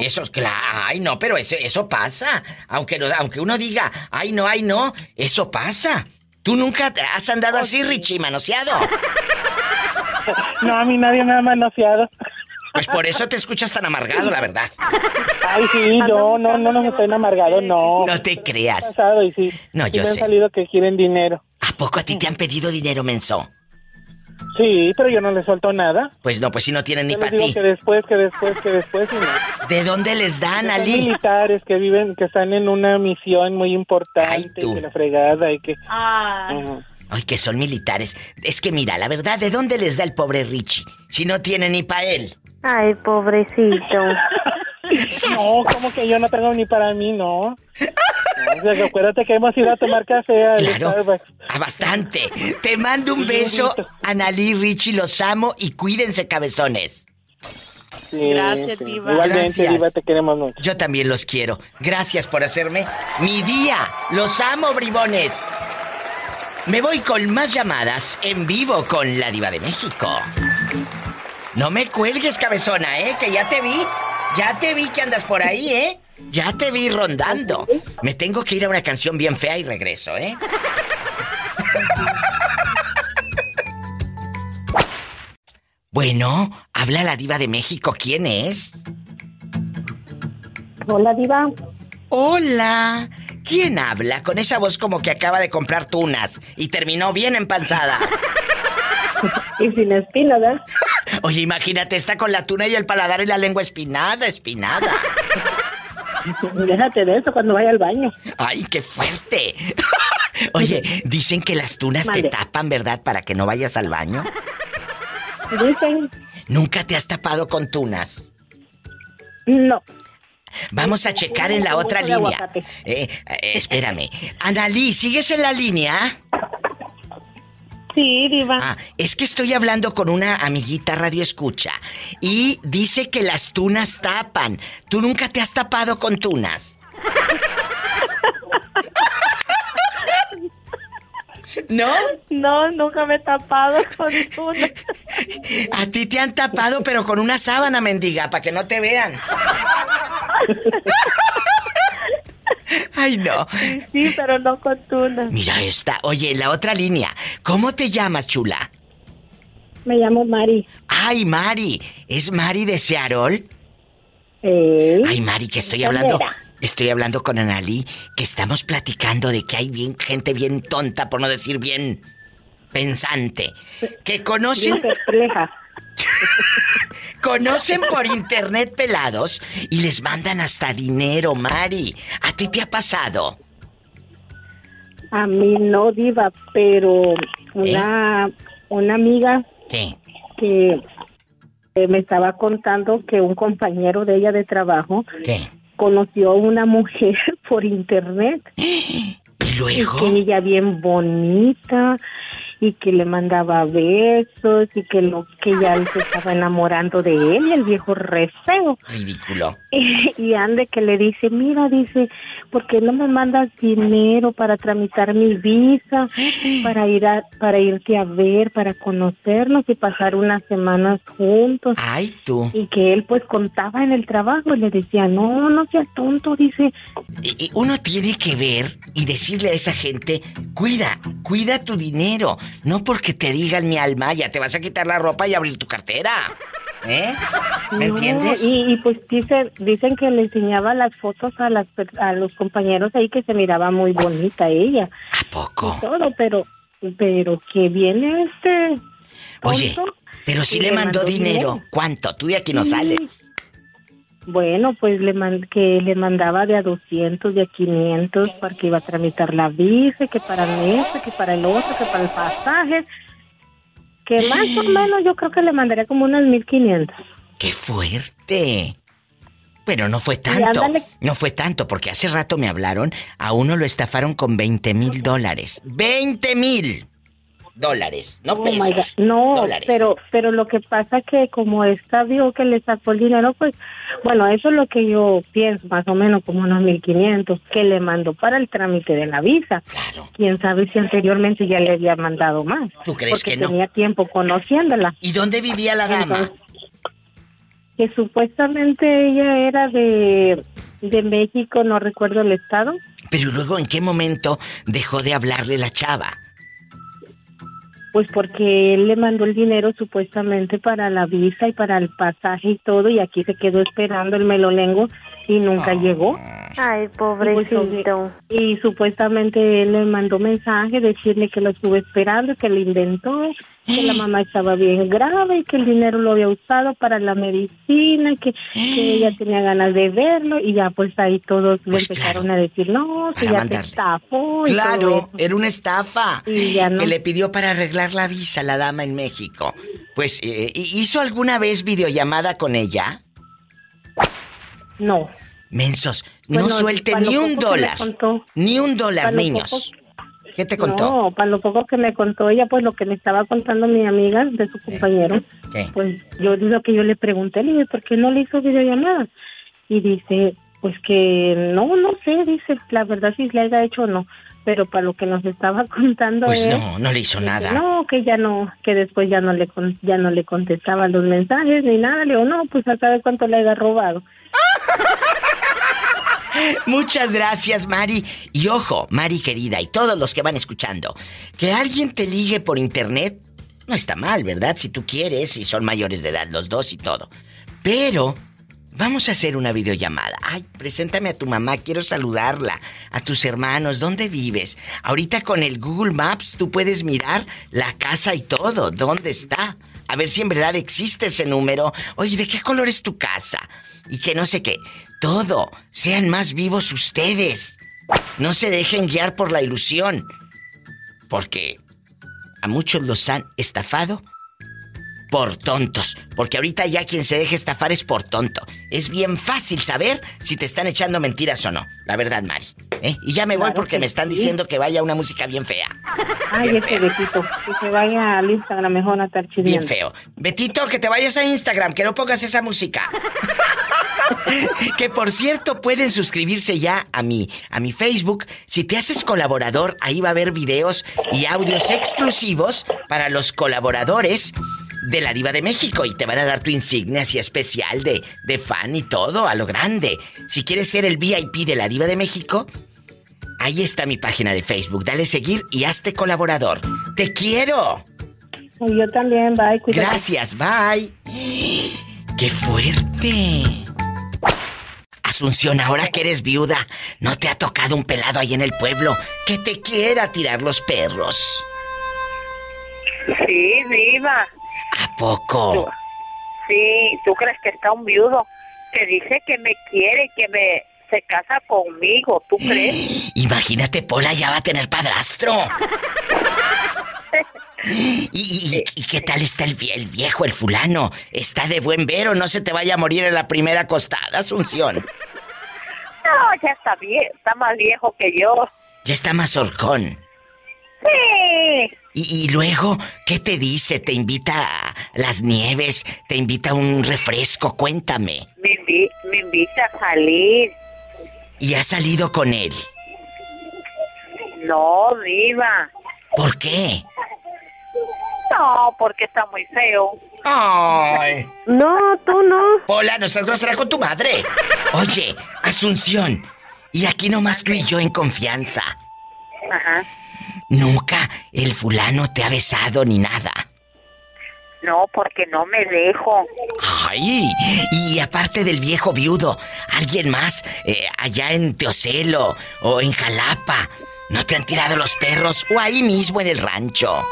S2: Eso es claro. Ay, no, pero eso, eso pasa. Aunque, no- aunque uno diga, ay, no, ay, no, eso pasa. ¿Tú nunca te has andado así, Richie, manoseado? <laughs> <laughs>
S24: No, a mí nadie me ha manoseado.
S2: Pues por eso te escuchas tan amargado, la verdad.
S24: Ay, sí, yo no, no, no estoy amargado, no.
S2: No te creas.
S24: Pasado y sí.
S2: No,
S24: sí
S2: yo
S24: me han
S2: sé.
S24: salido que quieren dinero.
S2: ¿A poco a ti te han pedido dinero, menso?
S24: Sí, pero yo no les suelto nada.
S2: Pues no, pues si no tienen ni
S24: Yo les
S2: para ti.
S24: que después, que después, que después y no.
S2: ¿De dónde les dan,
S24: Son
S2: Ali?
S24: militares que viven, que están en una misión muy importante, y que la fregada y que... Ujú.
S2: Ay, que son militares. Es que mira, la verdad, ¿de dónde les da el pobre Richie? Si no tiene ni para él.
S6: Ay, pobrecito. <laughs>
S24: No, como que yo no tengo ni para mí, no. Sea, acuérdate que hemos ido a tomar café al
S2: Claro.
S24: Starbucks.
S2: Ah, bastante. Te mando un beso, Analí, Richie, los amo y cuídense, cabezones.
S24: Sí,
S28: Gracias,
S24: sí.
S28: Diva.
S24: Igualmente,
S2: Gracias.
S24: Diva, te queremos mucho.
S2: Yo también los quiero. Gracias por hacerme mi día. Los amo, bribones. Me voy con más llamadas en vivo con la diva de México. No me cuelgues, cabezona, ¿eh? Que ya te vi. Ya te vi que andas por ahí, ¿eh? Ya te vi rondando. Me tengo que ir a una canción bien fea y regreso, ¿eh? Bueno, habla la diva de México. ¿Quién es?
S6: Hola, Diva.
S2: Hola. ¿Quién habla con esa voz como que acaba de comprar tunas y terminó bien empanzada? <laughs>
S6: Y sin espina, ¿verdad? <laughs>
S2: Oye, imagínate, está con la tuna y el paladar y la lengua espinada, espinada. <laughs>
S6: Déjate de eso cuando vaya al baño.
S2: ¡Ay, qué fuerte! Oye, dicen que las tunas te tapan, ¿verdad? Para que no vayas al baño.
S6: Dicen,
S2: ¿Nunca te has tapado con tunas?
S6: no.
S2: Vamos a checar en la otra línea. Eh, eh, espérame. <laughs> Analí, ¿sigues en la línea?
S6: Sí, Diva.
S2: Ah, es que estoy hablando con una amiguita radio escucha y dice que las tunas tapan. ¿Tú nunca te has tapado con tunas? <laughs> ¿No?
S6: No, nunca me he tapado <laughs> con una.
S2: A ti te han tapado pero con una sábana mendiga para que no te vean. Ay, no.
S6: Sí, sí, pero no con tuna.
S2: Mira esta. Oye, la otra línea. ¿Cómo te llamas, chula?
S6: Me llamo Mari.
S2: Ay, Mari. ¿Es Mari de Seattle?
S6: Eh,
S2: Ay, Mari, que estoy hablando. Estoy hablando con Analí, que estamos platicando de que hay bien gente bien tonta, por no decir bien pensante, que conocen
S6: bien perpleja. <laughs>
S2: conocen por internet pelados y les mandan hasta dinero, Mari. ¿A ti te ha pasado?
S6: A mí no, Diva, pero una, una amiga
S2: ¿Qué?
S6: que eh, me estaba contando que un compañero de ella de trabajo
S2: ¿Qué?
S6: Conoció a una mujer <laughs> por internet. <gasps>
S2: ¿Y luego?
S6: que ella bien bonita y que le mandaba besos y que lo que ella se estaba enamorando de él y el viejo re feo.
S2: Ridículo. <laughs>
S6: Y ande que le dice, mira, dice, ¿por qué no me mandas dinero para tramitar mi visa, <gasps> para ir a, para irte a ver, para conocernos y pasar unas semanas juntos?
S2: Ay, tú.
S6: Y que él pues contaba en el trabajo y le decía, no, no seas tonto, dice,
S2: Y- y Uno tiene que ver y decirle a esa gente, cuida, cuida tu dinero. No porque te digan mi alma, ya te vas a quitar la ropa y abrir tu cartera. ¿Eh? ¿Me
S6: No,
S2: entiendes?
S6: Y, y, pues dice, dicen que le enseñaba las fotos a las a los compañeros ahí que se miraba muy bonita ella.
S2: ¿A poco?
S6: Y todo, pero pero que viene este
S2: Oye, pero si
S6: y
S2: le mandó dinero.
S6: dinero.
S2: ¿Cuánto? Tú de aquí no
S6: Sí.
S2: sales.
S6: Bueno, pues le man- que le mandaba de a 200, de a 500 para que iba a tramitar la visa, que para esto, que para el otro, que para el pasaje. Que más o menos yo creo que le mandaría como unas 1500.
S2: ¡Qué fuerte! Bueno, no fue tanto. No fue tanto, porque hace rato me hablaron, a uno lo estafaron con 20 mil dólares. ¡20 mil! Dólares, no
S6: Oh
S2: pesos.
S6: No,
S2: dólares.
S6: pero pero lo que pasa que como esta vio que le sacó el dinero, pues bueno, eso es lo que yo pienso, más o menos como unos 1500 que le mandó para el trámite de la visa.
S2: Claro.
S6: Quién sabe si anteriormente ya le había mandado más.
S2: ¿Tú crees
S6: porque
S2: que no?
S6: tenía tiempo conociéndola.
S2: ¿Y dónde vivía la dama?
S6: Entonces, que supuestamente ella era de de México, no recuerdo el estado.
S2: Pero luego, ¿en qué momento dejó de hablarle la chava?
S6: Pues porque él le mandó el dinero supuestamente para la visa y para el pasaje y todo, y aquí se quedó esperando el melolengo y nunca llegó.
S4: Ay, pobrecito.
S6: Y, supuestamente él le mandó mensaje decirle que lo estuvo esperando, que le inventó, que la <gasps> mamá estaba bien grave y que el dinero lo había usado para la medicina, que, que <gasps> ella tenía ganas de verlo y ya pues ahí todos le
S2: Pues
S6: empezaron a decir, no, que ya te estafó. y
S2: Claro, era una estafa
S6: Y ya no.
S2: que le pidió para arreglar la visa la dama en México. Pues, eh, ¿hizo alguna vez videollamada con ella?
S6: No.
S2: Mensos,
S6: Bueno,
S2: no
S6: lo
S2: ni un dólar.
S6: contó-
S2: Ni un dólar, niños.
S6: poco-
S2: ¿Qué te contó?
S6: No, para lo poco que me contó ella, pues lo que me estaba contando mi amiga de su compañero,
S2: ¿Qué?
S6: pues yo lo que yo le pregunté, le dije, ¿por qué no le hizo videollamada? Y dice, pues que no, no sé, dice, la verdad si le haya hecho o no, pero para lo que nos estaba <laughs> contando
S2: Pues
S6: él,
S2: no, no le hizo
S6: dice,
S2: nada.
S6: No, que ya no, que después ya no le ya no le contestaba los mensajes ni nada, le digo, no, pues a saber cuánto le haya robado.
S2: Muchas gracias, Mari. Y ojo, Mari querida, y todos los que van escuchando, que alguien te ligue por internet no está mal, ¿verdad? Si tú quieres, y son mayores de edad los dos y todo. Pero vamos a hacer una videollamada. Ay, preséntame a tu mamá, quiero saludarla. A tus hermanos, ¿dónde vives? Ahorita con el Google Maps tú puedes mirar la casa y todo, ¿dónde está? A ver si en verdad existe ese número. Oye, ¿de qué color es tu casa? Y que no sé qué. Todo. Sean más vivos ustedes. No se dejen guiar por la ilusión. Porque a muchos los han estafado por tontos. Porque ahorita ya quien se deje estafar es por tonto. Es bien fácil saber si te están echando mentiras o no. La verdad, Mari. ¿Eh? Y ya me voy
S6: Claro
S2: porque
S6: que
S2: me están
S6: sí.
S2: diciendo que vaya una música bien fea.
S6: Ay, ese Betito, que se vaya al Instagram mejor a estar
S2: Bien
S6: chiviando.
S2: feo. Betito, que te vayas a Instagram, que no pongas esa música. <laughs> que por cierto, pueden suscribirse ya a mi, a mi Facebook. Si te haces colaborador, ahí va a haber videos y audios exclusivos para los colaboradores de la Diva de México y te van a dar tu insignia así especial de, de fan y todo, a lo grande. Si quieres ser el VIP de la Diva de México, ahí está mi página de Facebook. Dale seguir y hazte colaborador. ¡Te quiero!
S6: Y Yo también, bye, cuídate.
S2: Gracias, bye. ¡Qué fuerte! Asunción, ahora que eres viuda, ¿no te ha tocado un pelado ahí en el pueblo que te quiera tirar los perros?
S29: Sí, viva.
S2: ¿A poco?
S29: Sí, ¿tú crees que está un viudo que dice que me quiere, que me se casa conmigo? ¿Tú <gasps> crees?
S2: Imagínate, Pola ya va a tener padrastro. <laughs> ¿Y, y- y qué tal está el, vie- el viejo, el fulano? ¿Está de buen ver o no se te vaya a morir en la primera acostada, Asunción?
S29: No, ya está bien, está más viejo que yo.
S2: Ya está más horcón.
S29: Sí.
S2: Y, y luego, ¿qué te dice? ¿Te invita a las nieves? ¿Te invita a un refresco? Cuéntame.
S29: Me, invi- me invita a salir.
S2: ¿Y has salido con él?
S29: No, viva.
S2: ¿Por qué?
S29: No, porque está muy feo.
S2: Ay.
S4: No, tú no.
S2: Hola, no seas grosera con tu madre. Oye, Asunción. Y aquí nomás tú y yo en confianza.
S29: Ajá.
S2: Nunca el fulano te ha besado ni nada.
S29: No, porque no me dejo.
S2: Ay, y aparte del viejo viudo, ¿alguien más eh, allá en Teocelo o en Jalapa? ¿No te han tirado los perros o ahí mismo en el rancho?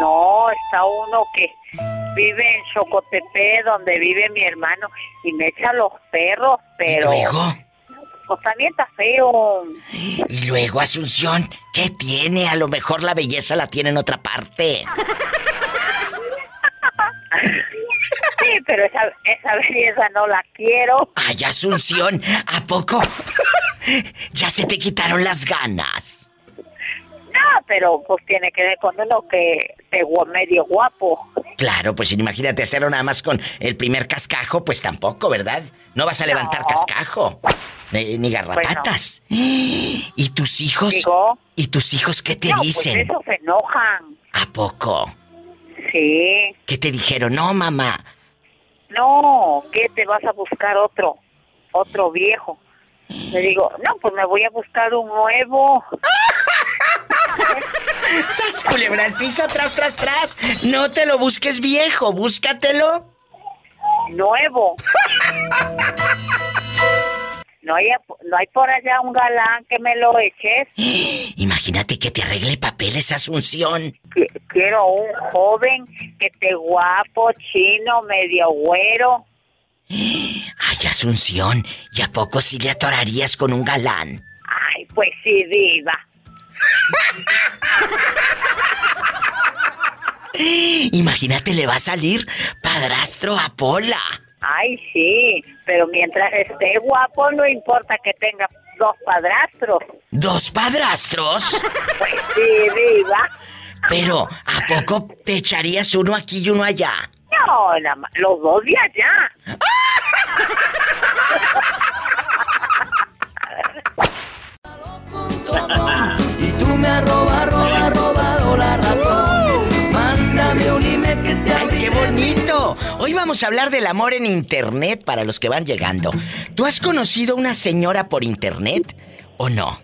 S29: No, está uno que vive en Chocotepe, donde vive mi hermano, y me echa los perros, pero...
S2: luego?
S29: Pues también está feo.
S2: Y luego, Asunción, ¿qué tiene? A lo mejor la belleza la tiene en otra parte.
S29: Sí, pero esa, esa belleza no la quiero.
S2: Ay, Asunción, ¿a poco? ya se te quitaron las ganas.
S29: No, pero pues tiene que ver con uno que pegó medio guapo.
S2: Claro, pues imagínate hacerlo nada más con el primer cascajo, pues tampoco, ¿verdad? No vas a levantar cascajo. Eh, ni garrapatas. <gasps> ¿Y tus hijos? ¿Y tus hijos qué te
S29: no,
S2: dicen?
S29: Pues eso se enojan.
S2: ¿A poco?
S29: Sí.
S2: ¿Qué te dijeron? No, mamá.
S29: No, ¿qué te vas a buscar otro? Otro viejo. Le digo, no, pues me voy a buscar un nuevo. <laughs>
S2: ¡Sas, culebra al piso, tras, tras, tras! No te lo busques viejo, búscatelo.
S29: Nuevo. <laughs> No hay, no hay por allá un galán que me lo eches. <gasps>
S2: Imagínate que te arregle papeles, Asunción.
S29: Qui- Quiero un joven que esté guapo, chino, medio güero. <gasps>
S2: Ay, Asunción, ¿y a poco si le atorarías con un galán?
S29: Ay, pues sí, diva. <laughs>
S2: Imagínate, le va a salir padrastro a Pola.
S29: Ay, sí, pero mientras esté guapo no importa que tenga dos padrastros.
S2: ¿Dos padrastros?
S29: Pues sí, diva.
S2: Pero, ¿a poco te echarías uno aquí y uno allá?
S29: No, nada más, los dos de allá.
S22: Y tú me has robado, roba, robado la razón.
S2: Bonito! Hoy vamos a hablar del amor en Internet para los que van llegando. ¿Tú has conocido una señora por Internet o no?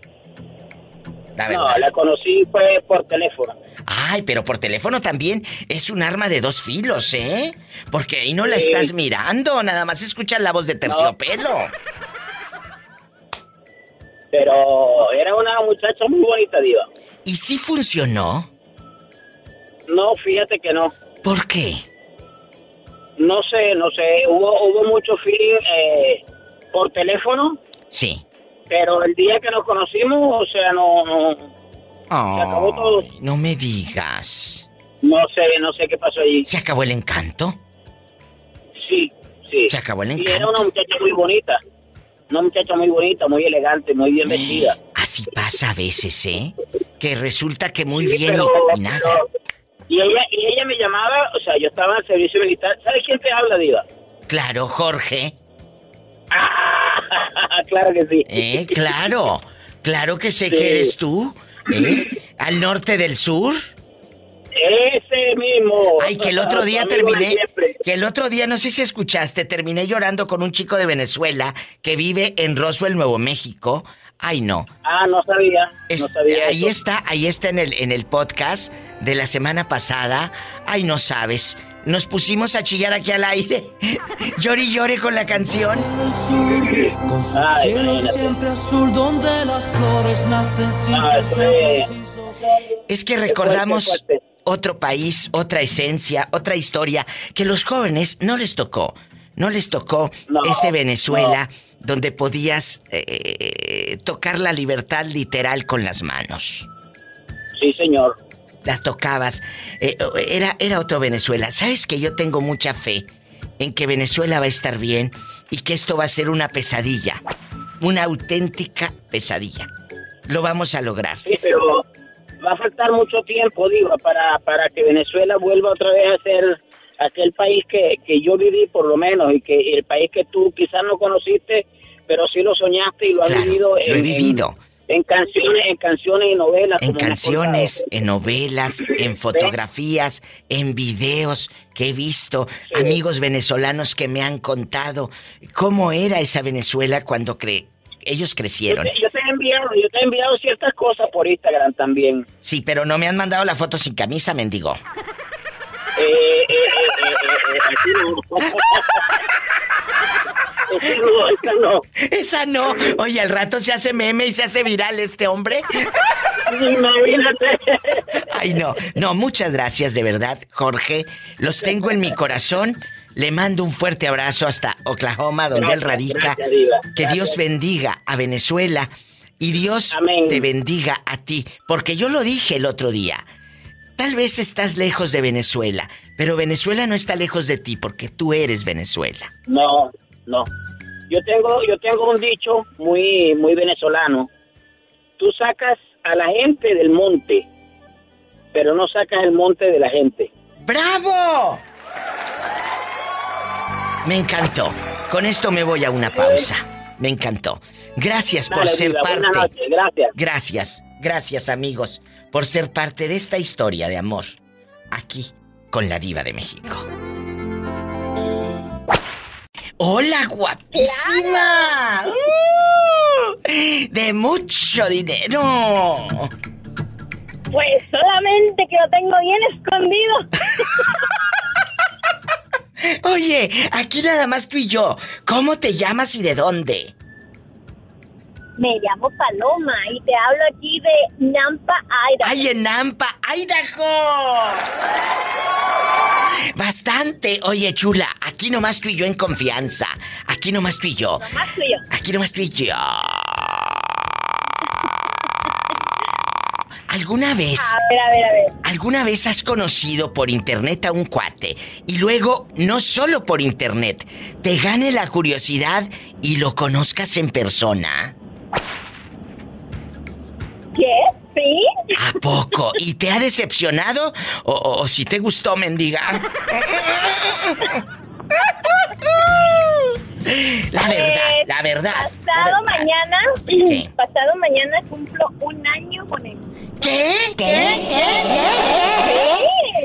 S2: La
S30: No, la conocí fue por teléfono.
S2: Ay, pero por teléfono también es un arma de dos filos, ¿eh? Porque ahí no la estás mirando, nada más escuchas la voz de terciopelo.
S30: Pero era una muchacha muy bonita, Diva.
S2: ¿Y si funcionó?
S30: No, fíjate que no.
S2: ¿Por qué?
S30: No sé, no sé. Hubo, hubo mucho feeling eh, por teléfono,
S2: Sí.
S30: pero el día que nos conocimos, o sea, no, no, acabó todo.
S2: Ay, no me digas.
S30: no sé, no sé qué pasó allí.
S2: ¿Se acabó el encanto?
S30: Sí, sí.
S2: Se acabó el
S30: Y era
S2: encanto.
S30: una muchacha muy bonita. Una muchacha muy bonita, muy elegante, muy bien vestida.
S2: Así pasa a veces, ¿eh? Que resulta que muy
S30: Sí,
S2: bien
S30: pero-
S2: y, nada.
S30: pero- Y ella, llamaba, o sea, yo estaba en el servicio militar. ¿Sabes quién te habla, Diva?
S2: Claro, Jorge. <laughs>
S30: claro que sí.
S2: Eh, claro. Claro que sé
S30: Sí.
S2: que eres tú. ¿eh? Al norte del sur.
S30: Ese mismo.
S2: Ay, que el otro día terminé. Que el otro día, no sé si escuchaste, terminé llorando con un chico de Venezuela que vive en Roswell, Nuevo México. Ay, no.
S30: Ah, no sabía.
S2: Es-
S30: no sabía
S2: ahí
S30: eso.
S2: está, ahí está en el, en el podcast de la semana pasada. Ay, no sabes. Nos pusimos a chillar aquí al aire. <laughs> Llore y llore con la canción.
S22: Con su
S30: Ay,
S22: cielo siempre azul donde las flores nacen sin
S30: Ah,
S22: que
S30: es.
S2: que recordamos
S30: fuerte, fuerte.
S2: otro país, otra esencia, otra historia que los jóvenes no les tocó. No les tocó
S30: No,
S2: ese Venezuela donde podías eh, tocar la libertad literal con las manos.
S30: Sí, señor.
S2: Las tocabas. Eh, era, era otro Venezuela. ¿Sabes que yo tengo mucha fe en que Venezuela va a estar bien y que esto va a ser una pesadilla? Una auténtica pesadilla. Lo vamos a lograr.
S30: Sí, pero va a faltar mucho tiempo, digo, para, para que Venezuela vuelva otra vez a ser aquel país que, que yo viví por lo menos y que el país que tú quizás no conociste, pero sí lo soñaste y lo has
S2: Claro,
S30: vivido.
S2: lo he vivido.
S30: En, en canciones, en canciones y novelas.
S2: En canciones, en novelas, en fotografías, en videos que he visto, amigos venezolanos que me han contado cómo era esa Venezuela cuando cre ellos
S30: Yo
S2: crecieron.
S30: te, yo te he enviado, yo te he enviado ciertas cosas por Instagram también.
S2: Sí, pero no me han mandado la foto sin camisa, mendigo.
S30: Eh, eh, eh, eh, eh, eh, así no. <laughs> Esa no, esa no.
S2: Esa no. Oye, al rato se hace meme y se hace viral este hombre.
S30: Imagínate.
S2: Ay, no. No, muchas gracias de verdad, Jorge. Los tengo en mi corazón. Le mando un fuerte abrazo hasta Oklahoma, donde él
S30: Gracias,
S2: radica.
S30: gracias.
S2: Que Dios bendiga a Venezuela y Dios
S30: Amén.
S2: te bendiga a ti. Porque yo lo dije el otro día. Tal vez estás lejos de Venezuela, pero Venezuela no está lejos de ti porque tú eres Venezuela.
S30: No, no. Yo tengo, yo tengo un dicho muy, muy venezolano. Tú sacas a la gente del monte, pero no sacas el monte de la gente.
S2: ¡Bravo! Me encantó. Con esto me voy a una pausa. Me encantó. Gracias por ser parte.
S30: gracias.
S2: Gracias, gracias amigos por ser parte de esta historia de amor. Aquí con la diva de México. Hola, guapísima. Uh, de mucho dinero.
S13: Pues solamente que lo tengo bien escondido. <laughs>
S2: Oye, aquí nada más tú y yo. ¿Cómo te llamas y de dónde?
S22: Me llamo Paloma y te hablo aquí de Nampa, Idaho.
S2: ¡Ay, en Nampa, Idaho! Bastante. Oye, chula, aquí nomás tú y yo en confianza. Aquí nomás tú y yo.
S22: Nomás tú y yo.
S2: Aquí nomás tú y yo. ¿Alguna vez?
S22: A ver, a ver, a ver.
S2: ¿Alguna vez has conocido por internet a un cuate y luego, no solo por internet, te gane la curiosidad y lo conozcas en persona?
S22: ¿Qué? ¿Sí?
S2: ¿A poco? ¿Y te ha decepcionado? ¿O, o- o si te gustó, mendiga? La verdad,
S22: Eh,
S2: la verdad.
S22: Pasado mañana,
S2: ¿Qué?
S22: pasado mañana cumplo un año con él.
S2: ¿Qué?
S22: ¿Qué?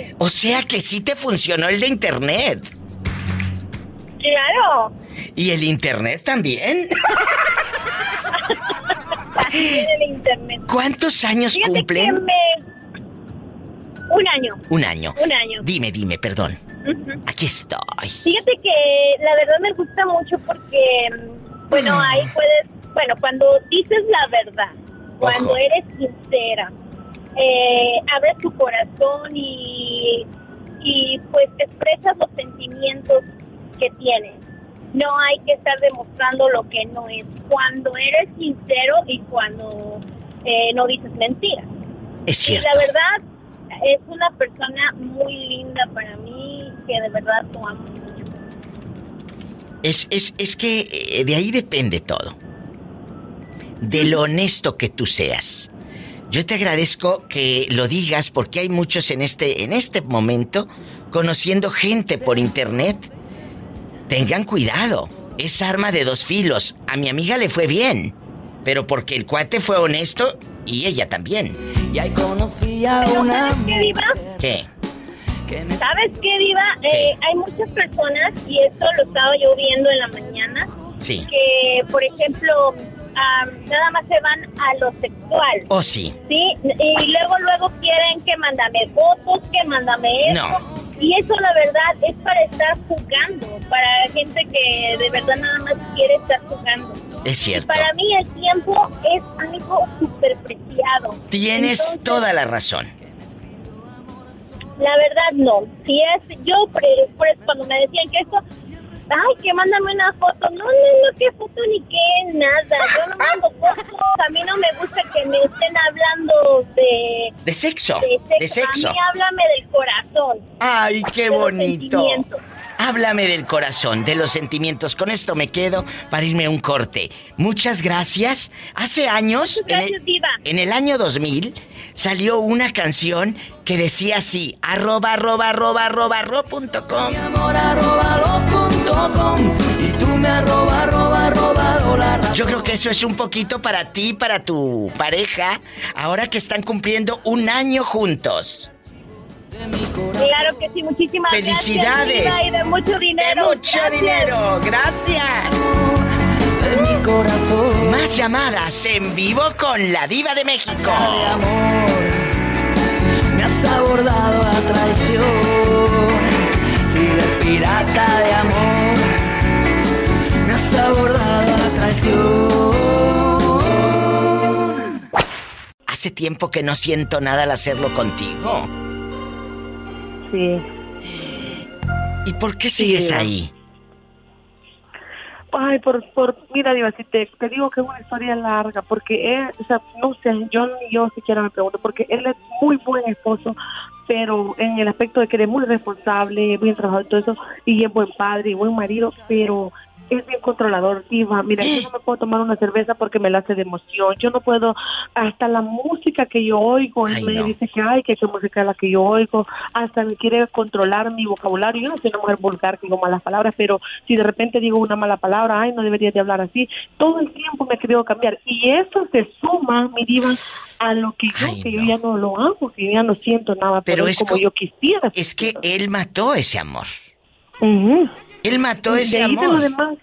S22: Sí,
S2: O sea que sí te funcionó el de internet.
S22: claro.
S2: ¿Y el internet también? <laughs>
S22: Internet.
S2: ¿Cuántos años
S22: Fíjate
S2: cumplen?
S22: me- Un año.
S2: Un año.
S22: Un año.
S2: Dime, dime, perdón.
S22: Ujú.
S2: Aquí estoy.
S22: Fíjate que la verdad me gusta mucho porque, mm, bueno, ahí puedes, bueno, cuando dices la verdad, cuando
S2: Ojo.
S22: eres sincera, eh, abres tu corazón y, y pues expresas los sentimientos que tienes. No hay que estar demostrando lo que no es. Cuando eres sincero y cuando eh, no dices mentiras.
S2: Es cierto.
S22: Y la verdad, es una persona muy linda para mí, que de verdad lo amo mucho.
S2: Es, es, es que eh, de ahí depende todo. De lo honesto que tú seas. Yo te agradezco que lo digas porque hay muchos en este, en este momento conociendo gente por internet. Tengan cuidado. Es arma de dos filos. A mi amiga le fue bien. Pero porque el cuate fue honesto y ella también.
S31: Y ahí conocí a una
S22: ¿Sabes qué, Diva?
S2: ¿Qué?
S22: ¿Sabes qué, Diva? Eh, hay muchas personas, y esto lo estaba yo viendo en la mañana,
S2: Sí.
S22: que, por ejemplo, am, nada más se van a lo sexual.
S2: Oh, sí.
S22: Sí, y luego, luego quieren que mándame fotos, que mándame esto.
S2: No.
S22: Y eso, la verdad, es para estar jugando, para gente que de verdad nada más quiere estar jugando.
S2: Es cierto.
S22: Para mí el tiempo es algo súper preciado.
S2: Tienes
S22: Entonces,
S2: toda la razón.
S22: La verdad no. Si es yo, por, por cuando me decían que esto, ay, que mándame una foto. No, no, no, qué foto ni qué, nada. Yo no mando fotos. A mí no me gusta que me estén hablando de,
S2: De sexo.
S22: de sexo.
S2: De sexo.
S22: A mí háblame del corazón.
S2: Ay, qué
S22: de
S2: bonito. Háblame del corazón, de los sentimientos. Con esto me quedo para irme a un corte. Muchas gracias. Hace años, en el,
S22: Diva.
S2: en el año 2000, salió una canción que decía así, arroba, arroba, arroba, arroba, arroba, punto com.
S31: amor arroba lo punto com y tú me arroba arroba arroba.
S2: Yo creo que eso es un poquito para ti, para tu pareja, ahora que están cumpliendo un año juntos.
S22: Claro que sí, muchísimas
S2: Felicidades.
S22: gracias. Y de mucho dinero.
S2: De mucho
S22: Gracias.
S2: dinero, gracias.
S31: De mi corazón.
S2: Más llamadas en vivo con la diva de México.
S31: de amor me has abordado a traición y de pirata de amor me has abordado a traición.
S2: Hace tiempo que no siento nada al hacerlo contigo.
S28: Sí.
S2: ¿Y por qué sigues ahí?
S28: Ay, por, por, mira, Diva, si te, te digo que es una historia larga, porque él, o sea, no sé, yo ni yo siquiera me pregunto, porque él es muy buen esposo, pero en el aspecto de que eres muy responsable, bien trabajador y todo eso, y es buen padre y buen marido, pero es bien controlador, Diva. Mira, yo no me puedo tomar una cerveza porque me la hace de emoción. Yo no puedo, hasta la música que yo oigo, él
S2: Ay,
S28: me
S2: no.
S28: dice que, ay, que qué música es la que yo oigo, hasta me quiere controlar mi vocabulario. Yo no soy una mujer vulgar que digo malas palabras, pero si de repente digo una mala palabra, ay, no debería de hablar así. Todo el tiempo me he querido cambiar. Y eso se suma, mi diva, a lo que yo,
S2: Ay,
S28: que yo ya no lo amo, que yo ya no siento nada
S2: Pero es
S28: como
S2: co-
S28: yo quisiera.
S2: Es que él mató ese amor.
S28: Ujú.
S2: Él mató ese
S28: De
S2: amor.
S28: demás.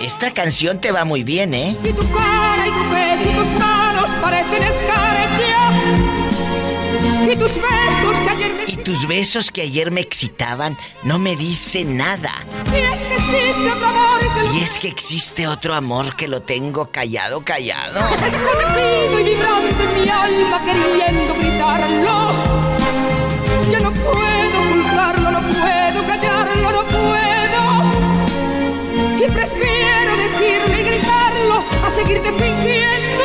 S2: Esta canción te va muy bien, ¿eh?
S32: Y tu cara y tu pecho y tus manos parecen escarcha. Y tus besos que ayer me
S2: Y tus besos que ayer me excitaban no me dicen nada.
S32: Y es que existe otro amor que lo
S2: Y es que existe otro amor que lo tengo callado, callado.
S32: escondido y vibrando en mi alma queriendo gritarlo. Seguirte fingiendo.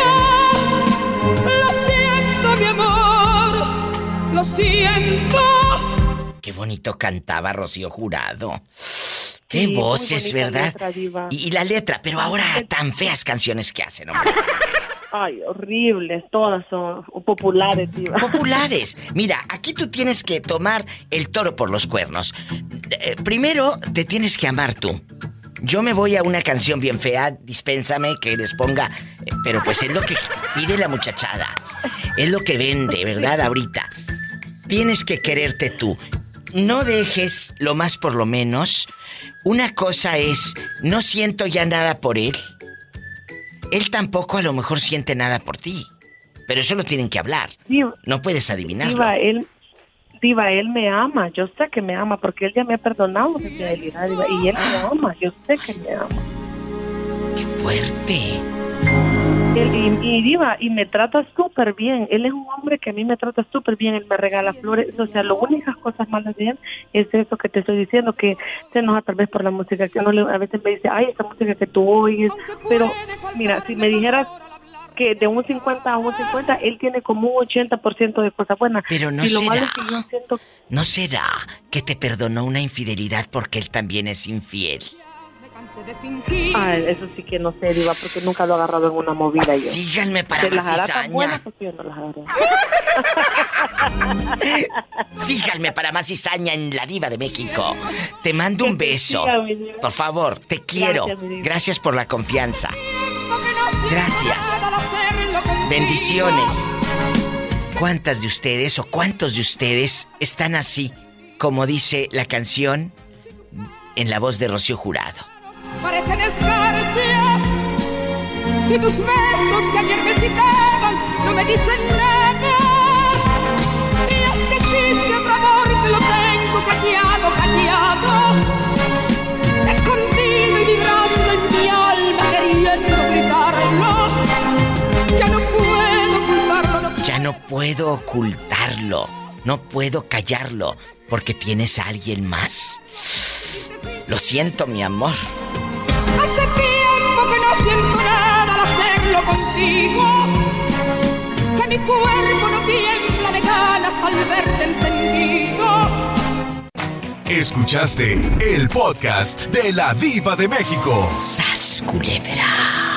S32: Lo siento, mi amor, lo siento.
S2: Qué bonito cantaba Rocío Jurado. Qué
S28: Sí,
S2: voces, ¿verdad?
S28: letra, diva.
S2: Y, y la letra, pero ahora tan feas canciones que hacen, hombre.
S28: Ay, horribles, todas son populares, diva.
S2: Populares. Mira, aquí tú tienes que tomar el toro por los cuernos. Eh, primero, te tienes que amar tú. Yo me voy a una canción bien fea, dispénsame que les ponga, pero pues es lo que pide la muchachada. Es lo que vende, ¿verdad? Ahorita. Tienes que quererte tú. No dejes lo más por lo menos. Una cosa es, no siento ya nada por él. Él tampoco a lo mejor siente nada por ti. Pero eso lo tienen que hablar. No puedes adivinarlo.
S28: diva, él, diva, él me ama. Yo sé que me ama porque él ya me ha perdonado de fidelidad, diva, y él me ama. Yo sé que me ama.
S2: ¡Qué fuerte!
S28: Él, y, y diva, y me trata súper bien. Él es un hombre que a mí me trata súper bien. Él me regala flores. O sea, las únicas cosas malas de él es eso que te estoy diciendo, que se enoja tal vez por la música. Que uno le- a veces me dice, ay, esa música que tú oyes. Pero, mira, si me dijeras que de un 50 a un 50, él tiene como un 80% de cosas buenas.
S2: Pero no
S28: y lo
S2: será.
S28: malo es que yo siento
S2: ¿No será que te perdonó una infidelidad porque él también es infiel?
S28: Ah, eso sí que no sé, Diva, porque nunca lo he agarrado en una movida yo.
S2: Síganme para
S28: Se
S2: más cizaña.
S28: buenas porque yo no las agarré. <laughs>
S2: Síganme para más cizaña en la diva de México. Te mando un beso. Por favor, te quiero.
S28: Gracias
S2: por la confianza. Gracias. Bendiciones. ¿Cuántas de ustedes o cuántos de ustedes están así, como dice la canción en la voz de Rocío Jurado?
S32: parecen escarcha y tus besos que ayer me citaban no me dicen nada y es que existe otro amor que lo
S2: no puedo ocultarlo, no puedo callarlo, porque tienes a alguien más. Lo siento, mi amor.
S32: Hace tiempo que no siento nada al hacerlo contigo. Que mi cuerpo no tiembla de ganas al verte encendido.
S33: Escuchaste el podcast de la Diva de México.
S2: ¡Sas, culebra!